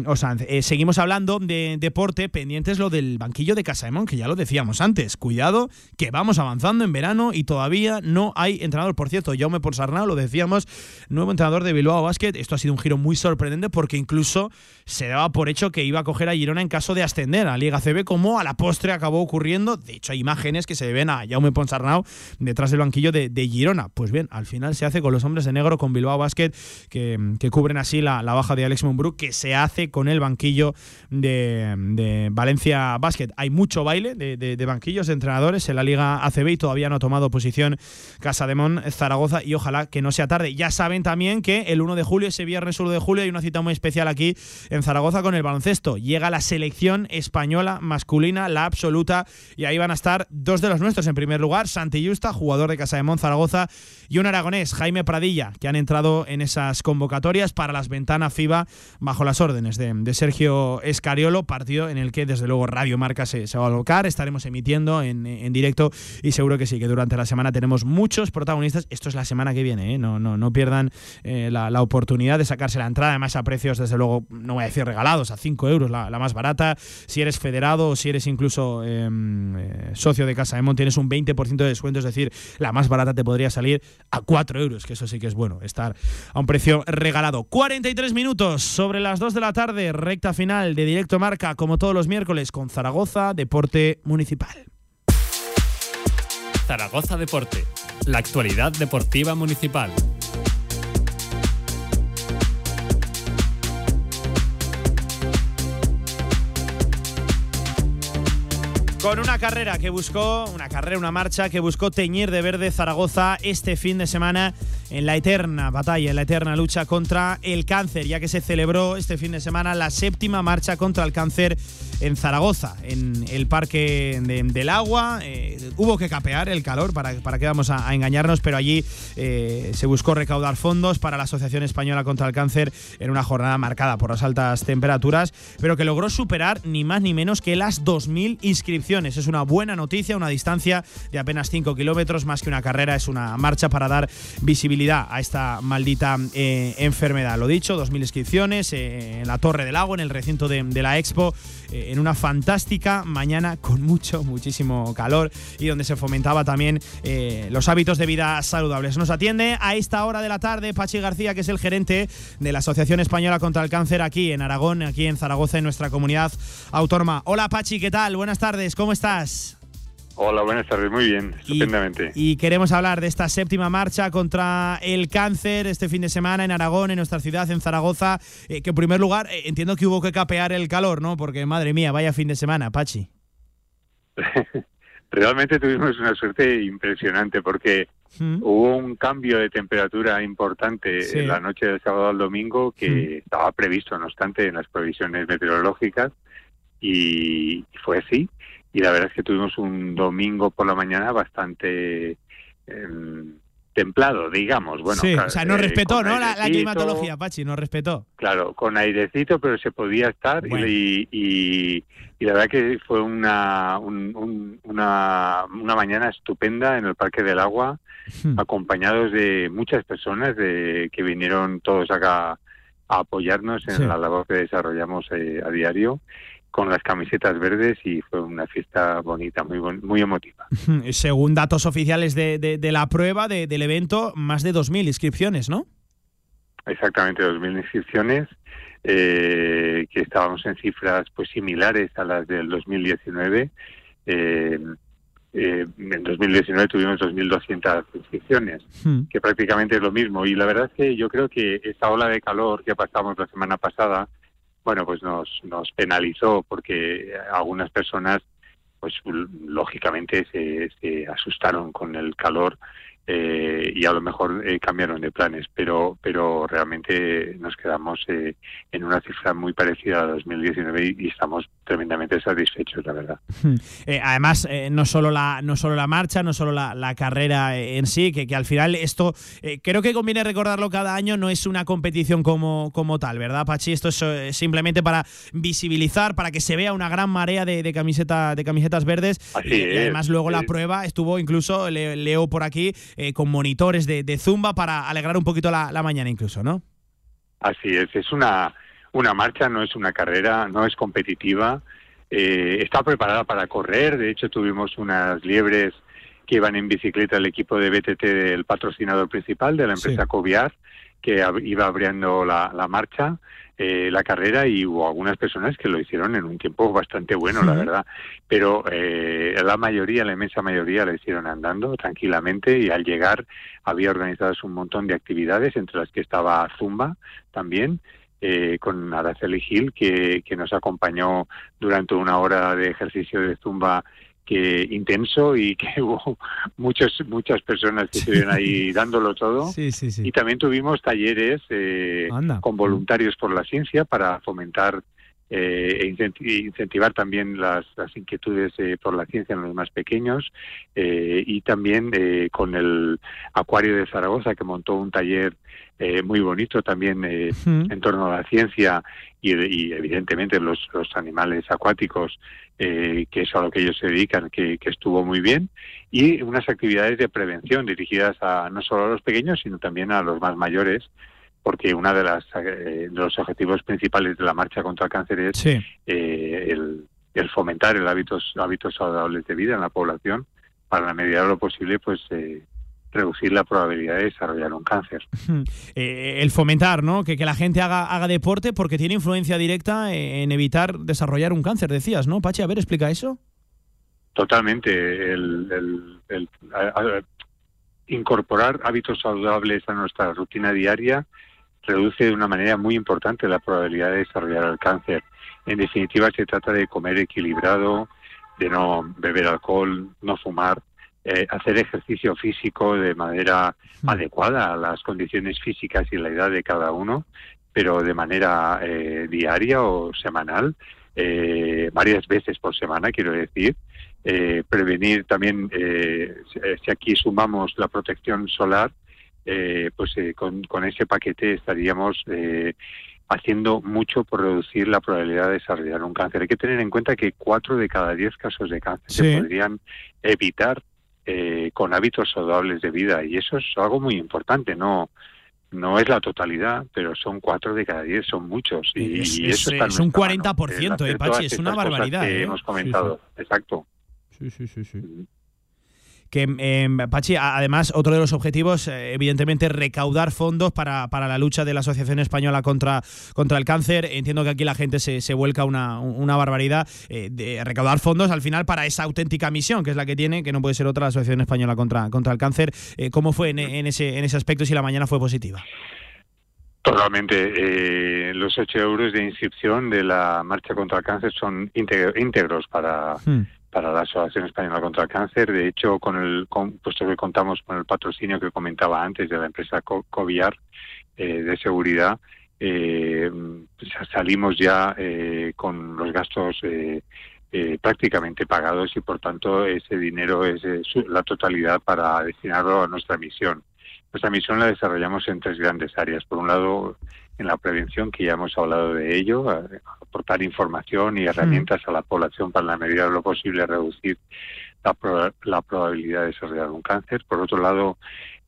Osanz. seguimos hablando de deporte, pendientes lo del banquillo de Casaemón, que ya lo decíamos antes. Cuidado, que vamos avanzando en verano y todavía no hay entrenador. Por cierto, Jaume Ponsarnau, lo decíamos, nuevo entrenador de Bilbao Basket. Esto ha sido un giro muy sorprendente porque incluso se daba por hecho que iba a coger a Girona en caso de ascender a Liga CB, como a la postre acabó ocurriendo. De hecho, hay imágenes que se ven a Jaume Ponsarnau detrás del banquillo de, de Girona. Pues bien, al final se hace con los hombres de negro, con Bilbao Basket, que, que cubren así la, la baja de Alex Mumbrú, que se hace con el banquillo de, Valencia Basket. Hay mucho baile de, banquillos de entrenadores en la Liga ACB y todavía no ha tomado posición Casademón Zaragoza y ojalá que no sea tarde. Ya saben también que el 1 de julio, ese viernes 1 de julio, hay una cita muy especial aquí en Zaragoza con el baloncesto. Llega la selección española masculina, la absoluta, y ahí van a estar dos de los nuestros. En primer lugar, Santi Justa, jugador de Casademón Zaragoza, y un aragonés, Jaime Pradilla, que han entrado en esas convocatorias para las ventanas FIBA bajo las órdenes de, de Sergio Escariolo, partido en el que desde luego Radio Marca se, va a alocar, estaremos emitiendo en, en, directo y seguro que sí, que durante la semana tenemos muchos protagonistas. Esto es la semana que viene, ¿eh? no, no, no pierdan eh, la, la, oportunidad de sacarse la entrada, además a precios desde luego, no voy a decir regalados, a 5 euros la, la más barata. Si eres federado o si eres incluso em, eh, socio de Casa Emon, tienes un 20% de descuento, es decir, la más barata te podría salir a 4 euros, que eso sí que es bueno, estar a un precio regalado. 43 minutos sobre las 2 de la tarde, recta final de Directo Marca, como todos los miércoles, con Zaragoza, Deporte Municipal. Zaragoza Deporte, la actualidad deportiva municipal. Con una carrera que buscó, una carrera, una marcha que buscó teñir de verde Zaragoza este fin de semana en la eterna batalla, en la eterna lucha contra el cáncer, ya que se celebró este fin de semana la séptima marcha contra el cáncer en Zaragoza, en el Parque de, del Agua. Eh, hubo que capear el calor, para, para que vamos a, a engañarnos, pero allí eh, se buscó recaudar fondos para la Asociación Española contra el Cáncer en una jornada marcada por las altas temperaturas, pero que logró superar ni más ni menos que las 2.000 inscripciones. Es una buena noticia, una distancia de apenas 5 kilómetros, más que una carrera, es una marcha para dar visibilidad a esta maldita eh, enfermedad. Lo dicho, 2.000 inscripciones eh, en la Torre del Agua, en el recinto de, la Expo, eh, en una fantástica mañana con mucho, muchísimo calor y donde se fomentaba también los hábitos de vida saludables. Nos atiende a esta hora de la tarde Pachi García, que es el gerente de la Asociación Española contra el Cáncer aquí en Aragón, aquí en Zaragoza, en nuestra comunidad autónoma. Hola Pachi, ¿qué tal? Buenas tardes, ¿cómo estás? Hola, buenas tardes, muy bien, estupendamente. Y, y, queremos hablar de esta séptima marcha contra el cáncer este fin de semana en Aragón, en nuestra ciudad, en Zaragoza. Eh, que en primer lugar, eh, entiendo que hubo que capear el calor, ¿no? Porque madre mía, vaya fin de semana, Pachi. Realmente tuvimos una suerte impresionante porque ¿Mm? hubo un cambio de temperatura importante sí. en la noche del sábado al domingo que ¿Mm? estaba previsto, no obstante, en las previsiones meteorológicas y fue así y la verdad es que tuvimos un domingo por la mañana bastante eh, templado, digamos. Bueno, sí, o sea, no respetó, ¿no? La, la, climatología, Pachi, no respetó. Claro, con airecito, pero se podía estar bueno. y, y, y, la verdad que fue una, un, un, una, una mañana estupenda en el Parque del Agua, hmm. acompañados de muchas personas de, que vinieron todos acá a apoyarnos en sí. la labor que desarrollamos eh, a diario con las camisetas verdes y fue una fiesta bonita, muy muy emotiva. Según datos oficiales de, de, de la prueba de, del evento, más de 2.000 inscripciones, ¿no? Exactamente, 2.000 inscripciones, eh, que estábamos en cifras pues similares a las del 2019. Eh, eh, en 2019 tuvimos 2.200 inscripciones, hmm. que prácticamente es lo mismo. Y la verdad es que yo creo que esta ola de calor que pasamos la semana pasada, bueno, pues nos, nos penalizó porque algunas personas, pues lógicamente se, se asustaron con el calor eh, y a lo mejor eh, cambiaron de planes, pero pero realmente nos quedamos eh, en una cifra muy parecida a 2019 y, y estamos tremendamente satisfechos, la verdad. Eh, además, eh, no solo la no solo la marcha, no solo la, la carrera en sí, que, que al final esto creo que conviene recordarlo cada año, no es una competición como, como tal, ¿verdad, Pachi? Esto es simplemente para visibilizar, para que se vea una gran marea de, de camiseta de camisetas verdes. Así y, es, además luego es. la prueba estuvo incluso, le, leo por aquí, eh, con monitores de, de, Zumba para alegrar un poquito la, la, mañana incluso, ¿no? Así es, es una, una marcha, no es una carrera, no es competitiva, eh, está preparada para correr, de hecho tuvimos unas liebres que iban en bicicleta el equipo de BTT del patrocinador principal de la empresa sí. Coviar, que iba abriendo la, la marcha, eh, la carrera y hubo algunas personas que lo hicieron en un tiempo bastante bueno, la verdad. Pero eh, la mayoría, la inmensa mayoría, la hicieron andando tranquilamente y al llegar había organizadas un montón de actividades, entre las que estaba Zumba también. Eh, con Araceli Gil, que, que nos acompañó durante una hora de ejercicio de Zumba que intenso y que hubo muchos, muchas personas que estuvieron ahí dándolo todo. Sí, sí, sí. Y también tuvimos talleres eh, con voluntarios por la ciencia para fomentar eh, e incenti- incentivar también las, las inquietudes eh, por la ciencia en los más pequeños eh, y también eh, con el Acuario de Zaragoza que montó un taller eh, muy bonito también eh, en torno a la ciencia y, y evidentemente los, los animales acuáticos eh, que es a lo que ellos se dedican que, que estuvo muy bien y unas actividades de prevención dirigidas a no solo a los pequeños sino también a los más mayores porque uno de, las, eh, de los objetivos principales de la marcha contra el cáncer es Sí. eh, el, el fomentar el hábitos hábitos saludables de vida en la población para la medida de lo posible pues eh, reducir la probabilidad de desarrollar un cáncer. Eh, el fomentar, ¿no? Que, que la gente haga, haga deporte porque tiene influencia directa en evitar desarrollar un cáncer, decías, ¿no? Pachi, a ver, explica eso. Totalmente. El, el- el- a- a- incorporar hábitos saludables a nuestra rutina diaria reduce de una manera muy importante la probabilidad de desarrollar el cáncer. En definitiva, se trata de comer equilibrado, de no beber alcohol, no fumar, eh, hacer ejercicio físico de manera adecuada a las condiciones físicas y la edad de cada uno, pero de manera eh, diaria o semanal, eh, varias veces por semana, quiero decir. Eh, prevenir también, eh, si- aquí sumamos la protección solar, eh, pues con, con ese paquete estaríamos eh, haciendo mucho por reducir la probabilidad de desarrollar un cáncer. Hay que tener en cuenta que cuatro de cada diez casos de cáncer se podrían evitar eh, con hábitos saludables de vida y eso es algo muy importante, no no es la totalidad, pero son cuatro de cada diez, son muchos y, Es- y es, eso eh, está es un nuestra 40%, mano, eh, Pachi, es una barbaridad, que eh. hemos Sí, comentado, exacto. Sí, sí, sí, sí. Que, eh, Pachi, además, otro de los objetivos, eh, evidentemente, recaudar fondos para, para la lucha de la Asociación Española contra, contra el Cáncer. Entiendo que aquí la gente se, se vuelca una, una barbaridad. eh, de recaudar fondos al final para esa auténtica misión, que es la que tiene, que no puede ser otra, la Asociación Española contra, contra el Cáncer. Eh, ¿Cómo fue en, en ese, en ese aspecto si la mañana fue positiva? Totalmente. Eh, los 8 euros de inscripción de la marcha contra el cáncer son íntegro- íntegros para, para la Asociación Española contra el Cáncer. De hecho, con el con, puesto que contamos con el patrocinio que comentaba antes de la empresa Co- Coviar eh, de seguridad, eh, sa- salimos ya eh, con los gastos eh, eh, prácticamente pagados y, por tanto, ese dinero es eh, la totalidad para destinarlo a nuestra misión. Nuestra misión la desarrollamos en tres grandes áreas. Por un lado, en la prevención, que ya hemos hablado de ello, aportar información y herramientas a la población para, en la medida de lo posible, reducir la, proba- la probabilidad de desarrollar un cáncer. Por otro lado,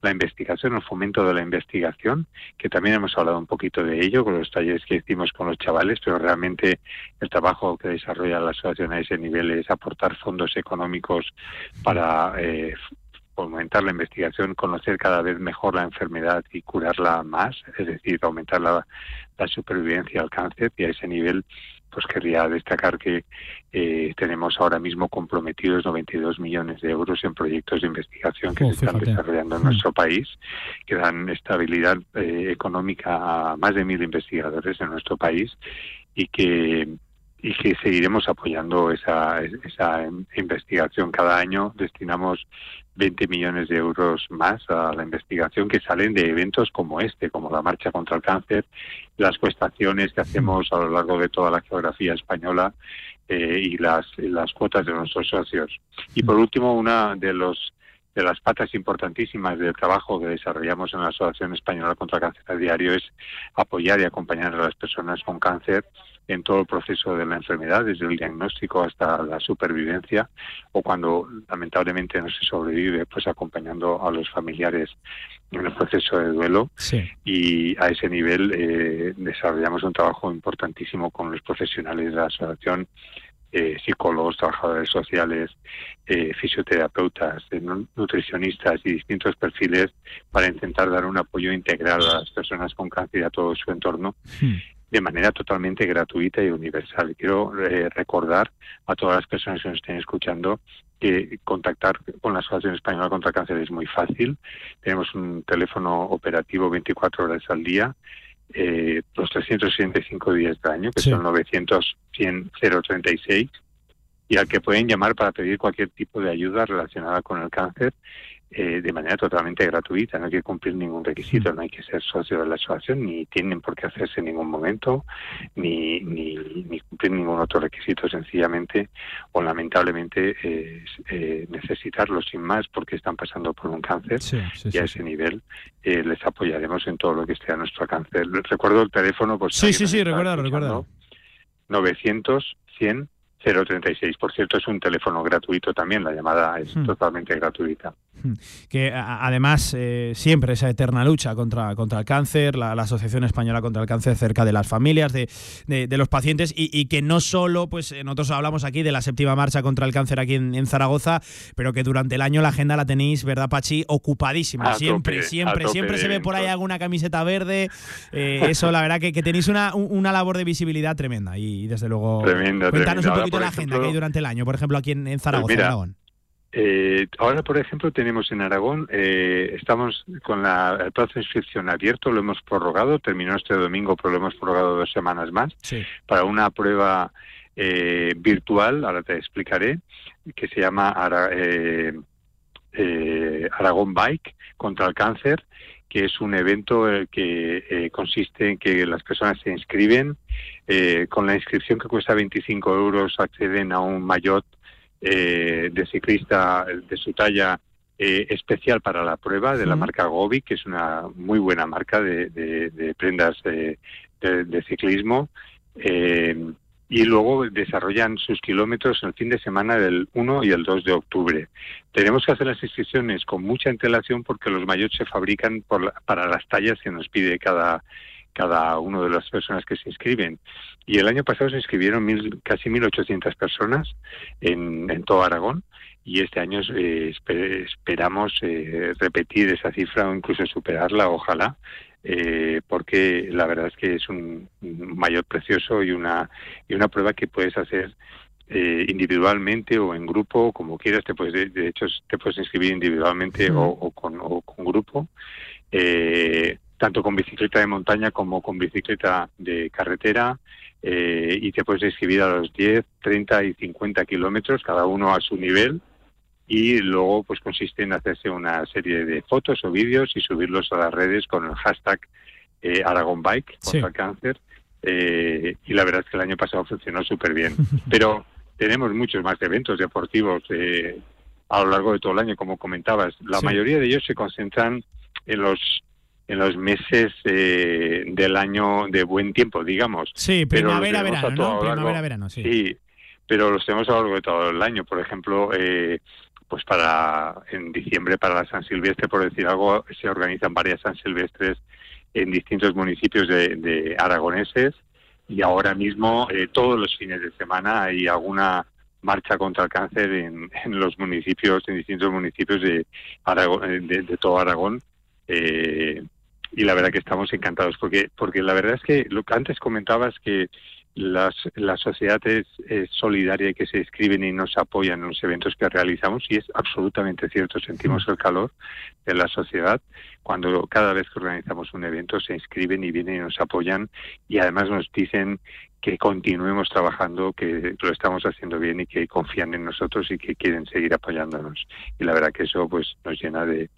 la investigación, el fomento de la investigación, que también hemos hablado un poquito de ello con los talleres que hicimos con los chavales, pero realmente el trabajo que desarrolla la asociación a ese nivel es aportar fondos económicos para eh, aumentar la investigación, conocer cada vez mejor la enfermedad y curarla más, es decir, aumentar la, la supervivencia al cáncer y a ese nivel pues querría destacar que eh, tenemos ahora mismo comprometidos 92 millones de euros en proyectos de investigación que Oh, se están fíjate. desarrollando en Mm. nuestro país, que dan estabilidad eh, económica a más de mil investigadores en nuestro país y que y que seguiremos apoyando esa, esa investigación. Cada año destinamos 20 millones de euros más a la investigación que salen de eventos como este, como la Marcha contra el Cáncer, las cuestaciones que hacemos a lo largo de toda la geografía española eh, y las, las cuotas de nuestros socios. Y por último, una de los de las patas importantísimas del trabajo que desarrollamos en la Asociación Española contra el Cáncer a Diario es apoyar y acompañar a las personas con cáncer en todo el proceso de la enfermedad, desde el diagnóstico hasta la supervivencia, o cuando lamentablemente no se sobrevive, pues acompañando a los familiares en el proceso de duelo. Sí. Y a ese nivel eh, desarrollamos un trabajo importantísimo con los profesionales de la asociación, eh, psicólogos, trabajadores sociales, eh, fisioterapeutas, eh, nu- nutricionistas y distintos perfiles para intentar dar un apoyo integral a las personas con cáncer y a todo su entorno de manera totalmente gratuita y universal. Quiero eh, recordar a todas las personas que nos estén escuchando que contactar con la Asociación Española contra el Cáncer es muy fácil. Tenemos un teléfono operativo 24 horas al día, eh, los 365 días del año, que son 900 100 036, y al que pueden llamar para pedir cualquier tipo de ayuda relacionada con el cáncer eh, de manera totalmente gratuita, no hay que cumplir ningún requisito, no hay que ser socio de la asociación, ni tienen por qué hacerse en ningún momento, ni, ni, cumplir ningún otro requisito, sencillamente o lamentablemente eh, necesitarlo sin más porque están pasando por un cáncer y a ese nivel eh, les apoyaremos en todo lo que esté a nuestro alcance. Recuerdo el teléfono, pues... Sí, sí, sí, recuerdo, recuerdo. 900 100 036. Por cierto, es un teléfono gratuito también, la llamada es hmm. totalmente gratuita. Hmm. Que además eh, siempre esa eterna lucha contra, contra el cáncer, la, Asociación Española contra el Cáncer cerca de las familias, de, de, los pacientes y, que no solo, pues eh, nosotros hablamos aquí de la séptima marcha contra el cáncer aquí en, Zaragoza, pero que durante el año la agenda la tenéis, ¿verdad, Pachi? Ocupadísima. siempre, siempre, siempre se ve por ahí alguna camiseta verde. Eh, eso, la verdad, que, que tenéis una, una labor de visibilidad tremenda y, desde luego. Tremenda, cuéntanos un poquito la agenda que hay durante el año, por ejemplo, aquí en, Zaragoza, pues Aragón. Eh, ahora, por ejemplo, tenemos en Aragón, eh, estamos con la, el plazo de inscripción abierto, lo hemos prorrogado, terminó este domingo, pero lo hemos prorrogado dos semanas más, para una prueba eh, virtual, ahora te explicaré, que se llama Aragón Bike contra el cáncer, que es un evento que consiste en que las personas se inscriben, con la inscripción que cuesta 25 euros acceden a un maillot eh, de ciclista de su talla eh, especial para la prueba de la marca Gobi, que es una muy buena marca de, prendas de, ciclismo. Eh, y luego desarrollan sus kilómetros el fin de semana del 1 y el 2 de octubre. Tenemos que hacer las inscripciones con mucha antelación porque los mayots se fabrican para las tallas que nos pide cada, cada una de las personas que se inscriben. Y el año pasado se inscribieron mil, casi 1.800 personas en, en todo Aragón y este año eh, esperamos eh, repetir esa cifra o incluso superarla, ojalá, eh, porque la verdad es que es un, mayor precioso y una, y una prueba que puedes hacer individualmente o en grupo, como quieras, te puedes, de, hecho te puedes inscribir individualmente o, con, o con grupo. Eh, tanto con bicicleta de montaña como con bicicleta de carretera eh, y te puedes inscribir a los 10, 30 y 50 kilómetros, cada uno a su nivel y luego pues consiste en hacerse una serie de fotos o vídeos y subirlos a las redes con el hashtag eh, Aragon Bike contra cáncer eh, y la verdad es que el año pasado funcionó súper bien pero tenemos muchos más eventos deportivos eh, a lo largo de todo el año como comentabas la mayoría de ellos se concentran en los en los meses eh, del año de buen tiempo, digamos. Sí, primavera, verano, ¿no? Primavera, verano, sí. Sí, pero los tenemos a lo largo de todo el año. Por ejemplo, eh, pues para en diciembre para la San Silvestre, por decir algo, se organizan varias San Silvestres en distintos municipios de, aragoneses y ahora mismo eh, todos los fines de semana hay alguna marcha contra el cáncer en, los municipios, en distintos municipios de, de, de todo Aragón. Eh, y la verdad que estamos encantados porque porque la verdad es que lo que antes comentabas que las, la sociedad es, solidaria y que se inscriben y nos apoyan en los eventos que realizamos y es absolutamente cierto, sentimos el calor de la sociedad cuando cada vez que organizamos un evento se inscriben y vienen y nos apoyan y además nos dicen que continuemos trabajando, que lo estamos haciendo bien y que confían en nosotros y que quieren seguir apoyándonos. Y la verdad que eso pues nos llena de,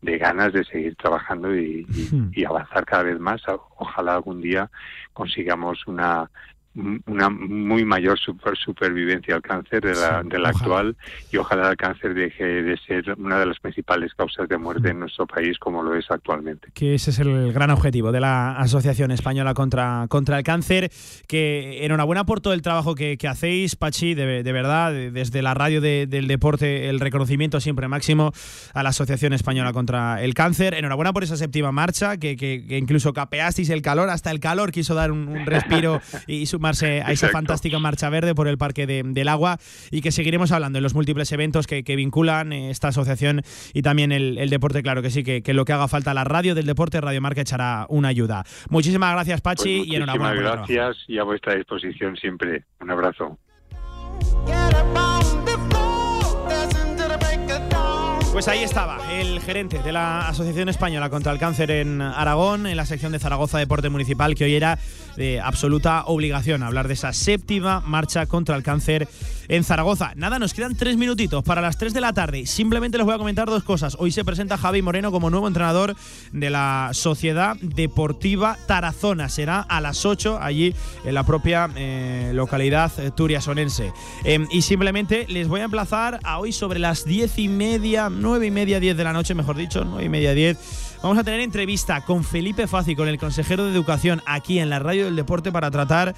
de ganas de seguir trabajando y, y, avanzar cada vez más. Ojalá algún día consigamos una una muy mayor super, supervivencia al cáncer de la, de la actual y ojalá el cáncer deje de ser una de las principales causas de muerte en nuestro país como lo es actualmente. Que ese es el gran objetivo de la Asociación Española contra, contra el Cáncer. Que enhorabuena por todo el trabajo que, hacéis, Pachi, de, verdad, desde la radio del deporte, el reconocimiento siempre máximo a la Asociación Española contra el Cáncer. Enhorabuena por esa séptima marcha, que, que, incluso capeasteis el calor, hasta el calor quiso dar un, respiro y su sumarse a esa fantástica marcha verde por el Parque del Agua y que seguiremos hablando en los múltiples eventos que, vinculan eh, esta asociación y también el, deporte, claro que sí, que, lo que haga falta la radio del deporte, Radio Marca echará una ayuda. Muchísimas gracias, Pachi, pues y enhorabuena. gracias y a vuestra disposición siempre. Un abrazo. Pues ahí estaba el gerente de la Asociación Española contra el Cáncer en Aragón, en la sección de Zaragoza Deporte Municipal, que hoy era de absoluta obligación hablar de esa séptima marcha contra el cáncer en Zaragoza. Nada, nos quedan tres minutitos para las tres de la tarde. Simplemente les voy a comentar dos cosas. Hoy se presenta Javi Moreno como nuevo entrenador de la Sociedad Deportiva Tarazona. Será a las 8 allí en la propia eh, localidad turiasonense. Em, y simplemente les voy a emplazar a hoy sobre las diez y media, nueve y media, diez de la noche, mejor dicho, nueve y media, diez. Vamos a tener entrevista con Felipe Faci, con el consejero de Educación, aquí en la Radio del Deporte para tratar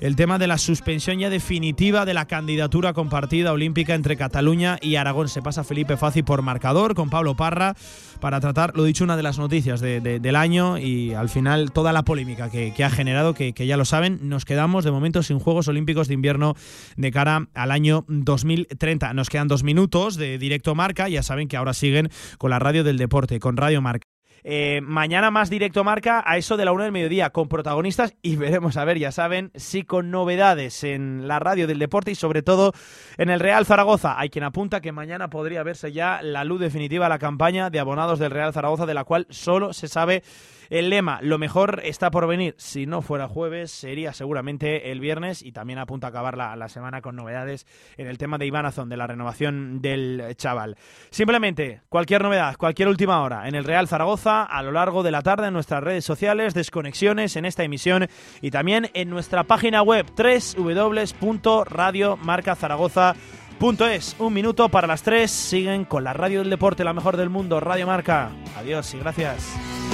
el tema de la suspensión ya definitiva de la candidatura compartida olímpica entre Cataluña y Aragón. Se pasa Felipe Faci por marcador con Pablo Parra para tratar, lo dicho, una de las noticias del año y al final toda la polémica que, ha generado, que, que, ya lo saben, nos quedamos de momento sin Juegos Olímpicos de Invierno de cara al año 2030. Nos quedan dos minutos de directo marca, ya saben que ahora siguen con la radio del deporte, con Radio Marca. Eh, mañana más directo marca a eso de la una del mediodía con protagonistas y veremos, a ver, ya saben, si con novedades en la radio del deporte y sobre todo en el Real Zaragoza. Hay quien apunta que mañana podría verse ya la luz definitiva a la campaña de abonados del Real Zaragoza, de la cual solo se sabe el lema, lo mejor está por venir. Si no fuera jueves, sería seguramente el viernes y también apunta a acabar la, la semana con novedades en el tema de Iván Azón, de la renovación del chaval. Simplemente, cualquier novedad, cualquier última hora en el Real Zaragoza, a lo largo de la tarde en nuestras redes sociales, desconexiones en esta emisión y también en nuestra página web www.radiomarcazaragoza.es. Un minuto para las tres. Siguen con la radio del deporte, la mejor del mundo, Radio Marca. Adiós y gracias.